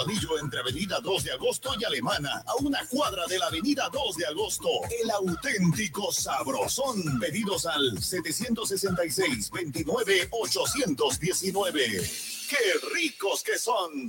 Anillo entre Avenida 2 de Agosto y Alemana, a una cuadra de la Avenida 2 de Agosto. El auténtico sabrosón. Pedidos al 766-29-819. ¡Qué ricos que son!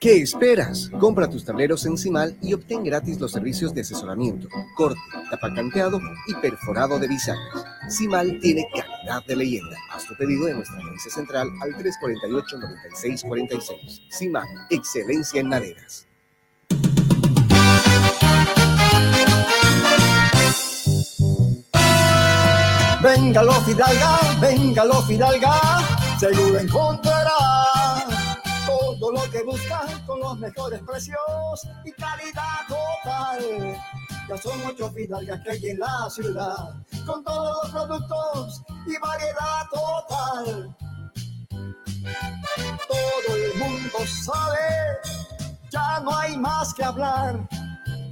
¿Qué esperas? Compra tus tableros en Cimal y obtén gratis los servicios de asesoramiento, corte, tapacanteado y perforado de bisagras. Cimal tiene calidad de leyenda. Haz tu pedido de nuestra agencia central al 348-9646. Cimal, excelencia en maderas. Venga lo Fidalga, venga lo Fidalga, seguro encontrará lo que busca con los mejores precios y calidad total. Ya son ocho Fidalgas que hay en la ciudad, con todos los productos y variedad total. Todo el mundo sabe, ya no hay más que hablar,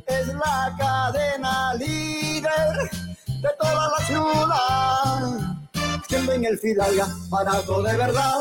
es la cadena líder de toda la ciudad. Siempre en el Fidalga, barato de verdad.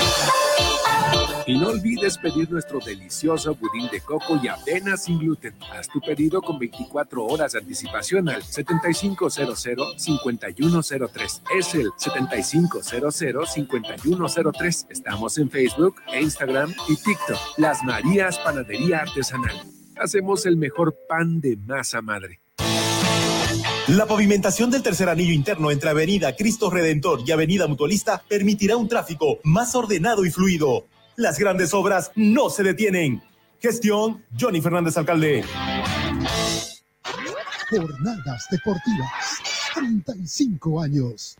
Y no olvides pedir nuestro delicioso budín de coco y avena sin gluten. Haz tu pedido con 24 horas de anticipación al 7500-5103. Es el 7500-5103. Estamos en Facebook, Instagram y TikTok. Las Marías Panadería Artesanal. Hacemos el mejor pan de masa madre. La pavimentación del tercer anillo interno entre Avenida Cristo Redentor y Avenida Mutualista permitirá un tráfico más ordenado y fluido. Las grandes obras no se detienen. Gestión Johnny Fernández Alcalde. Jornadas Deportivas, 35 años.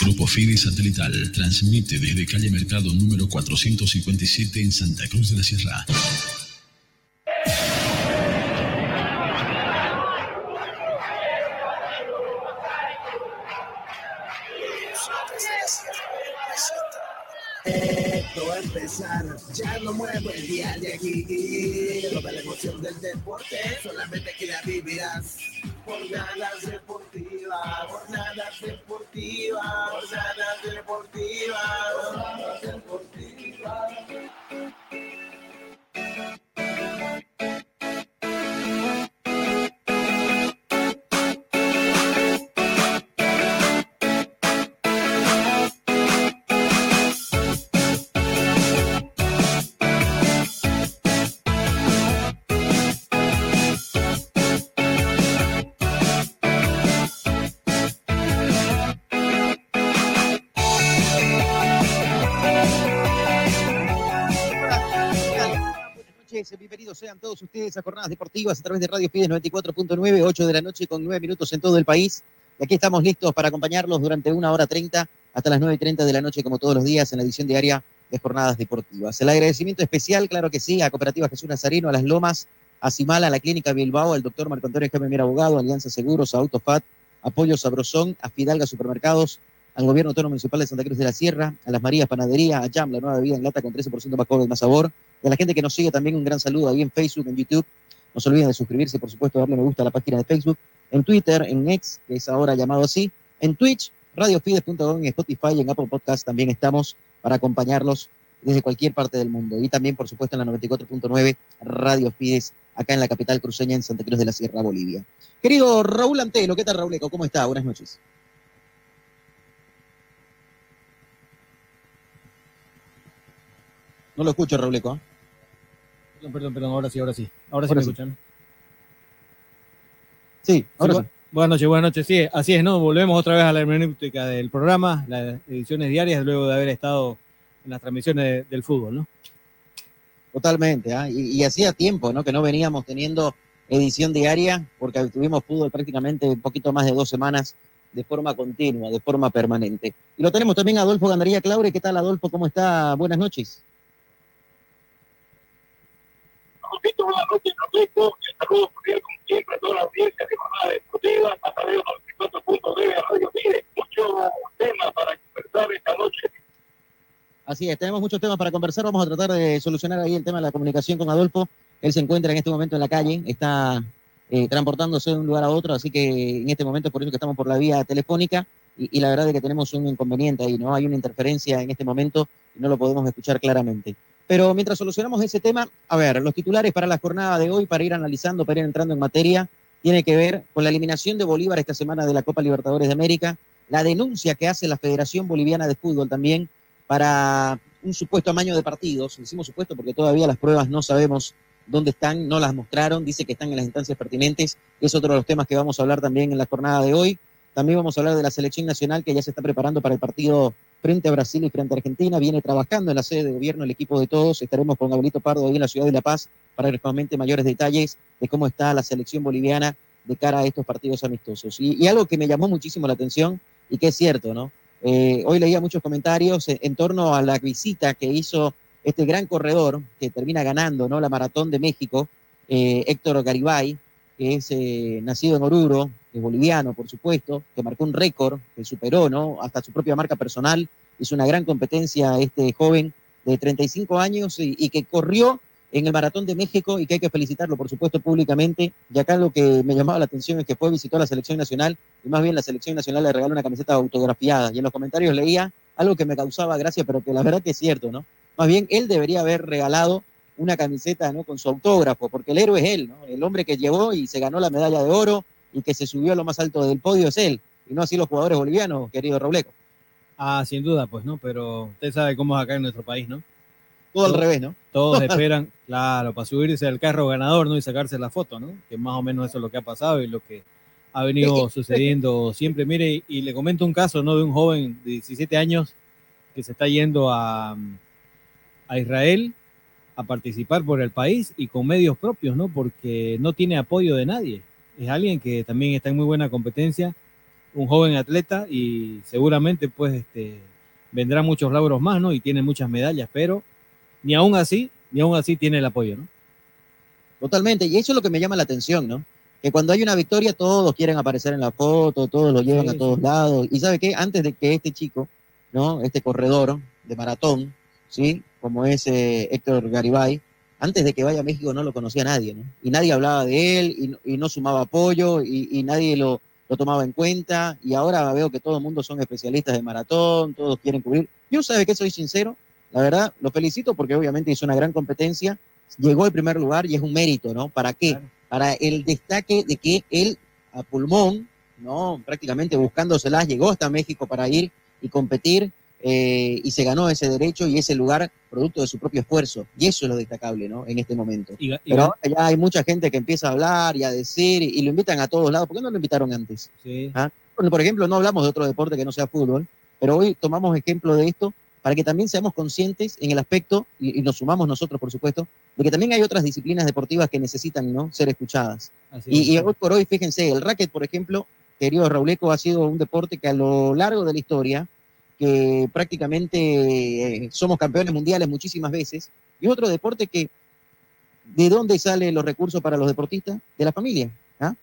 Grupo Fide Satelital transmite desde calle Mercado número 457 en Santa Cruz de la Sierra. Empezar, ya no muevo el día de aquí. Toda la emoción del deporte, solamente que la vivirás. Jornadas deportivas, jornadas deportivas, jornadas deportivas, jornadas deportivas. Sean todos ustedes a Jornadas Deportivas a través de Radio Fides 94.9, 8 de la noche con 9 minutos en todo el país. Y aquí estamos listos para acompañarlos durante una hora 30 hasta las 9.30 de la noche, como todos los días, en la edición diaria de Jornadas Deportivas. El agradecimiento especial, claro que sí, a Cooperativa Jesús Nazareno, a Las Lomas, a Simala, a la Clínica Bilbao, al doctor Marco Antonio Jaime Abogado, Alianza Seguros, a Autofat, Apoyo Sabrosón, a Fidalga Supermercados, al Gobierno Autónomo Municipal de Santa Cruz de la Sierra, a Las Marías Panadería, a Jam, la nueva bebida en lata con 13% más cobre más sabor, y a la gente que nos sigue también un gran saludo ahí en Facebook, en YouTube. No se olviden de suscribirse, por supuesto, darle me gusta a la página de Facebook, en Twitter, en X, que es ahora llamado así, en Twitch, radiofides.com, en Spotify en Apple Podcast también estamos para acompañarlos desde cualquier parte del mundo. Y también, por supuesto, en la 94.9 Radio Fides, acá en la capital cruceña, en Santa Cruz de la Sierra, Bolivia. Querido Raúl Antelo, ¿qué tal, Raúl? ¿Cómo está? Buenas noches. No lo escucho, Raúl Eco. Perdón, perdón, perdón, ahora sí, ahora sí. Ahora, sí me sí. escuchan. Sí, ahora sí. Buenas noches, buenas noches. Sí, así es, ¿no? Volvemos otra vez a la hermenéutica del programa, las ediciones diarias, luego de haber estado en las transmisiones de- del fútbol, ¿no? Totalmente, ¿ah? y, y hacía tiempo ¿no? que no veníamos teniendo edición diaria, porque tuvimos fútbol prácticamente un poquito más de dos semanas de forma continua, de forma permanente. Y lo tenemos también a Adolfo Gandaría Claure. ¿Qué tal, Adolfo? ¿Cómo está? Buenas noches. Buenas noches, Francisco. El saludo cordial, como siempre, a toda la audiencia de Jornada Deportiva, a través de 94.9 Radio Mire. Mucho tema para conversar esta noche. Así es, tenemos muchos temas para conversar. Vamos a tratar de solucionar ahí el tema de la comunicación con Adolfo. Él se encuentra en este momento en la calle, está eh, transportándose de un lugar a otro, así que en este momento por eso que estamos por la vía telefónica y, y la verdad es que tenemos un inconveniente ahí, ¿no? Hay una interferencia en este momento y no lo podemos escuchar claramente. Pero mientras solucionamos ese tema, a ver, los titulares para la jornada de hoy, para ir analizando, para ir entrando en materia, tiene que ver con la eliminación de Bolívar esta semana de la Copa Libertadores de América, la denuncia que hace la Federación Boliviana de Fútbol también para un supuesto amaño de partidos. Decimos supuesto porque todavía las pruebas no sabemos dónde están, no las mostraron, dice que están en las instancias pertinentes. Es otro de los temas que vamos a hablar también en la jornada de hoy. También vamos a hablar de la selección nacional que ya se está preparando para el partido frente a Brasil y frente a Argentina. Viene trabajando en la sede de gobierno el equipo de todos. Estaremos con Abelito Pardo ahí en la ciudad de La Paz para ver realmente mayores detalles de cómo está la selección boliviana de cara a estos partidos amistosos. Y, algo que me llamó muchísimo la atención y que es cierto, ¿no? Eh, hoy leía muchos comentarios en, torno a la visita que hizo este gran corredor que termina ganando ¿no? la Maratón de México, eh, Héctor Garibay, que es eh, nacido en Oruro, que boliviano, por supuesto, que marcó un récord, que superó ¿no? hasta su propia marca personal. Hizo una gran competencia este joven de 35 años y, que corrió en el Maratón de México y que hay que felicitarlo, por supuesto, públicamente. Y acá lo que me llamaba la atención es que fue, visitó a la selección nacional y más bien la selección nacional le regaló una camiseta autografiada. Y en los comentarios leía algo que me causaba gracia, pero que la verdad que es cierto, ¿no? Más bien él debería haber regalado una camiseta. Con su autógrafo, porque el héroe es él, ¿no? El hombre que llevó y se ganó la medalla de oro y que se subió a lo más alto del podio es él, y no así los jugadores bolivianos, querido Robleco. Ah, sin duda, pues, ¿no? Pero usted sabe cómo es acá en nuestro país, ¿no? Todo al revés, ¿no? Todos esperan, claro, para subirse al carro ganador, ¿no? Y sacarse la foto, ¿no? Que más o menos eso es lo que ha pasado y lo que ha venido sucediendo siempre. Mire, y le comento un caso, ¿no? De un joven de 17 años que se está yendo a, a Israel a participar por el país y con medios propios, ¿no? Porque no tiene apoyo de nadie. Es alguien que también está en muy buena competencia. un joven atleta y seguramente pues este, vendrán muchos logros más, ¿no? Y tiene muchas medallas, pero ni aún así, ni aún así tiene el apoyo, ¿no? Totalmente, y eso es lo que me llama la atención, ¿no? Que cuando hay una victoria todos quieren aparecer en la foto, todos lo llevan Sí, a todos sí. lados. Y sabe qué, antes de que este chico, ¿no? Este corredor de maratón, ¿sí? Como es eh, Héctor Garibay, antes de que vaya a México no lo conocía nadie, ¿no? Y nadie hablaba de él y, no- y no sumaba apoyo y, y nadie lo, lo tomaba en cuenta. Y ahora veo que todo el mundo son especialistas de maratón, todos quieren cubrir. Yo sabe que soy sincero, la verdad, lo felicito porque obviamente hizo una gran competencia, llegó al primer lugar y es un mérito, ¿no? ¿Para qué? Para el destaque de que él a pulmón, ¿no? Prácticamente buscándoselas, llegó hasta México para ir y competir eh, y se ganó ese derecho y ese lugar producto de su propio esfuerzo. Y eso es lo destacable, ¿no? En este momento. Y, y- Pero ahora ya hay mucha gente que empieza a hablar y a decir y, y lo invitan a todos lados. ¿Por qué no lo invitaron antes? sí. ¿Ah? Bueno, por ejemplo, no hablamos de otro deporte que no sea fútbol, pero hoy tomamos ejemplo de esto para que también seamos conscientes en el aspecto, y, y nos sumamos nosotros, por supuesto, de que también hay otras disciplinas deportivas que necesitan ¿no? ser escuchadas. Así Y, y es. hoy por hoy, fíjense, el racket, por ejemplo, querido Rauleco, ha sido un deporte que a lo largo de la historia, que prácticamente eh, somos campeones mundiales muchísimas veces, y otro deporte que, ¿de dónde salen los recursos para los deportistas? De la familia. ¿ah?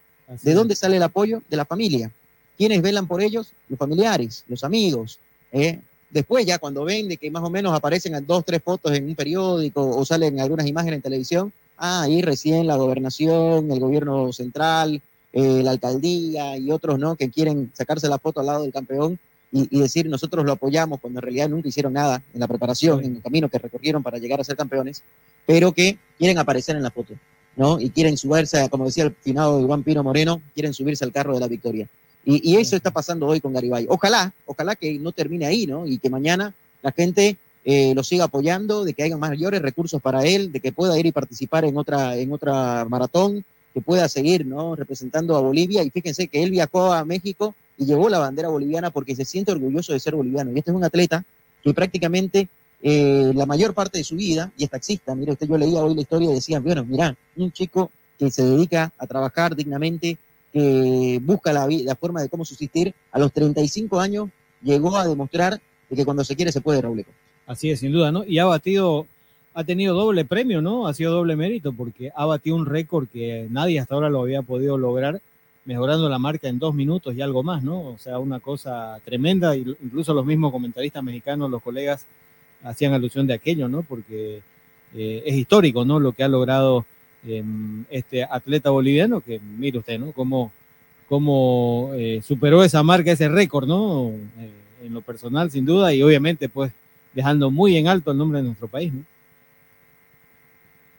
¿De dónde sale el apoyo? De la familia. ¿Quiénes velan por ellos? Los familiares, los amigos. ¿eh? Después ya cuando ven de que más o menos aparecen dos, tres fotos en un periódico o salen algunas imágenes en televisión, ah, ahí recién la gobernación, el gobierno central, eh, la alcaldía y otros, ¿no? Que quieren sacarse la foto al lado del campeón y, y decir nosotros lo apoyamos cuando en realidad nunca hicieron nada en la preparación, en el camino que recorrieron para llegar a ser campeones, pero que quieren aparecer en la foto, ¿no? Y quieren subirse, como decía el finado Iván Pino Moreno, quieren subirse al carro de la victoria. Y, y eso está pasando hoy con Garibay. Ojalá, ojalá que no termine ahí, ¿no? Y que mañana la gente eh, lo siga apoyando, de que haya mayores recursos para él, de que pueda ir y participar en otra, en otra maratón, que pueda seguir, ¿no? Representando a Bolivia. Y fíjense que él viajó a México y llevó la bandera boliviana porque se siente orgulloso de ser boliviano. Y este es un atleta que prácticamente eh, la mayor parte de su vida, y es taxista, mire usted, yo leía hoy la historia y decía, bueno, mira, un chico que se dedica a trabajar dignamente, que busca la, la forma de cómo subsistir, a los 35 años llegó a demostrar de que cuando se quiere se puede, Raúl. Así es, sin duda, ¿no? Y ha batido, ha tenido doble premio, ¿no? Ha sido doble mérito porque ha batido un récord que nadie hasta ahora lo había podido lograr, mejorando la marca en dos minutos y algo más, ¿no? O sea, una cosa tremenda. Incluso los mismos comentaristas mexicanos, los colegas, hacían alusión de aquello, ¿no? Porque eh, es histórico, ¿no? Lo que ha logrado eh, este atleta boliviano, que mire usted, ¿no? Cómo, cómo eh, superó esa marca, ese récord, ¿no? Eh, en lo personal, sin duda, y obviamente, pues, dejando muy en alto el nombre de nuestro país, ¿no?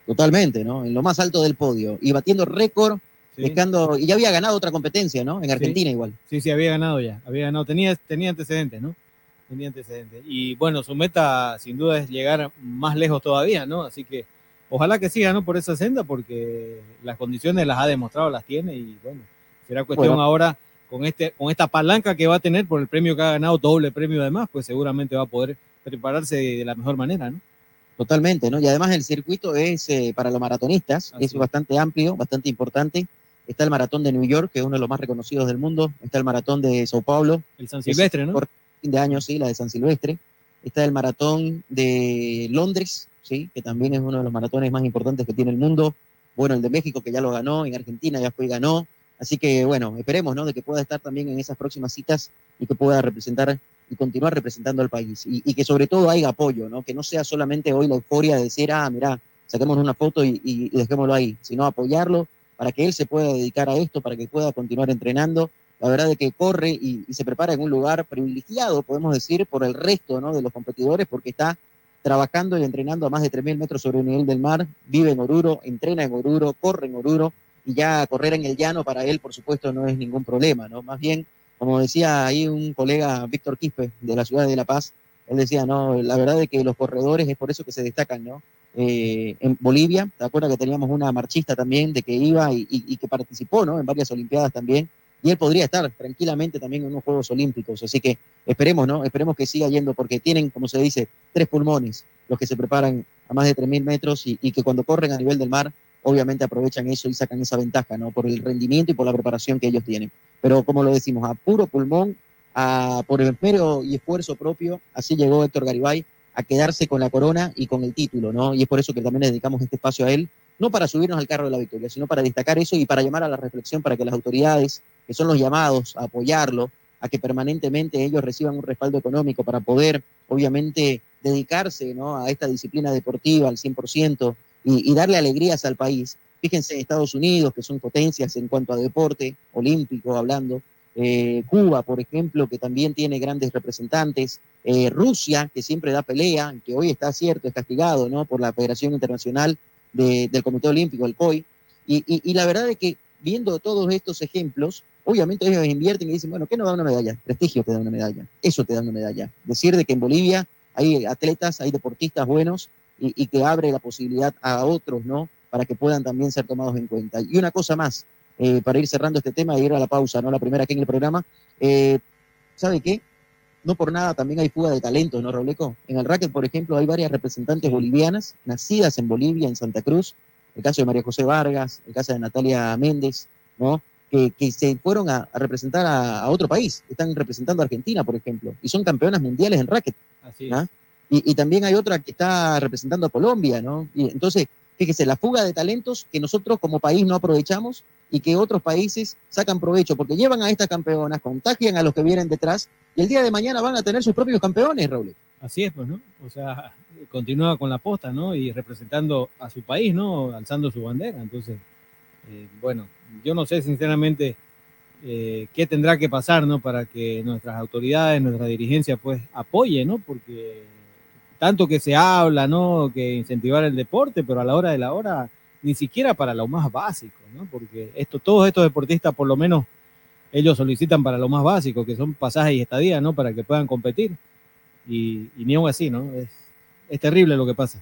Totalmente, ¿no? En lo más alto del podio y batiendo récord, dejando, y ya había ganado otra competencia, ¿no? En Argentina igual. Sí, sí, había ganado ya, había ganado, tenía, tenía antecedentes, ¿no? Tenía antecedentes. Y bueno, su meta sin duda es llegar más lejos todavía, ¿no? Así que ojalá que siga, ¿no? Por esa senda, porque las condiciones las ha demostrado, las tiene y bueno, será cuestión Bueno. ahora con, este, con esta palanca que va a tener por el premio que ha ganado, doble premio además, pues seguramente va a poder prepararse de la mejor manera, ¿no? Totalmente, ¿no? Y además el circuito es eh, para los maratonistas, Así es. bastante amplio, bastante importante. Está el maratón de New York, que es uno de los más reconocidos del mundo. Está el maratón de Sao Paulo. El San es Silvestre, ¿no? por fin de año, sí, la de San Silvestre. Está el maratón de Londres, sí, que también es uno de los maratones más importantes que tiene el mundo. Bueno, el de México, que ya lo ganó, en Argentina ya fue y ganó. Así que, bueno, esperemos, ¿no? De que pueda estar también en esas próximas citas y que pueda representar y continuar representando al país. Y, y que sobre todo haya apoyo, ¿no? Que no sea solamente hoy la euforia de decir, ah, mira, saquemos una foto y, y- y dejémoslo ahí, sino apoyarlo para que él se pueda dedicar a esto, para que pueda continuar entrenando. La verdad de que corre y, se prepara en un lugar privilegiado, podemos decir, por el resto ¿no? de los competidores, porque está trabajando y entrenando a más de 3.000 metros sobre el nivel del mar, vive en Oruro, entrena en Oruro, corre en Oruro, y ya correr en el llano para él, por supuesto, no es ningún problema, ¿no? Más bien, como decía ahí un colega, Víctor Quispe, de la ciudad de La Paz, él decía, no, la verdad de que los corredores es por eso que se destacan, ¿no? Eh, en Bolivia, ¿te acuerdas que teníamos una marchista también de que iba y, y- y que participó, ¿no? En varias Olimpiadas también, y él podría estar tranquilamente también en unos Juegos Olímpicos, así que esperemos, ¿no? Esperemos que siga yendo, porque tienen, como se dice, tres pulmones, los que se preparan a más de 3.000 metros y, y que cuando corren a nivel del mar, obviamente aprovechan eso y sacan esa ventaja, ¿no? Por el rendimiento y por la preparación que ellos tienen. Pero como lo decimos, a puro pulmón, a, por el esmero y esfuerzo propio, así llegó Héctor Garibay a quedarse con la corona y con el título, ¿no? Y es por eso que también dedicamos este espacio a él, no para subirnos al carro de la victoria, sino para destacar eso y para llamar a la reflexión para que las autoridades, que son los llamados a apoyarlo, a que permanentemente ellos reciban un respaldo económico para poder, obviamente, dedicarse ¿no? a esta disciplina deportiva al 100% y, y darle alegrías al país. Fíjense, Estados Unidos, que son potencias en cuanto a deporte olímpico hablando, eh, Cuba, por ejemplo, que también tiene grandes representantes, eh, Rusia, que siempre da pelea, que hoy está cierto, es castigado ¿no? por la Federación Internacional de- del Comité Olímpico, el COI, y la verdad es que viendo todos estos ejemplos, obviamente ellos invierten y dicen, bueno, ¿qué nos da una medalla? Prestigio te da una medalla, eso te da una medalla. Decir de que en Bolivia hay atletas, hay deportistas buenos y, y que abre la posibilidad a otros, ¿no? Para que puedan también ser tomados en cuenta. Y una cosa más, eh, para ir cerrando este tema y ir a la pausa, ¿no? La primera aquí en el programa. Eh, ¿Sabe qué? No por nada también hay fuga de talentos, ¿no, Robleco? En el racket, por ejemplo, hay varias representantes bolivianas, nacidas en Bolivia, en Santa Cruz, el caso de María José Vargas, el caso de Natalia Méndez, ¿no? Que, que se fueron a, a representar a, a otro país, están representando a Argentina, por ejemplo, y son campeonas mundiales en racket. Así ¿ah? Y, y también hay otra que está representando a Colombia, ¿no? Y entonces, fíjese, la fuga de talentos que nosotros como país no aprovechamos y que otros países sacan provecho, porque llevan a estas campeonas, contagian a los que vienen detrás, y el día de mañana van a tener sus propios campeones, Raúl. Así es, pues, ¿no? O sea, continúa con la posta, ¿no? Y representando a su país, ¿no? Alzando su bandera. Entonces, eh, bueno, yo no sé sinceramente eh, qué tendrá que pasar, ¿no? Para que nuestras autoridades, nuestra dirigencia, pues, apoye, ¿no? Porque tanto que se habla, ¿no? Que incentivar el deporte, pero a la hora de la hora, ni siquiera para lo más básico, ¿no? Porque esto, todos estos deportistas, por lo menos, ellos solicitan para lo más básico, que son pasajes y estadías, ¿no? Para que puedan competir. Y, y ni aún así, ¿no? Es, es terrible lo que pasa.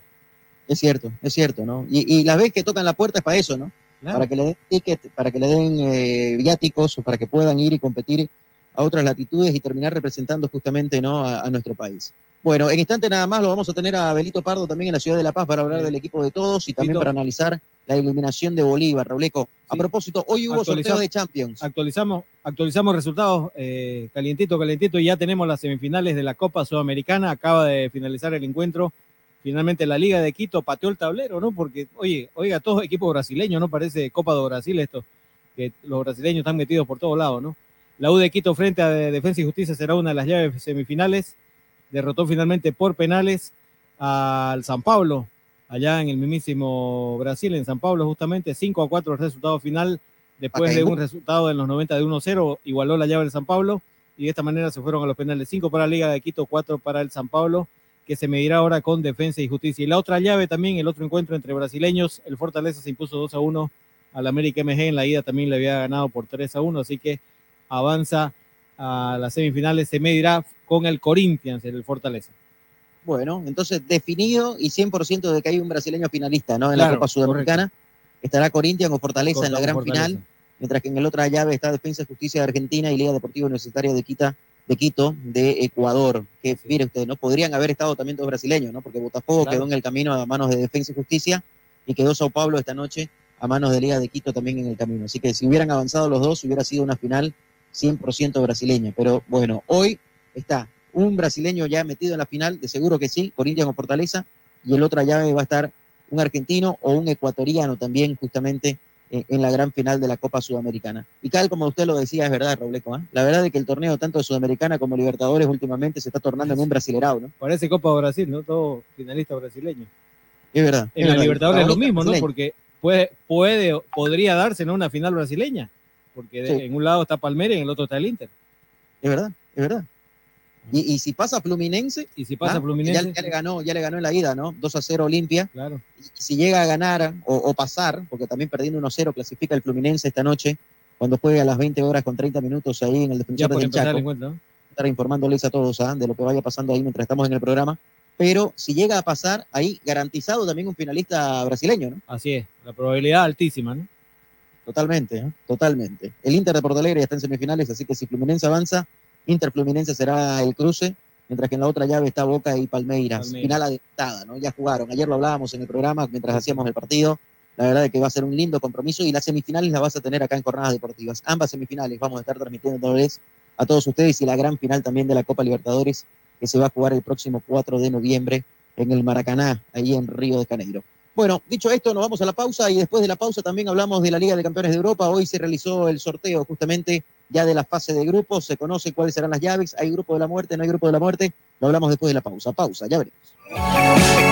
Es cierto, es cierto, ¿no? Y, y las veces que tocan la puerta es para eso, ¿no? Claro. Para que le den ticket, para que le den eh, viáticos o para que puedan ir y competir a otras latitudes y terminar representando justamente ¿no? a, a nuestro país. Bueno, en instante nada más lo vamos a tener a Belito Pardo también en la ciudad de La Paz para hablar del equipo de todos y también para analizar la eliminación de Bolívar, Robleco. A propósito, hoy hubo sorteo de Champions. Actualizamos, actualizamos resultados eh, calientito, calientito. y Ya tenemos las semifinales de la Copa Sudamericana. Acaba de finalizar el encuentro. Finalmente la Liga de Quito pateó el tablero, ¿no? Porque, oye, oiga, todos equipos brasileños, ¿no? Parece Copa de Brasil esto, que los brasileños están metidos por todos lados, ¿no? La U de Quito frente a Defensa y Justicia será una de las llaves semifinales. Derrotó finalmente por penales al San Pablo, allá en el mismísimo Brasil, en San Pablo, justamente 5 a 4 el resultado final, después de un resultado en los 90 de 1-0, igualó la llave del San Pablo y de esta manera se fueron a los penales 5 para la Liga de Quito, 4 para el San Pablo, que se medirá ahora con Defensa y Justicia. Y la otra llave también, el otro encuentro entre brasileños, el Fortaleza se impuso 2 a 1 al América MG, en la ida también le había ganado por 3 a 1, así que avanza a las semifinales, se medirá con el Corinthians, el Fortaleza. Bueno, entonces definido y 100% de que hay un brasileño finalista, ¿no? En la Copa Sudamericana. Estará Corinthians o Fortaleza en la gran Fortaleza. final, mientras que en el otra llave está Defensa y Justicia de Argentina y Liga Deportiva Universitaria de, Quita, de Quito de Ecuador. Que mire usted, ¿no? Podrían haber estado también dos brasileños, ¿no? Porque Botafogo Claro. quedó en el camino a manos de Defensa y Justicia y quedó Sao Paulo esta noche a manos de Liga de Quito también en el camino. Así que si hubieran avanzado los dos, hubiera sido una final 100% brasileña. Pero bueno, hoy está un brasileño ya metido en la final, de seguro que sí, Corinthians o Fortaleza, y el otra llave va a estar un argentino o un ecuatoriano también justamente eh, en la gran final de la Copa Sudamericana. Y tal como usted lo decía, es verdad, Robleco, ¿ah? la verdad es que el torneo tanto de Sudamericana como Libertadores últimamente se está tornando en un brasilerado, ¿no? Parece Copa Brasil, ¿no? Todo finalista brasileño. Es verdad. En es la verdad. Libertadores es lo mismo, ¿no? Porque puede, puede, podría darse ¿no? una final brasileña, porque Sí. en un lado está Palmeiras y en el otro está el Inter. Es verdad, es verdad. Y, y si pasa Fluminense, Y si pasa ¿ah? Fluminense, Ya, ya le ganó, ya le ganó en la ida, ¿no? 2 a 0 Olimpia. claro. Y si llega a ganar o, o pasar, porque también perdiendo 1-0 clasifica el Fluminense esta noche, cuando juegue a las 20 horas con 30 minutos ahí en el defensor del Chaco. ¿no? estar informándoles a todos ¿ah? de lo que vaya pasando ahí mientras estamos en el programa. Pero si llega a pasar, ahí garantizado también un finalista brasileño, ¿no? Así es, la probabilidad altísima, ¿no? Totalmente, ¿eh? totalmente. El Inter de Porto Alegre ya está en semifinales, así que si Fluminense avanza, Inter Fluminense será el cruce, mientras que en la otra llave está Boca y Palmeiras. Palmeiras. Final adelantada, ¿no? Ya jugaron. Ayer lo hablábamos en el programa mientras hacíamos el partido. La verdad es que va a ser un lindo compromiso y las semifinales las vas a tener acá en Jornadas Deportivas. Ambas semifinales vamos a estar transmitiéndoles a todos ustedes y la gran final también de la Copa Libertadores que se va a jugar el próximo 4 de noviembre en el Maracaná, ahí en Río de Janeiro. Bueno, dicho esto, nos vamos a la pausa y después de la pausa también hablamos de la Liga de Campeones de Europa. Hoy se realizó el sorteo justamente ya de la fase de grupos, se conoce cuáles serán las llaves, hay grupo de la muerte, no hay grupo de la muerte, lo hablamos después de la pausa. Pausa, ya veremos.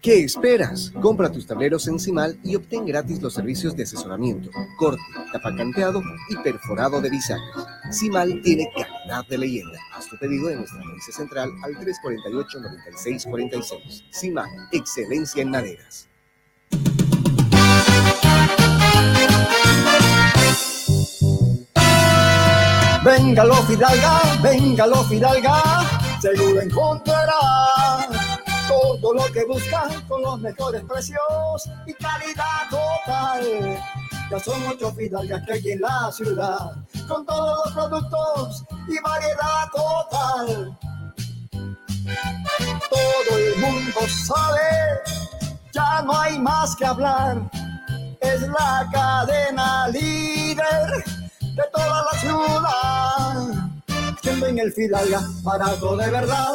¿Qué esperas? Compra tus tableros en Cimal y obtén gratis los servicios de asesoramiento, corte, tapacanteado y perforado de bisagras. Cimal tiene calidad de leyenda. Haz tu pedido en nuestra agencia central al 348-9646. Cimal, excelencia en maderas. Venga lo Fidalga, venga lo Fidalga, seguro encontrará todo lo que buscas con los mejores precios y calidad total. Ya son muchos fidalgas que hay en la ciudad, con todos los productos y variedad total. Todo el mundo sabe, ya no hay más que hablar. Es la cadena líder de toda la ciudad. Siempre en el Fidalga, barato de verdad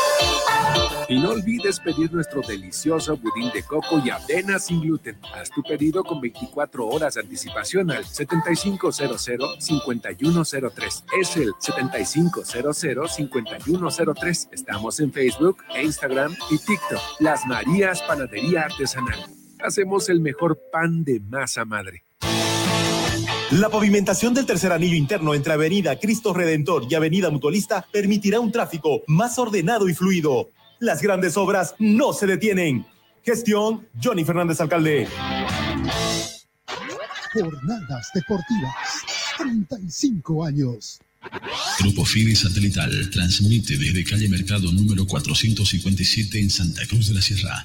Y no olvides pedir nuestro delicioso budín de coco y avena sin gluten. Haz tu pedido con 24 horas de anticipación al 7500-5103. Es el 7500-5103. Estamos en Facebook, Instagram y TikTok. Las Marías Panadería Artesanal. Hacemos el mejor pan de masa madre. La pavimentación del tercer anillo interno entre Avenida Cristo Redentor y Avenida Mutualista permitirá un tráfico más ordenado y fluido. Las grandes obras no se detienen. Gestión Johnny Fernández Alcalde. Jornadas deportivas. 35 años. Grupo Fide Satelital transmite desde calle Mercado número 457 en Santa Cruz de la Sierra.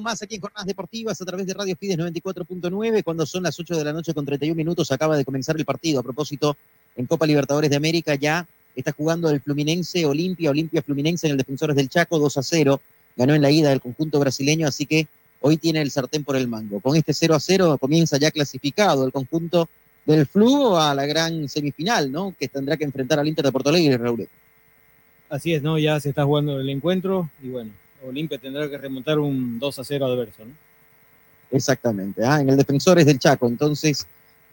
Más aquí en Jornadas Deportivas a través de Radio Fides 94.9. Cuando son las 8 de la noche con 31 minutos, acaba de comenzar el partido. A propósito, en Copa Libertadores de América ya está jugando el Fluminense Olimpia, Olimpia Fluminense en el Defensores del Chaco 2 a 0. Ganó en la ida del conjunto brasileño, así que hoy tiene el sartén por el mango. Con este 0 a 0 comienza ya clasificado el conjunto del Flu a la gran semifinal, ¿no? Que tendrá que enfrentar al Inter de Porto Alegre, Raúl. Así es, ¿no? Ya se está jugando el encuentro y bueno, Olimpia tendrá que remontar un 2 a 0 adverso, ¿no? Exactamente, ah, en el Defensores del Chaco. Entonces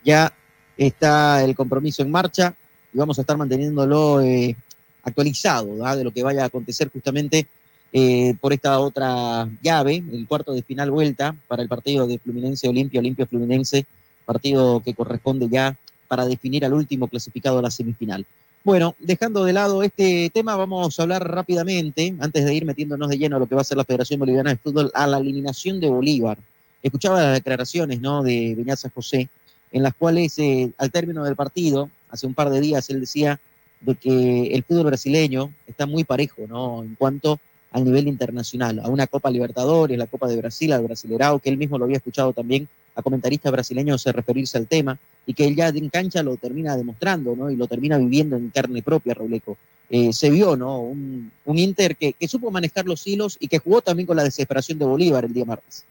ya está el compromiso en marcha y vamos a estar manteniéndolo eh, actualizado ¿ah? de lo que vaya a acontecer justamente eh, por esta otra llave, el cuarto de final vuelta para el partido de Fluminense Olimpia, Olimpia Fluminense, partido que corresponde ya para definir al último clasificado a la semifinal. Bueno, dejando de lado este tema, vamos a hablar rápidamente, antes de ir metiéndonos de lleno a lo que va a ser la Federación Boliviana de Fútbol, a la eliminación de Bolívar. Escuchaba las declaraciones ¿no? de Beñaza José, en las cuales eh, al término del partido, hace un par de días, él decía de que el fútbol brasileño está muy parejo ¿no? en cuanto al nivel internacional, a una Copa Libertadores, la Copa de Brasil, al Brasilerao, que él mismo lo había escuchado también a comentaristas brasileños referirse al tema y que él ya en cancha lo termina demostrando, ¿no? Y lo termina viviendo en carne propia, Rauleco. Eh, se vio, ¿no? Un, un Inter que, que, supo manejar los hilos y que jugó también con la desesperación de Bolívar el día martes.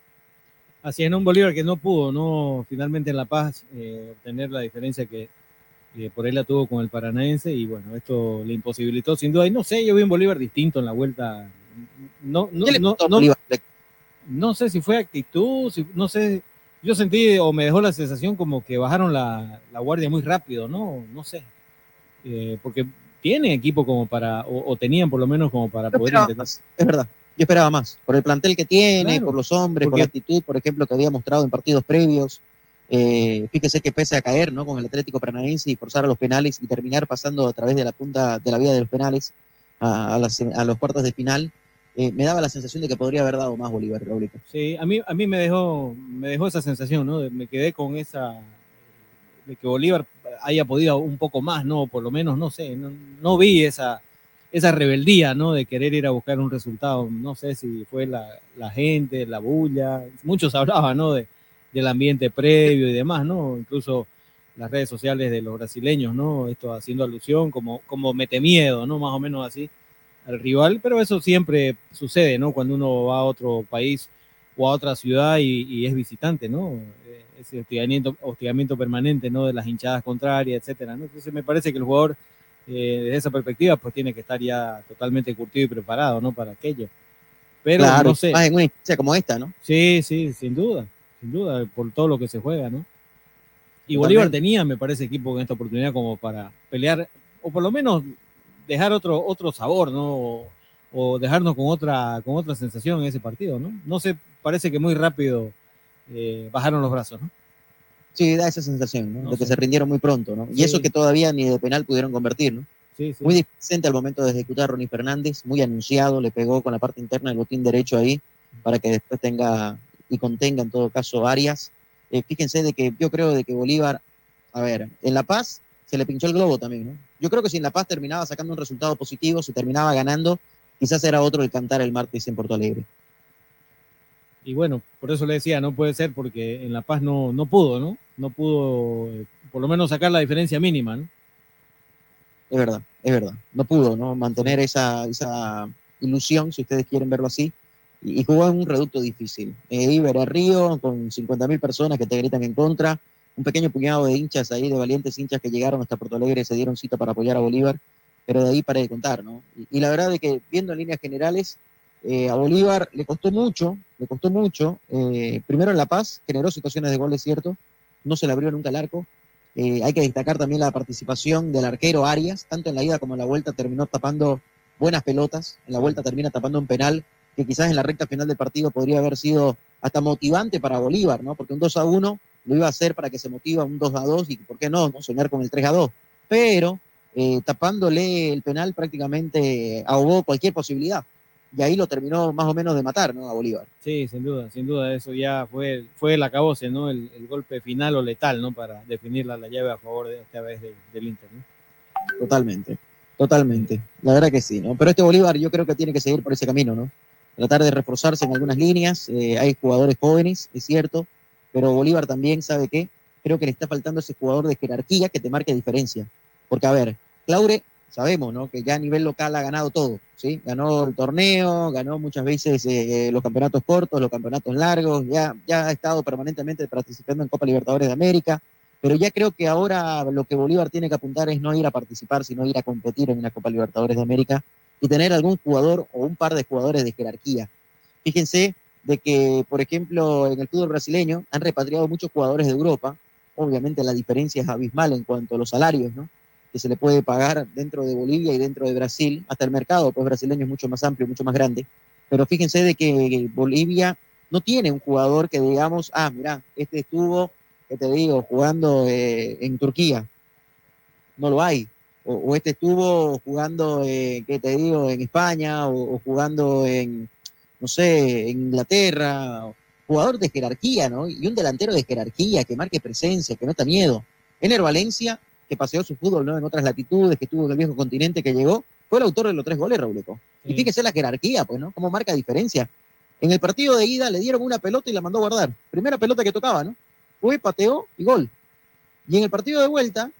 Así es, un Bolívar que no pudo, ¿no? Finalmente en La Paz eh, obtener la diferencia que eh, por él la tuvo con el Paranaense y bueno, esto le imposibilitó sin duda. Y no sé, yo vi un Bolívar distinto en la vuelta. No, no, no, no, no, sé si fue actitud, si, no sé, yo sentí o me dejó la sensación como que bajaron la, la guardia muy rápido, ¿no? No sé. Eh, porque tiene equipo como para, o, o, tenían por lo menos como para poder intentar. Más, es verdad, yo esperaba más. Por el plantel que tiene, claro, por los hombres, por la actitud, por ejemplo, que había mostrado en partidos previos. Eh, fíjese que pese a caer ¿no? con el Atlético Paranaense y forzar a los penales y terminar pasando a través de la punta de la vía de los penales a, a, las, a los cuartos de final, eh, me daba la sensación de que podría haber dado más Bolívar Raúlito. Sí, a mí, a mí me, dejó, me dejó esa sensación, ¿no? Me quedé con esa, de que Bolívar haya podido un poco más, ¿no? Por lo menos, no sé, no, no vi esa, esa rebeldía, ¿no? De querer ir a buscar un resultado. No sé si fue la, la gente, la bulla. Muchos hablaban, ¿no? De, del ambiente previo y demás, ¿no? Incluso las redes sociales de los brasileños, ¿no? Esto haciendo alusión como, como mete miedo, ¿no? Más o menos así al rival, pero eso siempre sucede, ¿no? Cuando uno va a otro país o a otra ciudad y, y es visitante, ¿no? Eh, Ese hostigamiento, hostigamiento permanente, ¿no? De las hinchadas contrarias, etcétera, ¿no? Entonces me parece que el jugador, eh, desde esa perspectiva, pues tiene que estar ya totalmente curtido y preparado, ¿no? Para aquello. Pero claro, no sé. más en una instancia como esta, ¿no? Sí, sí, sin duda, sin duda, por todo lo que se juega, ¿no? Y Bolívar tenía, me parece, equipo en esta oportunidad como para pelear, o por lo menos dejar otro, otro sabor, ¿no? O, o dejarnos con otra, con otra sensación en ese partido, ¿no? No sé, parece que muy rápido eh, bajaron los brazos, ¿no? Sí, da esa sensación, ¿no? No de que se rindieron muy pronto, ¿no? Y Sí. eso que todavía ni de penal pudieron convertir, ¿no? Sí, sí. Muy displicente al momento de ejecutar Ronnie Fernández, muy anunciado, le pegó con la parte interna del botín derecho ahí para que después tenga y contenga en todo caso Arias. Eh, fíjense de que yo creo de que Bolívar, a ver, en La Paz se le pinchó el globo también, ¿no? Yo creo que si en La Paz terminaba sacando un resultado positivo, se terminaba ganando, quizás era otro el cantar el martes en Porto Alegre. Y bueno, por eso le decía, no puede ser porque en La Paz no, no pudo, ¿no? No pudo, eh, por lo menos sacar la diferencia mínima, ¿no? Es verdad, es verdad. No pudo, ¿no? Mantener esa, esa ilusión, si ustedes quieren verlo así. Y, y jugó en un reducto difícil. Eh, Iber a Río, con 50.000 personas que te gritan en contra. Un pequeño puñado de hinchas ahí, de valientes hinchas que llegaron hasta Porto Alegre y se dieron cita para apoyar a Bolívar. Pero de ahí para de contar, ¿no? Y, la verdad es que, viendo en líneas generales, eh, a Bolívar le costó mucho, le costó mucho. Eh, primero en La Paz, generó situaciones de gol, es cierto. No se le abrió nunca el arco. Eh, hay que destacar también la participación del arquero Arias, tanto en la ida como en la vuelta terminó tapando buenas pelotas, en la vuelta termina tapando un penal que quizás en la recta final del partido podría haber sido hasta motivante para Bolívar, ¿no? Porque un 2 a 1 lo iba a hacer para que se motiva un 2 a 2 y por qué no, ¿no? soñar con el 3 a 2. Pero eh, tapándole el penal prácticamente ahogó cualquier posibilidad. Y ahí lo terminó más o menos de matar, ¿no? A Bolívar. Sí, sin duda, sin duda, eso ya fue, fue el acabose, ¿no? El, el golpe final o letal, ¿no? Para definir la, la llave a favor de esta vez de- del Inter, ¿no? Totalmente, totalmente. La verdad que sí, ¿no? Pero este Bolívar yo creo que tiene que seguir por ese camino, ¿no? Tratar de reforzarse en algunas líneas. eh, hay jugadores jóvenes, es cierto, pero Bolívar también sabe que creo que le está faltando ese jugador de jerarquía que te marque diferencia. Porque, a ver, Claure, sabemos, ¿no? Que ya a nivel local ha ganado todo, ¿sí? Ganó el torneo, ganó muchas veces eh, los campeonatos cortos, los campeonatos largos, ya, ya ha estado permanentemente participando en Copa Libertadores de América, pero ya creo que ahora lo que Bolívar tiene que apuntar es no ir a participar, sino ir a competir en una Copa Libertadores de América y tener algún jugador o un par de jugadores de jerarquía. Fíjense de que, por ejemplo, en el fútbol brasileño han repatriado muchos jugadores de Europa. Obviamente la diferencia es abismal en cuanto a los salarios, ¿no? Que se le puede pagar dentro de Bolivia y dentro de Brasil. Hasta el mercado, pues brasileño es mucho más amplio, mucho más grande. Pero fíjense de que Bolivia no tiene un jugador que digamos, ah, mira, este estuvo, que te digo, jugando eh, en Turquía. No lo hay. O, este estuvo jugando, eh, ¿qué te digo?, en España o, o jugando en, no sé, en Inglaterra. Jugador de jerarquía, ¿no? Y un delantero de jerarquía que marque presencia, que no está miedo. Ener Valencia, que paseó su fútbol ¿no? en otras latitudes, que estuvo en el viejo continente, que llegó, fue el autor de los tres goles, Rauleco. Y fíjese la jerarquía, pues, ¿no? Cómo marca diferencia. En el partido de ida le dieron una pelota y la mandó a guardar. Primera pelota que tocaba, ¿no? Fue, pateó y gol. Y en el partido de vuelta,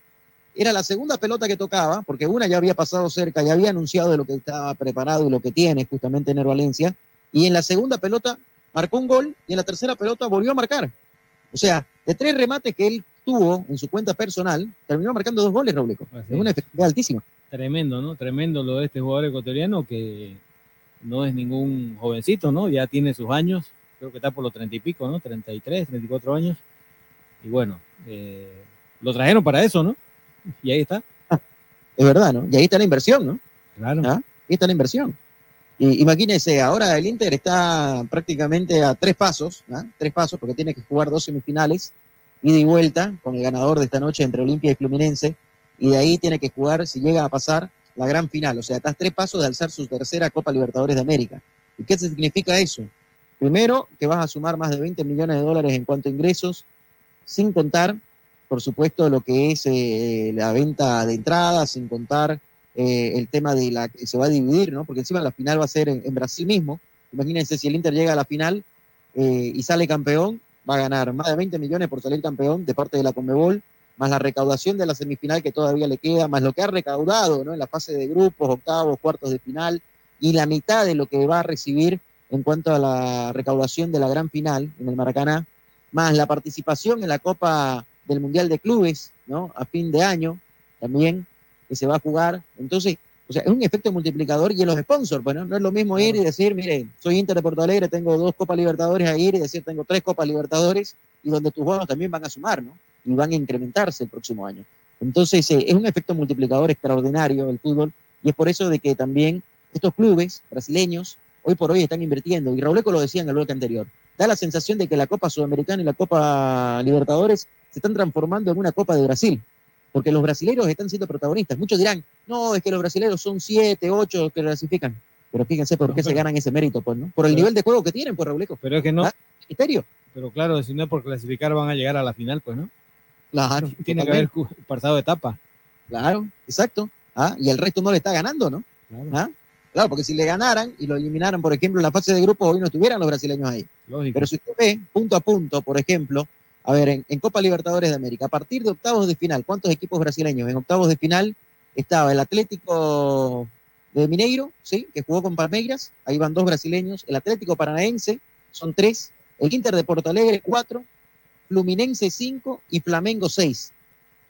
era la segunda pelota que tocaba, porque una ya había pasado cerca, ya había anunciado de lo que estaba preparado y lo que tiene justamente Ener Valencia. Y en la segunda pelota marcó un gol y en la tercera pelota volvió a marcar. O sea, de tres remates que él tuvo en su cuenta personal, terminó marcando dos goles, Rauleco. Es una efectividad altísima. Tremendo, ¿no? Tremendo lo de este jugador ecuatoriano que no es ningún jovencito, ¿no? Ya tiene sus años, creo que está por los treinta y pico, ¿no? 33, 34 años. Y bueno, eh, lo trajeron para eso, ¿no? Y ahí está. Es verdad, ¿no? Y ahí está la inversión, ¿no? Claro. ¿Ah? Ahí está la inversión. Y, imagínense, ahora el Inter está prácticamente a tres pasos, ¿ah? tres pasos, porque tiene que jugar dos semifinales, ida y vuelta, con el ganador de esta noche entre Olimpia y Fluminense, y de ahí tiene que jugar, si llega a pasar, la gran final. O sea, está a tres pasos de alzar su tercera Copa Libertadores de América. ¿Y qué significa eso? Primero, que vas a sumar más de 20 millones de dólares en cuanto a ingresos, sin contar, por supuesto, lo que es eh, la venta de entradas, sin contar eh, el tema de la que se va a dividir, ¿no? Porque encima la final va a ser en, Brasil mismo. Imagínense si el Inter llega a la final eh, y sale campeón, va a ganar más de 20 millones por salir campeón de parte de la Conmebol, más la recaudación de la semifinal que todavía le queda, más lo que ha recaudado ¿no? en la fase de grupos, octavos, cuartos de final, y la mitad de lo que va a recibir en cuanto a la recaudación de la gran final en el Maracaná, más la participación en la Copa del Mundial de Clubes, ¿no? A fin de año también, que se va a jugar. Entonces, o sea, es un efecto multiplicador y en los sponsors, bueno, no es lo mismo ir y decir, mire, soy Inter de Porto Alegre, tengo dos Copas Libertadores a ir y decir, tengo tres Copas Libertadores y donde tus bonos también van a sumar, ¿no? Y van a incrementarse el próximo año. Entonces, eh, es un efecto multiplicador extraordinario el fútbol y es por eso de que también estos clubes brasileños hoy por hoy están invirtiendo, y Rauleco lo decía en el bloque anterior, da la sensación de que la Copa Sudamericana y la Copa Libertadores se están transformando en una Copa de Brasil, porque los brasileños están siendo protagonistas. Muchos dirán, no, es que los brasileños son siete, ocho que clasifican. Pero fíjense por qué se ganan ese mérito, pues, ¿no? Por el Pero- nivel de juego que tienen, por Rauleco. Pero es que no. ¿Ah? ¿Misterio? Pero claro, si no es por clasificar van a llegar a la final, pues, ¿no? Claro. Tiene que haber pasado etapa. Claro, exacto. ¿Ah? Y el resto no le está ganando, ¿no? ¿Ah? Claro, porque si le ganaran y lo eliminaran, por ejemplo, en la fase de grupo, hoy no estuvieran los brasileños ahí. Lógico. Pero si usted ve punto a punto, por ejemplo, a ver, en, Copa Libertadores de América, a partir de octavos de final, ¿cuántos equipos brasileños? En octavos de final estaba el Atlético de Mineiro, ¿sí? Que jugó con Palmeiras, ahí van dos brasileños, el Atlético Paranaense, son tres, el Inter de Porto Alegre, cuatro, Fluminense, cinco y Flamengo, seis.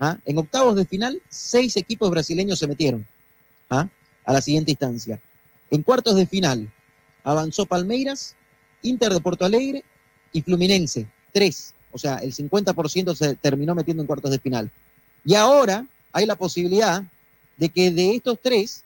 ¿Ah? En octavos de final, seis equipos brasileños se metieron ¿ah? a la siguiente instancia. En cuartos de final, avanzó Palmeiras, Inter de Porto Alegre y Fluminense, tres. O sea, el 50% se terminó metiendo en cuartos de final. Y ahora hay la posibilidad de que de estos tres,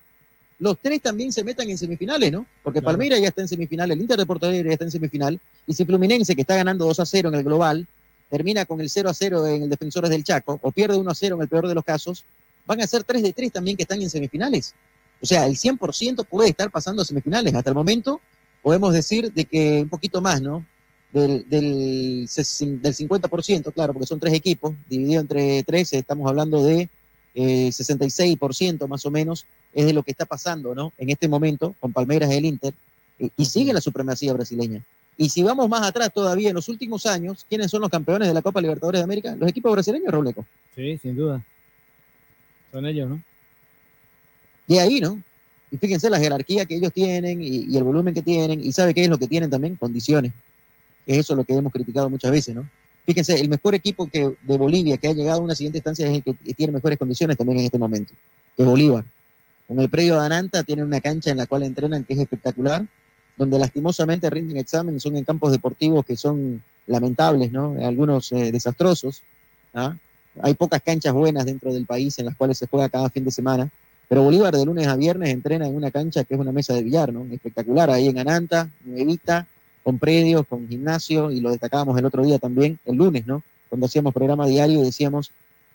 los tres también se metan en semifinales, ¿no? Porque Claro. Palmeiras ya está en semifinal, el Inter de Porto Alegre ya está en semifinal, y si Fluminense, que está ganando 2 a 0 en el global, termina con el 0 a 0 en el Defensores del Chaco, o pierde 1 a 0 en el peor de los casos, van a ser 3 de 3 también que están en semifinales. O sea, el 100% puede estar pasando a semifinales. Hasta el momento podemos decir de que un poquito más, ¿no? Del, del, del 50%, claro, porque son tres equipos, dividido entre tres, estamos hablando de eh, 66% más o menos, es de lo que está pasando, ¿no? En este momento, con Palmeiras el Inter, y, y sigue la supremacía brasileña. Y si vamos más atrás todavía, en los últimos años, ¿quiénes son los campeones de la Copa Libertadores de América? Los equipos brasileños, Robleco. Sí, sin duda. Son ellos, ¿no? Y ahí, ¿no? Y fíjense la jerarquía que ellos tienen y, y el volumen que tienen, y sabe qué es lo que tienen también, condiciones. Es eso lo que hemos criticado muchas veces, ¿no? Fíjense, el mejor equipo que, de Bolivia que ha llegado a una siguiente instancia es el que tiene mejores condiciones también en este momento, que Bolívar. Con el predio de Ananta tienen una cancha en la cual entrenan que es espectacular, donde lastimosamente rinden exámenes, son en campos deportivos que son lamentables, ¿no? Algunos eh, desastrosos. ¿ah? Hay pocas canchas buenas dentro del país en las cuales se juega cada fin de semana. Pero Bolívar de lunes a viernes entrena en una cancha que es una mesa de billar, ¿no? Espectacular, ahí en Ananta, nuevita, con predios, con gimnasio, y lo destacábamos el otro día también, el lunes, ¿no? Cuando hacíamos programa diario decíamos,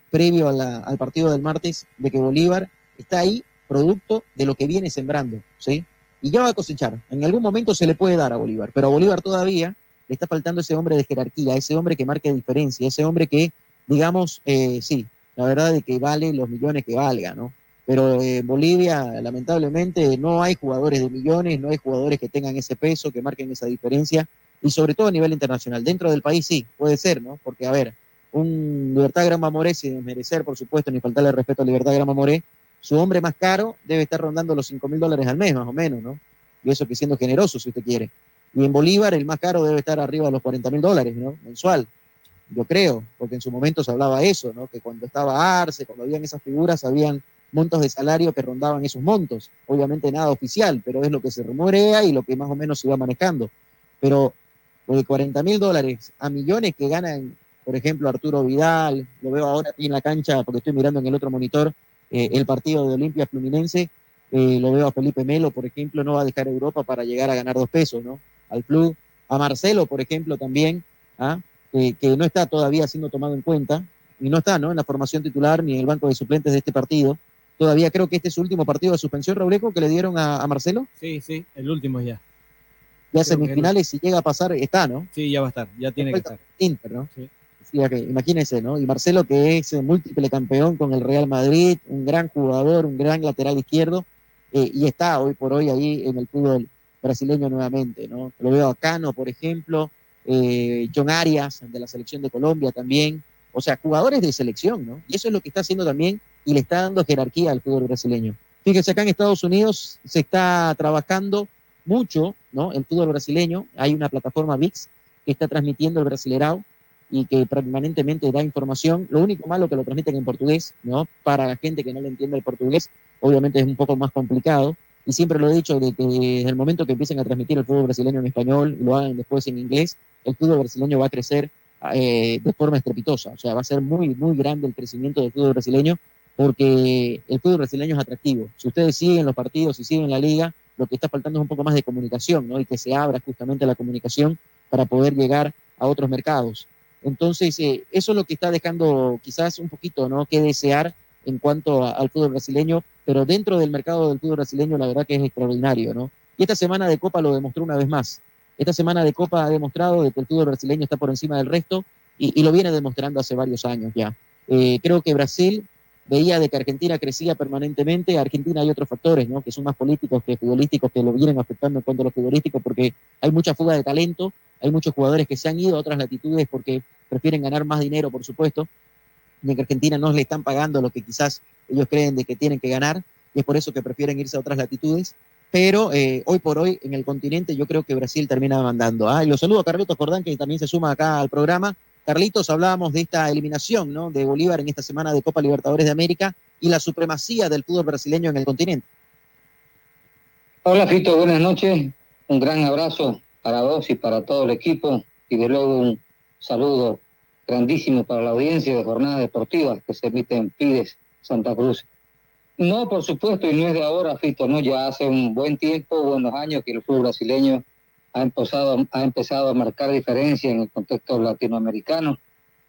previo al partido del martes, de que Bolívar está ahí producto de lo que viene sembrando, ¿sí? Y ya va a cosechar. En algún momento se le puede dar a Bolívar, pero a Bolívar todavía le está faltando ese hombre de jerarquía, ese hombre que marque diferencia, ese hombre que, digamos, eh, sí, la verdad de que vale los millones que valga, ¿no? Pero en Bolivia, lamentablemente, no hay jugadores de millones, no hay jugadores que tengan ese peso, que marquen esa diferencia, y sobre todo a nivel internacional. Dentro del país sí, puede ser, ¿no? Porque, a ver, un Libertad Gran Mamoré, sin desmerecer, por supuesto, ni faltarle respeto a Libertad Gran Mamoré, su hombre más caro debe estar rondando los 5 mil dólares al mes, más o menos, ¿no? Y eso que siendo generoso, si usted quiere. Y en Bolívar, el más caro debe estar arriba de los 40 mil dólares, ¿no? Mensual. Yo creo, porque en su momento se hablaba eso, ¿no? Que cuando estaba Arce, cuando habían esas figuras, habían montos de salario que rondaban esos montos. Obviamente nada oficial, pero es lo que se rumorea y lo que más o menos se va manejando. Pero lo de 40 mil dólares a millones que ganan, por ejemplo, Arturo Vidal, lo veo ahora aquí en la cancha porque estoy mirando en el otro monitor eh, el partido de Olimpia Fluminense, eh, lo veo a Felipe Melo, por ejemplo, no va a dejar Europa para llegar a ganar dos pesos, ¿no? Al club, a Marcelo, por ejemplo, también, ¿ah? Que no está todavía siendo tomado en cuenta, y no está, ¿no? En la formación titular ni en el banco de suplentes de este partido. Todavía creo que este es su último partido de suspensión, Rauleco, que le dieron a, a Marcelo. Sí, sí, el último ya. Ya Creo semifinales, si llega a pasar, está, ¿no? Sí, ya va a estar, ya tiene que estar. Inter, ¿no? Sí, ok, imagínense, ¿no? Y Marcelo, que es múltiple campeón con el Real Madrid, un gran jugador, un gran lateral izquierdo, eh, y está hoy por hoy ahí en el fútbol brasileño nuevamente, ¿no? Lo veo a Cano, por ejemplo, eh, John Arias, de la selección de Colombia también, o sea, jugadores de selección, ¿no? Y eso es lo que está haciendo también y le está dando jerarquía al fútbol brasileño. Fíjese, acá en Estados Unidos se está trabajando mucho, ¿no? El fútbol brasileño, hay una plataforma VIX que está transmitiendo el Brasilerao y que permanentemente da información. Lo único malo que lo transmiten en portugués, ¿no? Para la gente que no le entiende el portugués, obviamente es un poco más complicado. Y siempre lo he dicho, de que desde el momento que empiecen a transmitir el fútbol brasileño en español y lo hagan después en inglés, el fútbol brasileño va a crecer eh, de forma estrepitosa. O sea, va a ser muy, muy grande el crecimiento del fútbol brasileño porque el fútbol brasileño es atractivo. Si ustedes siguen los partidos y siguen la liga, lo que está faltando es un poco más de comunicación, ¿no? Y que se abra justamente la comunicación para poder llegar a otros mercados. Entonces, eh, eso es lo que está dejando quizás un poquito, ¿no? Que desear en cuanto al fútbol brasileño, pero dentro del mercado del fútbol brasileño, la verdad que es extraordinario, ¿no? Y esta semana de Copa lo demostró una vez más. Esta semana de Copa ha demostrado de que el fútbol brasileño está por encima del resto y, y lo viene demostrando hace varios años ya. Eh, creo que Brasil veía de que Argentina crecía permanentemente. Argentina hay otros factores, ¿no? Que son más políticos que futbolísticos que lo vienen afectando en cuanto a lo futbolístico porque hay mucha fuga de talento, hay muchos jugadores que se han ido a otras latitudes porque prefieren ganar más dinero, por supuesto, y en Argentina no le están pagando lo que quizás ellos creen de que tienen que ganar, y es por eso que prefieren irse a otras latitudes. Pero eh, hoy por hoy en el continente yo creo que Brasil termina mandando. Ah, y los saludo a Carlitos Cordán, que también se suma acá al programa. Carlitos, hablábamos de esta eliminación ¿no? de Bolívar en esta semana de Copa Libertadores de América y la supremacía del fútbol brasileño en el continente. Hola Fito, buenas noches. Un gran abrazo para vos y para todo el equipo y de luego un saludo grandísimo para la audiencia de Jornadas Deportivas que se emite en Pides, Santa Cruz. No, por supuesto, y no es de ahora, Fito, no, ya hace un buen tiempo, buenos años que el fútbol brasileño ha empezado, ha empezado a marcar diferencia en el contexto latinoamericano.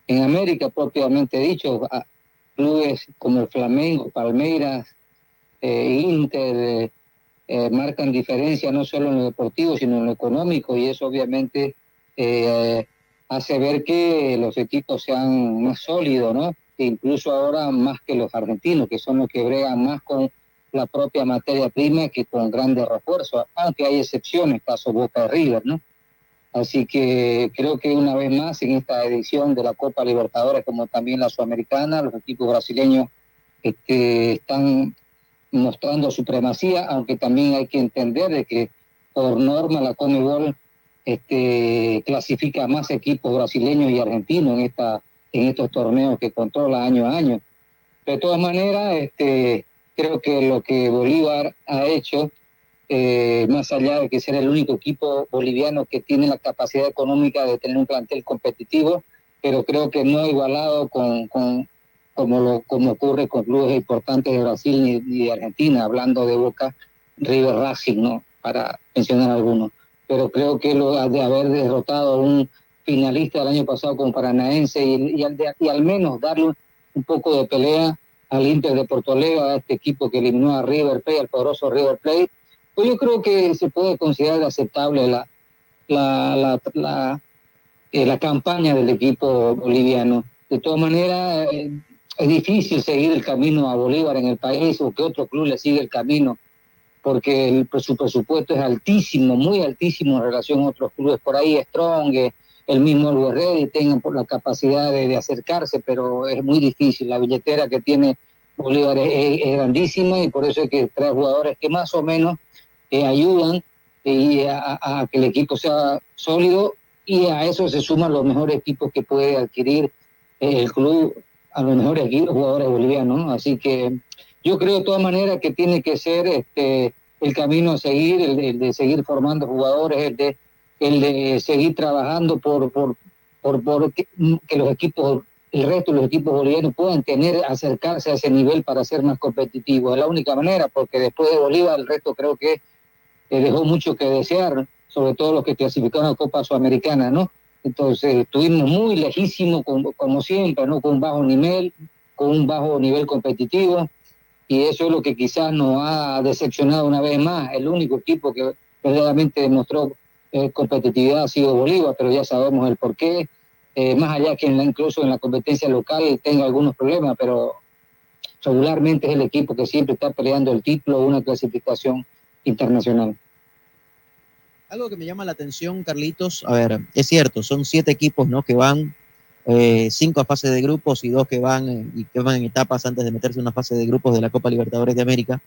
En América, propiamente dicho, clubes como el Flamengo, Palmeiras, eh, Inter, eh, marcan diferencia no solo en lo deportivo, sino en lo económico, y eso obviamente eh, hace ver que los equipos sean más sólidos, ¿no? E incluso ahora más que los argentinos, que son los que bregan más con la propia materia prima que con grandes refuerzos, aunque hay excepciones, caso Boca River, ¿no? Así que creo que una vez más en esta edición de la Copa Libertadores, como también la Sudamericana, los equipos brasileños este, están mostrando supremacía, aunque también hay que entender de que por norma la Conmebol este, clasifica más equipos brasileños y argentinos en, esta, en estos torneos que controla año a año. De todas maneras, este, creo que lo que Bolívar ha hecho, eh, más allá de que ser el único equipo boliviano que tiene la capacidad económica de tener un plantel competitivo, pero creo que no ha igualado con, como, lo, como ocurre con clubes importantes de Brasil y, de Argentina, hablando de Boca, River Racing, ¿no? Para mencionar algunos. Pero creo que lo de haber derrotado a un finalista del año pasado con Paranaense y, al, de- y al menos darle un poco de pelea al Inter de Porto Alegre, a este equipo que eliminó a River Plate, al poderoso River Plate, pues yo creo que se puede considerar aceptable la, la, la, la, eh, la campaña del equipo boliviano. De todas maneras, eh, es difícil seguir el camino a Bolívar en el país o que otro club le siga el camino, porque el, su presupuesto es altísimo, muy altísimo en relación a otros clubes. Por ahí Strong, el mismo Ready, tengan por la capacidad de, acercarse, pero es muy difícil. La billetera que tiene Bolívar es, grandísima y por eso hay que traer jugadores que más o menos eh, ayudan y a, que el equipo sea sólido y a eso se suman los mejores equipos que puede adquirir eh, el club a los mejores jugadores bolivianos. ¿no? Así que yo creo de todas maneras que tiene que ser este, el camino a seguir, el el de seguir formando jugadores, el de, el de seguir trabajando por, por, por, por que, los equipos, el resto de los equipos bolivianos puedan tener, acercarse a ese nivel para ser más competitivos. Es la única manera, porque después de Bolívar el resto creo que eh, dejó mucho que desear, sobre todo los que clasificaron a Copa Sudamericana, ¿no? Entonces estuvimos muy lejísimos, como, como siempre, ¿no? Con un bajo nivel, con un bajo nivel competitivo, y eso es lo que quizás nos ha decepcionado una vez más. El único equipo que verdaderamente demostró eh, competitividad ha sido Bolívar, pero ya sabemos el por qué. Eh, más allá que incluso en la competencia local tenga algunos problemas, pero regularmente es el equipo que siempre está peleando el título o una clasificación internacional. Algo que me llama la atención, Carlitos, a ver, es cierto, son siete equipos, ¿no? Que van eh, cinco a fase de grupos y dos que van y que van en etapas antes de meterse en una fase de grupos de la Copa Libertadores de América.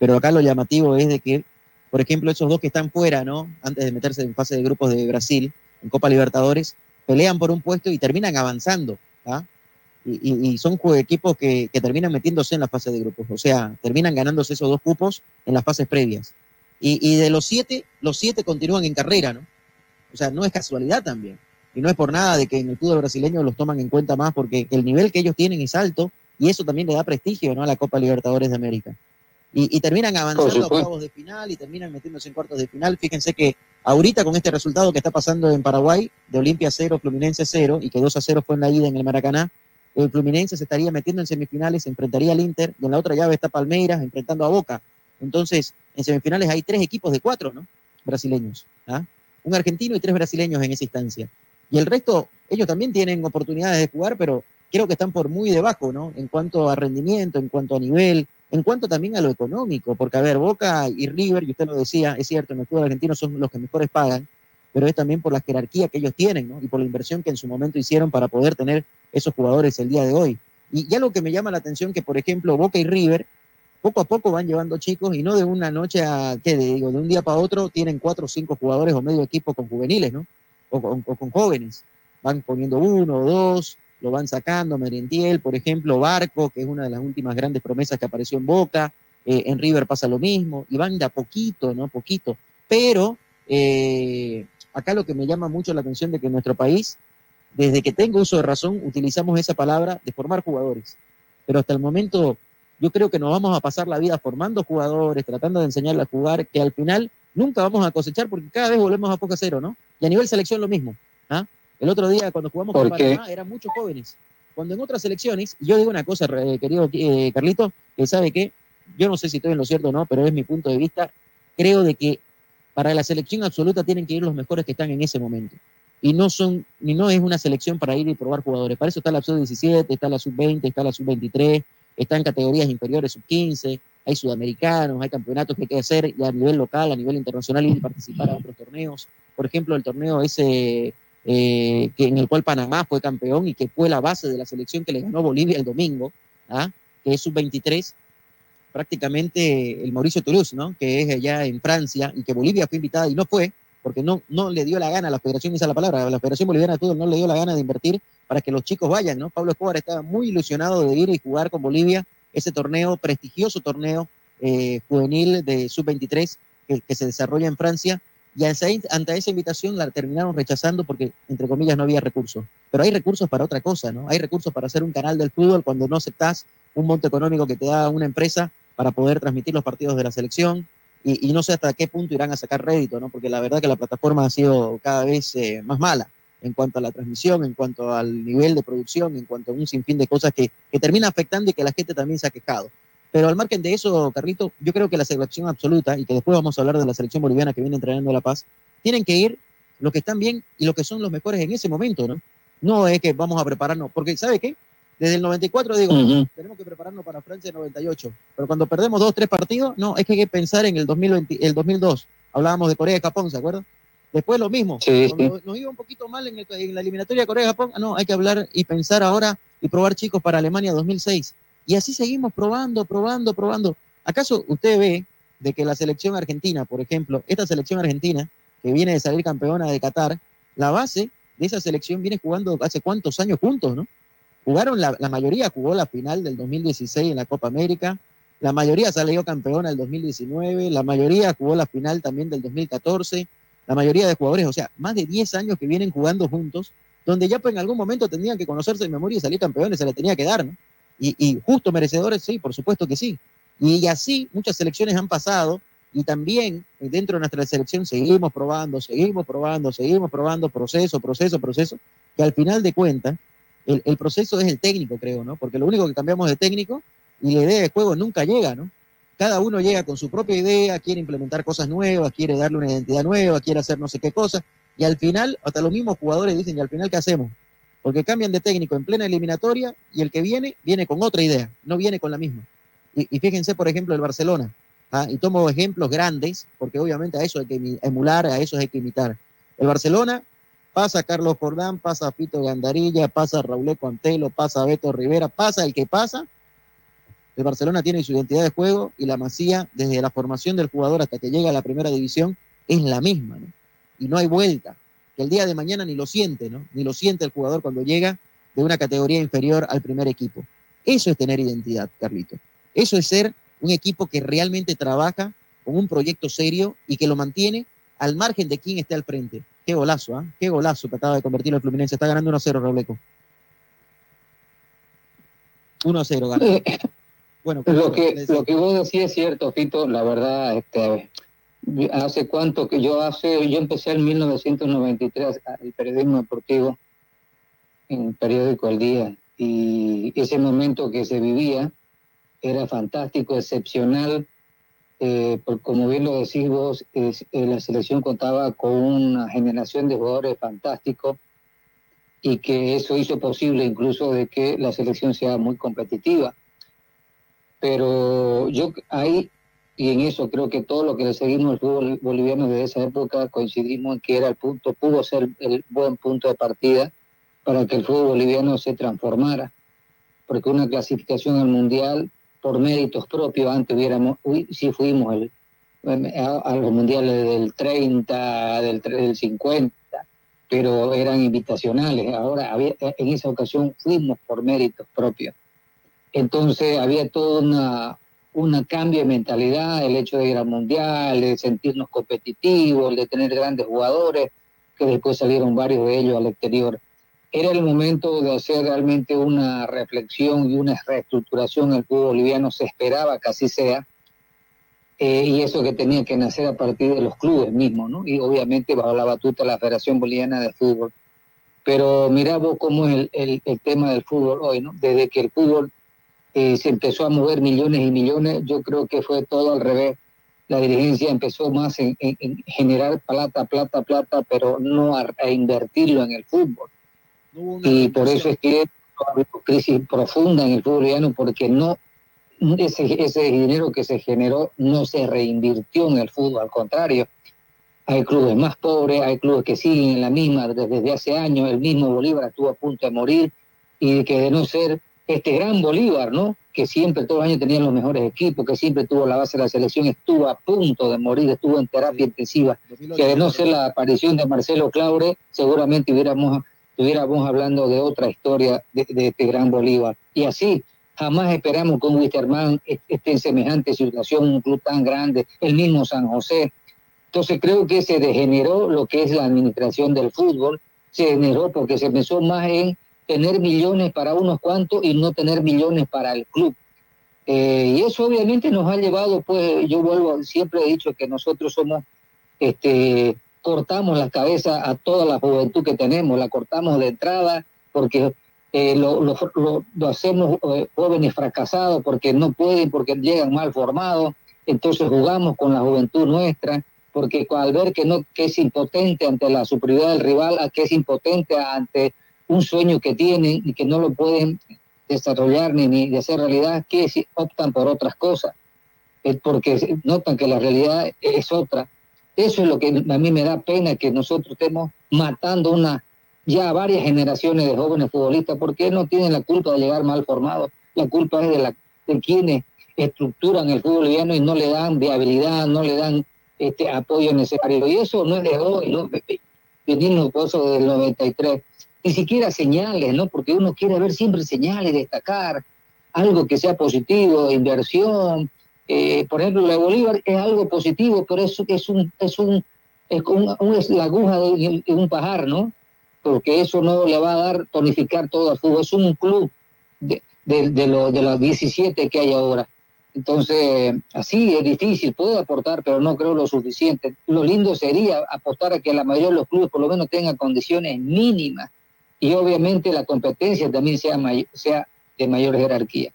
Pero acá lo llamativo es de que, por ejemplo, esos dos que están fuera, ¿no? Antes de meterse en fase de grupos de Brasil, en Copa Libertadores, pelean por un puesto y terminan avanzando, ¿ah? Y, son equipos que, que, terminan metiéndose en la fase de grupos, o sea, terminan ganándose esos dos cupos en las fases previas. Y, y, de los siete, los siete continúan en carrera, ¿no? O sea, no es casualidad también. Y no es por nada de que en el fútbol brasileño los toman en cuenta más porque el nivel que ellos tienen es alto y eso también le da prestigio, ¿no? A la Copa Libertadores de América. Y, y terminan avanzando a octavos de final y terminan metiéndose en cuartos de final. Fíjense que ahorita con este resultado que está pasando en Paraguay, de Olimpia 0, Fluminense 0, y que 2 a 0 fue en la ida en el Maracaná, el Fluminense se estaría metiendo en semifinales, se enfrentaría al Inter, y en la otra llave está Palmeiras enfrentando a Boca. Entonces, en semifinales hay tres equipos de cuatro, ¿no? Brasileños. ¿ah? Un argentino y tres brasileños en esa instancia. Y el resto, ellos también tienen oportunidades de jugar, pero creo que están por muy debajo, ¿no? En cuanto a rendimiento, en cuanto a nivel, en cuanto también a lo económico, porque a ver, Boca y River, y usted lo decía, es cierto, en el fútbol argentino son los que mejores pagan, pero es también por la jerarquía que ellos tienen, ¿no? Y por la inversión que en su momento hicieron para poder tener esos jugadores el día de hoy. Y ya lo que me llama la atención que, por ejemplo, Boca y River, poco a poco van llevando chicos y no de una noche a, ¿qué digo? De un día para otro tienen cuatro o cinco jugadores o medio equipo con juveniles, ¿no? O con, o con jóvenes. Van poniendo uno o dos, lo van sacando, Merentiel, por ejemplo, Barco, que es una de las últimas grandes promesas que apareció en Boca, eh, en River pasa lo mismo, y van de a poquito, ¿no? Poquito. Pero eh, acá lo que me llama mucho la atención de que en nuestro país, desde que tengo uso de razón, utilizamos esa palabra de formar jugadores. Pero hasta el momento yo creo que nos vamos a pasar la vida formando jugadores, tratando de enseñarles a jugar, que al final nunca vamos a cosechar porque cada vez volvemos a poca cero, ¿no? Y a nivel selección lo mismo. ¿ah? El otro día cuando jugamos con Panamá eran muchos jóvenes. Cuando en otras selecciones, y yo digo una cosa, querido eh, Carlito, que sabe que yo no sé si estoy en lo cierto o no, pero es mi punto de vista, creo de que para la selección absoluta tienen que ir los mejores que están en ese momento. Y no son, ni no es una selección para ir y probar jugadores. Para eso está la sub-17, está la sub-20, está la sub-23, está en categorías inferiores, sub-15, hay sudamericanos, hay campeonatos que hay que hacer ya a nivel local, a nivel internacional y participar a otros torneos. Por ejemplo, el torneo ese eh, que en el cual Panamá fue campeón y que fue la base de la selección que le ganó Bolivia el domingo, ¿ah? que es sub-23, prácticamente el Mauricio Toulouse, ¿no? que es allá en Francia y que Bolivia fue invitada y no fue, porque no, no le dio la gana a la Federación, esa es la palabra, la Federación Boliviana de no le dio la gana de invertir para que los chicos vayan, ¿no? Pablo Escobar estaba muy ilusionado de ir y jugar con Bolivia ese torneo, prestigioso torneo eh, juvenil de sub-23 que, que, se desarrolla en Francia, y ante esa invitación la terminaron rechazando porque, entre comillas, no había recursos. Pero hay recursos para otra cosa, ¿no? Hay recursos para hacer un canal del fútbol cuando no aceptas un monto económico que te da una empresa para poder transmitir los partidos de la selección, y, y, no sé hasta qué punto irán a sacar rédito, ¿no? Porque la verdad que la plataforma ha sido cada vez eh, más mala en cuanto a la transmisión, en cuanto al nivel de producción, en cuanto a un sinfín de cosas que, que termina afectando y que la gente también se ha quejado. Pero al margen de eso, Carlito, yo creo que la selección absoluta, y que después vamos a hablar de la selección boliviana que viene entrenando La Paz, tienen que ir los que están bien y los que son los mejores en ese momento, ¿no? No es que vamos a prepararnos, porque ¿sabe qué? Desde el 94 digo, uh -huh. tenemos que prepararnos para Francia en 98, pero cuando perdemos dos, tres partidos, no, es que hay que pensar en el, 2020, el 2002. Hablábamos de Corea y Japón, ¿se acuerdan? Después lo mismo, sí, sí. Nos, nos, iba un poquito mal en, el, en la eliminatoria de Corea-Japón, no, hay que hablar y pensar ahora y probar chicos para Alemania 2006. Y así seguimos probando, probando, probando. ¿Acaso usted ve de que la selección argentina, por ejemplo, esta selección argentina, que viene de salir campeona de Qatar, la base de esa selección viene jugando hace cuántos años juntos, ¿no? Jugaron, la, mayoría jugó la final del 2016 en la Copa América, la mayoría salió campeona el 2019, la mayoría jugó la final también del 2014, la mayoría de jugadores, o sea, más de 10 años que vienen jugando juntos, donde ya pues en algún momento tendrían que conocerse de memoria y salir campeones, se le tenía que dar, ¿no? Y, y justo merecedores, sí, por supuesto que sí. Y así muchas selecciones han pasado y también dentro de nuestra selección seguimos probando, seguimos probando, seguimos probando, proceso, proceso, proceso, que al final de cuentas el, el, proceso es el técnico, creo, ¿no? Porque lo único que cambiamos de técnico y la idea de juego nunca llega, ¿no? Cada uno llega con su propia idea, quiere implementar cosas nuevas, quiere darle una identidad nueva, quiere hacer no sé qué cosa, y al final, hasta los mismos jugadores dicen, ¿y al final qué hacemos? Porque cambian de técnico en plena eliminatoria y el que viene, viene con otra idea, no viene con la misma. Y, fíjense, por ejemplo, el Barcelona, ¿ah? y tomo ejemplos grandes, porque obviamente a eso hay que emular, a eso hay que imitar. El Barcelona pasa Carlos Jordán, pasa a Fito Gandarilla, pasa Raúl Antelo, pasa Beto Rivera, pasa el que pasa. El Barcelona tiene su identidad de juego y la masía, desde la formación del jugador hasta que llega a la primera división, es la misma, ¿no? Y no hay vuelta. Que el día de mañana ni lo siente, ¿no? Ni lo siente el jugador cuando llega de una categoría inferior al primer equipo. Eso es tener identidad, Carlito. Eso es ser un equipo que realmente trabaja con un proyecto serio y que lo mantiene al margen de quién esté al frente. Qué golazo, ¿ah? Qué golazo que acaba de convertir el Fluminense. Está ganando 1-0, Robleco. 1-0 gana. Bueno, Lo que, lo que vos decís es cierto, Fito, la verdad, este, hace cuánto que yo hace, yo empecé en 1993 el periodismo deportivo en el periódico El Día y ese momento que se vivía era fantástico, excepcional, eh, por- como bien lo decís vos, es- eh, la selección contaba con una generación de jugadores fantásticos y que eso hizo posible incluso de que la selección sea muy competitiva. Pero yo ahí y en eso creo que todo lo que le seguimos al fútbol boliviano desde esa época coincidimos en que era el punto, pudo ser el buen punto de partida para que el fútbol boliviano se transformara, porque una clasificación al mundial por méritos propios, antes hubiéramos, uy, sí fuimos el, a, a los mundiales del 30, del, del 50, pero eran invitacionales, ahora había, en esa ocasión fuimos por méritos propios. Entonces había todo una, una cambio de mentalidad, el hecho de ir al mundial, de sentirnos competitivos, de tener grandes jugadores, que después salieron varios de ellos al exterior. Era el momento de hacer realmente una reflexión y una reestructuración del fútbol boliviano, se esperaba que así sea, eh, y eso que tenía que nacer a partir de los clubes mismos, ¿no? Y obviamente bajo la batuta de la Federación Boliviana de Fútbol. Pero vos cómo es el, el- el tema del fútbol hoy, ¿no? Desde que el fútbol eh, se empezó a mover millones y millones, yo creo que fue todo al revés. La dirigencia empezó más en, en- en generar plata, plata, plata, pero no a, a invertirlo en el fútbol. Y por eso es que ha habido crisis profunda en el fútbol porque no ese, ese dinero que se generó no se reinvirtió en el fútbol, al contrario. Hay clubes más pobres, hay clubes que siguen en la misma desde hace años. El mismo Bolívar estuvo a punto de morir y que de no ser este gran Bolívar, ¿no? Que siempre todos los años tenía los mejores equipos, que siempre tuvo la base de la selección, estuvo a punto de morir, estuvo en terapia intensiva. Que de no ser la aparición de Marcelo Claure, seguramente hubiéramos, estuviéramos hablando de otra historia de, de este gran Bolívar. Y así, jamás esperamos que un Wisterman esté en semejante situación, un club tan grande, el mismo San José. Entonces creo que se degeneró lo que es la administración del fútbol, se degeneró porque se pensó más en tener millones para unos cuantos y no tener millones para el club. Eh, y eso obviamente nos ha llevado, pues yo vuelvo, siempre he dicho que nosotros somos, este, cortamos la cabeza a toda la juventud que tenemos, la cortamos de entrada porque eh, lo, lo- lo- lo hacemos eh, jóvenes fracasados porque no pueden, porque llegan mal formados, entonces jugamos con la juventud nuestra, porque al ver que, no, que es impotente ante la superioridad del rival, a que es impotente ante un sueño que tienen y que no lo pueden desarrollar ni, ni hacer realidad, que si optan por otras cosas, es porque notan que la realidad es otra. Eso es lo que a mí me da pena que nosotros estemos matando una ya varias generaciones de jóvenes futbolistas porque no tienen la culpa de llegar mal formados, la culpa es de, la, de quienes estructuran el fútbol y no le dan viabilidad, no le dan este apoyo necesario. Y eso no es de hoy, ¿no? Venimos del 93. Ni siquiera señales, ¿no? Porque uno quiere ver siempre señales, destacar algo que sea positivo, inversión. Eh, por ejemplo, la Bolívar es algo positivo, pero es, es un, es un, es un- es la aguja de, un pajar, ¿no? Porque eso no le va a dar tonificar todo el fútbol. Es un club de, de, de, lo- de los 17 que hay ahora. Entonces, así es difícil, puede aportar, pero no creo lo suficiente. Lo lindo sería apostar a que la mayoría de los clubes por lo menos tengan condiciones mínimas y obviamente la competencia también sea, may- sea de mayor jerarquía.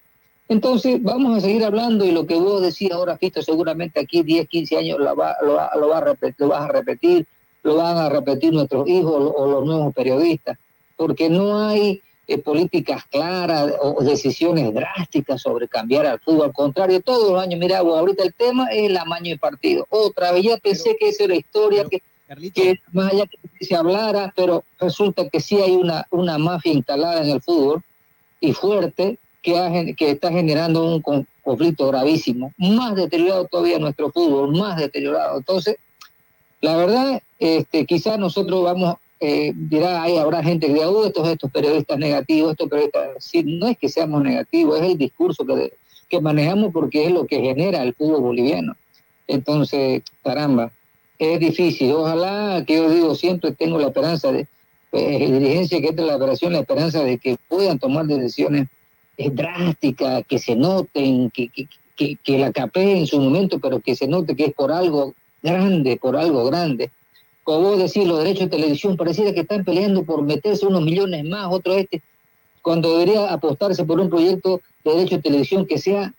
Entonces, vamos a seguir hablando y lo que vos decís ahora, Fito, seguramente aquí 10, 15 años lo, va, lo, va, lo, va a repetir, lo vas a repetir, lo van a repetir nuestros hijos o, los nuevos periodistas, porque no hay eh, políticas claras o decisiones drásticas sobre cambiar al fútbol. Al contrario, todos los años, mira, vos, ahorita el tema es el amaño de partido. Otra vez, ya pensé que esa era la historia, que, que más allá que se hablara, pero resulta que sí hay una, una mafia instalada en el fútbol y fuerte que, ha, que está generando un conflicto gravísimo, más deteriorado todavía nuestro fútbol, más deteriorado. Entonces, la verdad, este, quizás nosotros vamos, eh, dirá, ahí habrá gente que diga, uh, estos, estos periodistas negativos, estos periodistas, sí, no es que seamos negativos, es el discurso que, que manejamos porque es lo que genera el fútbol boliviano. Entonces, caramba, es difícil. Ojalá, que yo digo, siempre tengo la esperanza de, pues, dirigencia que entra la operación, la esperanza de que puedan tomar decisiones eh, drásticas, que se noten, que, que, que, la capeen en su momento, pero que se note que es por algo grande, por algo grande. Como vos decís, los derechos de televisión pareciera que están peleando por meterse unos millones más, otro este, cuando debería apostarse por un proyecto de derecho de televisión que sea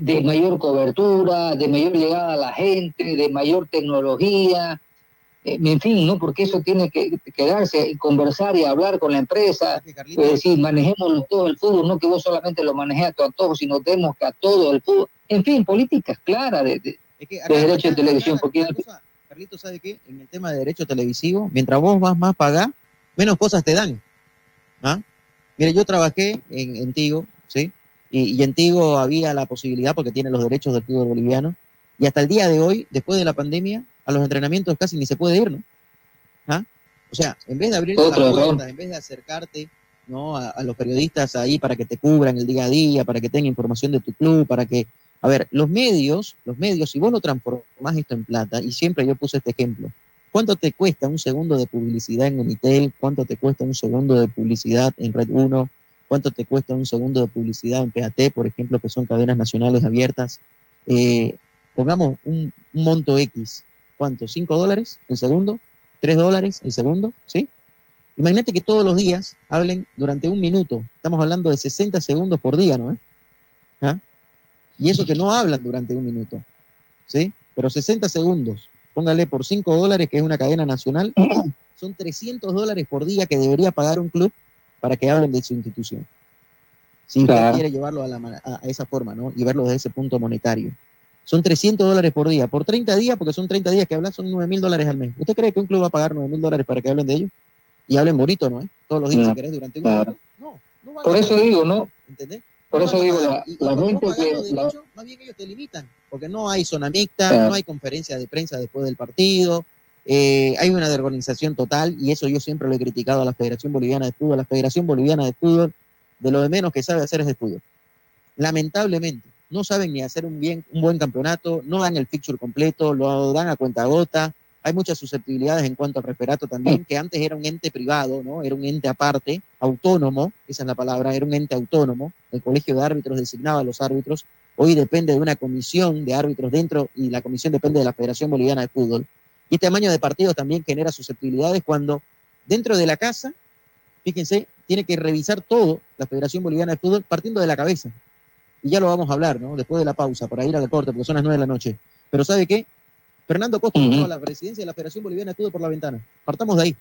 de mayor cobertura, de mayor llegada a la gente, de mayor tecnología, eh, en fin, ¿no? Porque eso tiene que quedarse y conversar y hablar con la empresa, es decir, manejemos todo el fútbol, no que vos solamente lo manejes a tu antojo, sino demos que a todo el fútbol, en fin, políticas claras de, de, Es que de derecho de televisión, porque Carlito, ¿sabe qué? En el tema de derecho televisivo, mientras vos vas más pagar, menos cosas te dan. ¿Ah? Mire, yo trabajé en, en Tigo. Y, y en Tigo había la posibilidad, porque tiene los derechos del fútbol boliviano, y hasta el día de hoy, después de la pandemia, a los entrenamientos casi ni se puede ir, ¿no? ¿Ah? O sea, en vez de abrir la Otro error. puerta, en vez de acercarte ¿no? A, a los periodistas ahí para que te cubran el día a día, para que tengan información de tu club, para que... A ver, los medios, los medios, si vos no transformás esto en plata, y siempre yo puse este ejemplo, ¿cuánto te cuesta un segundo de publicidad en Unitel? ¿Cuánto te cuesta un segundo de publicidad en Red 1? ¿Cuánto te cuesta un segundo de publicidad en PAT, por ejemplo, que son cadenas nacionales abiertas? Eh, pongamos un, un monto X, ¿cuánto? ¿5 dólares el segundo? ¿3 dólares el segundo? ¿Sí? Imagínate que todos los días hablen durante un minuto. Estamos hablando de 60 segundos por día, ¿no? ¿Ah? Y eso que no hablan durante un minuto. ¿Sí? Pero 60 segundos, póngale por 5 dólares, que es una cadena nacional, son 300 dólares por día que debería pagar un club para que hablen de su institución. Si usted Claro. quiere llevarlo a, la a- esa forma, ¿no? Y verlo desde ese punto monetario. Son 300 dólares por día. Por 30 días, porque son 30 días que hablan, son 9 mil dólares al mes. ¿Usted cree que un club va a pagar 9 mil dólares para que hablen de ellos? Y hablen bonito, ¿no? eh? Todos los días, No, si querés, durante un claro. año. No, no van Por eso digo, ¿no? ¿Entendés? Por No eso digo, la, Y la gente que... la- más bien ellos te limitan, porque no hay zona mixta, Claro. no hay conferencia de prensa después del partido, eh, hay una desorganización total, y eso yo siempre lo he criticado a la Federación Boliviana de Fútbol. La Federación Boliviana de Fútbol, de lo de menos que sabe hacer es fútbol. Lamentablemente, no saben ni hacer un, bien, un buen campeonato, no dan el fixture completo, lo dan a cuenta gota. Hay muchas susceptibilidades en cuanto al referato también, que antes era un ente privado, ¿no? Era un ente aparte, autónomo, esa es la palabra, era un ente autónomo. El colegio de árbitros designaba a los árbitros. Hoy depende de una comisión de árbitros dentro y la comisión depende de la Federación Boliviana de Fútbol. Y este tamaño de partidos también genera susceptibilidades cuando dentro de la casa, fíjense, tiene que revisar todo la Federación Boliviana de Fútbol partiendo de la cabeza. Y ya lo vamos a hablar, ¿no? Después de la pausa, para ir al deporte, porque son las nueve de la noche. Pero ¿sabe qué? Fernando Costa Ujú. tomó la presidencia de la Federación Boliviana de Fútbol por la ventana. Partamos de ahí.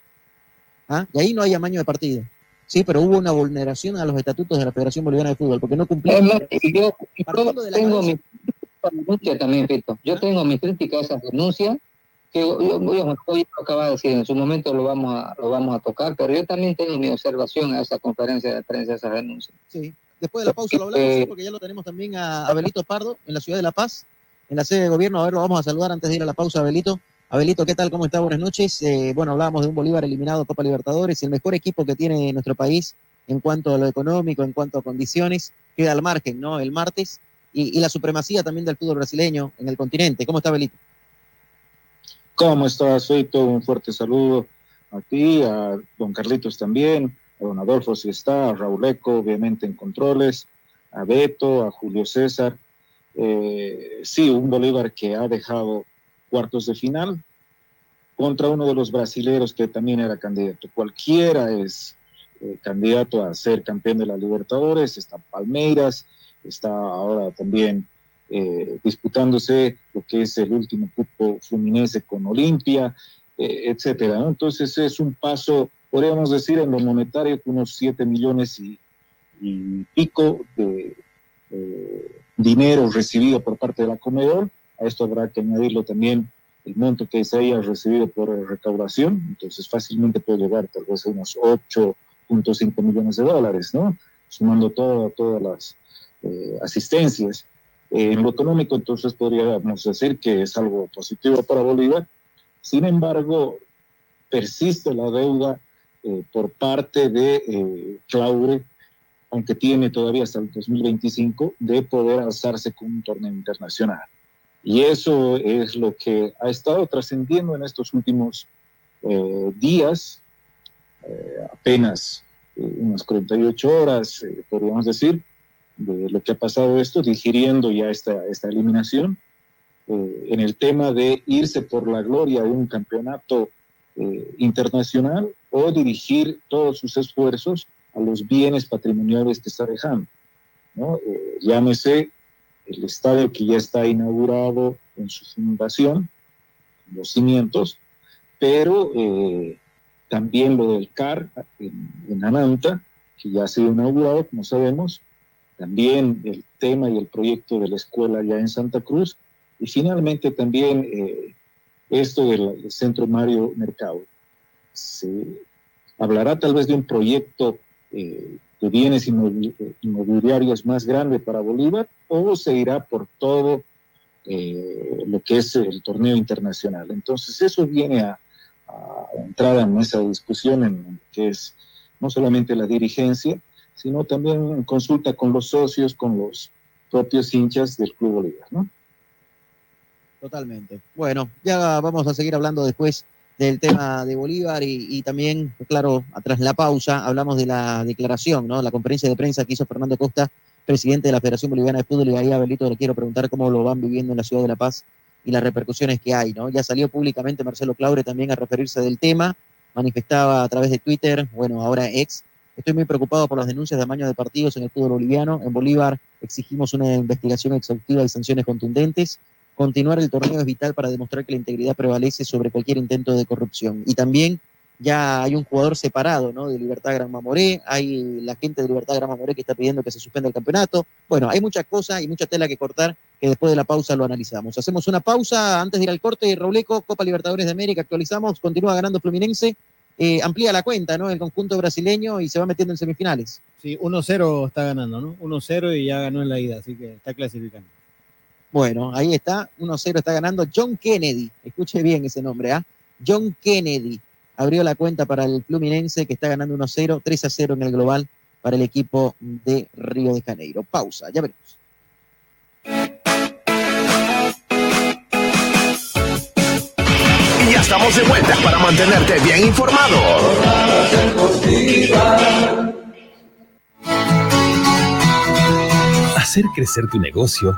¿Ah? Y ahí no hay amaño de partido. Sí, pero hubo una vulneración a los estatutos de la Federación Boliviana de Fútbol, porque no cumplieron. y yo, yo tengo mi también. Yo tengo mi crítica a esas denuncias, yo, yo, yo, yo acababa de decir, en su momento lo vamos, a, lo vamos a tocar, pero yo también tengo mi observación a esa conferencia de prensa, a esas denuncias. Sí. Después de la pausa lo hablamos, Eh, sí, porque ya lo tenemos también a Abelito Pardo en la ciudad de La Paz, en la sede de gobierno. A ver, lo vamos a saludar antes de ir a la pausa, Abelito. Abelito, ¿qué tal? ¿Cómo está? Buenas noches. Eh, bueno, hablábamos de un Bolívar eliminado de Copa Libertadores, el mejor equipo que tiene nuestro país en cuanto a lo económico, en cuanto a condiciones, queda al margen, ¿no? El martes. Y, y la supremacía también del fútbol brasileño en el continente. ¿Cómo está, Abelito? ¿Cómo estás, Feito? Un fuerte saludo a ti, a don Carlitos también, a don Adolfo si está, a Raúl Eco, obviamente en controles, a Beto, a Julio César. Eh, sí, un Bolívar que ha dejado cuartos de final contra uno de los brasileros que también era candidato. Cualquiera es eh, candidato a ser campeón de la Libertadores, está Palmeiras, está ahora también eh, disputándose lo que es el último cupo fluminense con Olimpia, eh, etcétera. Entonces es un paso, podríamos decir, en lo monetario, unos 7 millones y, pico de dinero recibido por parte de la Comedor. A esto habrá que añadirlo también el monto que se haya recibido por recaudación, entonces fácilmente puede llegar tal vez a unos 8.5 millones de dólares, ¿no? Sumando todas las eh, asistencias. En lo económico, entonces podríamos decir que es algo positivo para Bolívar. Sin embargo, persiste la deuda eh, por parte de eh, Claure, aunque tiene todavía hasta el 2025, de poder alzarse con un torneo internacional. Y eso es lo que ha estado trascendiendo en estos últimos eh, días, eh, apenas eh, unas 48 horas, podríamos decir, de lo que ha pasado esto, digiriendo ya esta, esta eliminación, en el tema de irse por la gloria a un campeonato internacional o dirigir todos sus esfuerzos a los bienes patrimoniales que está dejando. ¿no? llámese el estadio que ya está inaugurado en su fundación, los cimientos, pero eh, también lo del CAR en, Ananta, que ya ha sido inaugurado, como sabemos, también el tema y el proyecto de la escuela ya en Santa Cruz, y finalmente también eh, esto del, Centro Mario Mercado. Se hablará tal vez de un proyecto eh, de bienes inmobiliarios más grande para Bolívar o se irá por todo eh, lo que es el torneo internacional. Entonces eso viene a, entrar en esa discusión que es no solamente la dirigencia, sino también en consulta con los socios, con los propios hinchas del Club Bolívar, ¿no? Totalmente. Bueno, ya vamos a seguir hablando después del tema de Bolívar y, también, claro, tras la pausa hablamos de la declaración, ¿no? La conferencia de prensa que hizo Fernando Costa, presidente de la Federación Boliviana de Fútbol, y ahí a Belito le quiero preguntar cómo lo van viviendo en la ciudad de La Paz y las repercusiones que hay, ¿no? Ya salió públicamente Marcelo Claure también a referirse del tema, manifestaba a través de Twitter, bueno, ahora ex, estoy muy preocupado por las denuncias de amaño de partidos en el fútbol boliviano, en Bolívar exigimos una investigación exhaustiva y sanciones contundentes, Continuar el torneo es vital para demostrar que la integridad prevalece sobre cualquier intento de corrupción. Y también ya hay un jugador separado, ¿no? De Libertad Gran Mamoré, hay la gente de Libertad Gran Mamoré que está pidiendo que se suspenda el campeonato. Bueno, hay muchas cosas y mucha tela que cortar que después de la pausa lo analizamos. Hacemos una pausa antes de ir al corte. Robleco, Copa Libertadores de América, actualizamos, continúa ganando Fluminense. Eh, amplía la cuenta, ¿no? El conjunto brasileño y se va metiendo en semifinales. Sí, 1-0 está ganando, ¿no? 1-0 y ya ganó en la ida, así que está clasificando. Bueno, ahí está, 1-0 está ganando John Kennedy. Escuche bien ese nombre, ¿ah? John Kennedy abrió la cuenta para el Fluminense que está ganando 1-0, 3-0 en el global para el equipo de Río de Janeiro. Pausa, ya veremos. Ya estamos de vuelta para mantenerte bien informado. Hacer crecer tu negocio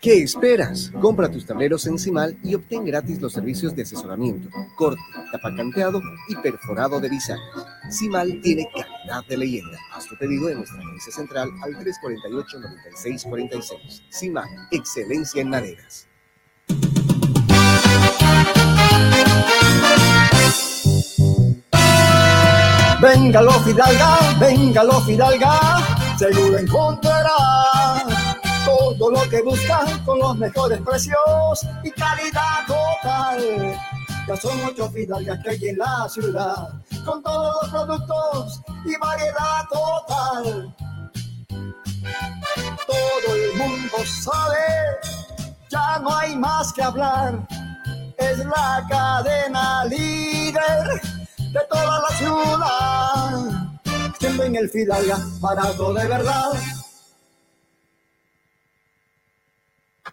¿Qué esperas? Compra tus tableros en Cimal y obtén gratis los servicios de asesoramiento, corte, tapacanteado y perforado de bisagras. Cimal tiene calidad de leyenda. Haz tu pedido en nuestra agencia central al 348-9646. Cimal, excelencia en maderas. Véngalo Fidalga, véngalo Fidalga, seguro encontrará todo lo que busca con los mejores precios y calidad total. Ya son ocho Fidalgas que hay en la ciudad, con todos los productos y variedad total. Todo el mundo sabe, ya no hay más que hablar, es la cadena líder de toda la ciudad. Siempre en el Fidalga, barato de verdad.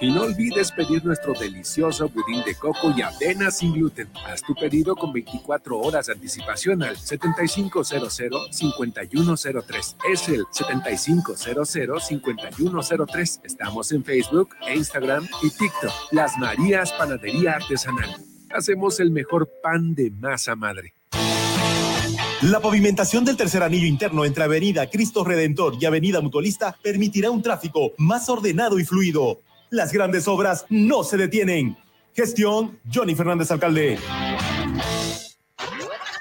Y no olvides pedir nuestro delicioso budín de coco y avena sin gluten. Haz tu pedido con 24 horas de anticipación al 7500-5103. Es el 7500-5103. Estamos en Facebook, Instagram y TikTok. Las Marías Panadería Artesanal. Hacemos el mejor pan de masa madre. La pavimentación del tercer anillo interno entre Avenida Cristo Redentor y Avenida Mutualista permitirá un tráfico más ordenado y fluido. Las grandes obras no se detienen. Gestión Johnny Fernández Alcalde.